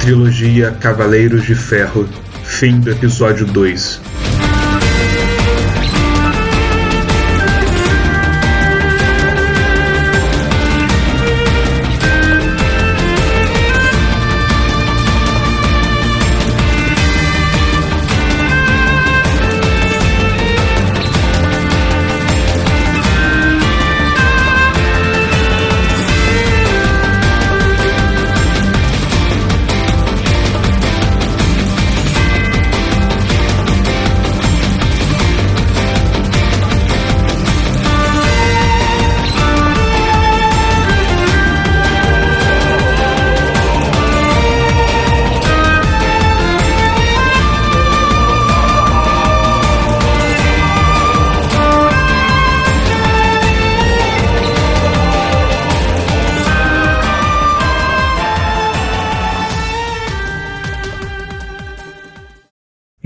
A: Trilogia Cavaleiros de Ferro, fim do episódio 2.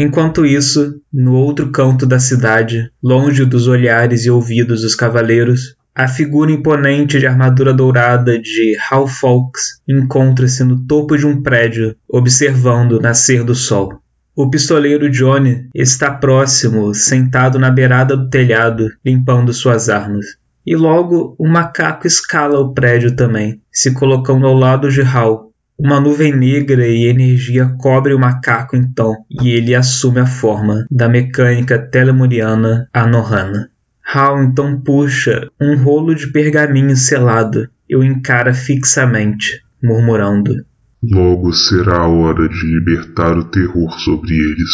A: Enquanto isso, no outro canto da cidade, longe dos olhares e ouvidos dos cavaleiros, a figura imponente de armadura dourada de Hal Fawkes encontra-se no topo de um prédio, observando o nascer do sol. O pistoleiro Johnny está próximo, sentado na beirada do telhado, limpando suas armas. E logo o macaco escala o prédio também, se colocando ao lado de Hal, uma nuvem negra e energia cobre o macaco então, e ele assume a forma da mecânica telemuriana Anohana. Hal então puxa um rolo de pergaminho selado e o encara fixamente, murmurando:
F: Logo será a hora de libertar o terror sobre eles.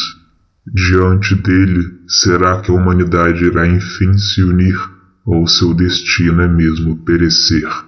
F: Diante dele, será que a humanidade irá enfim se unir, ou seu destino é mesmo perecer?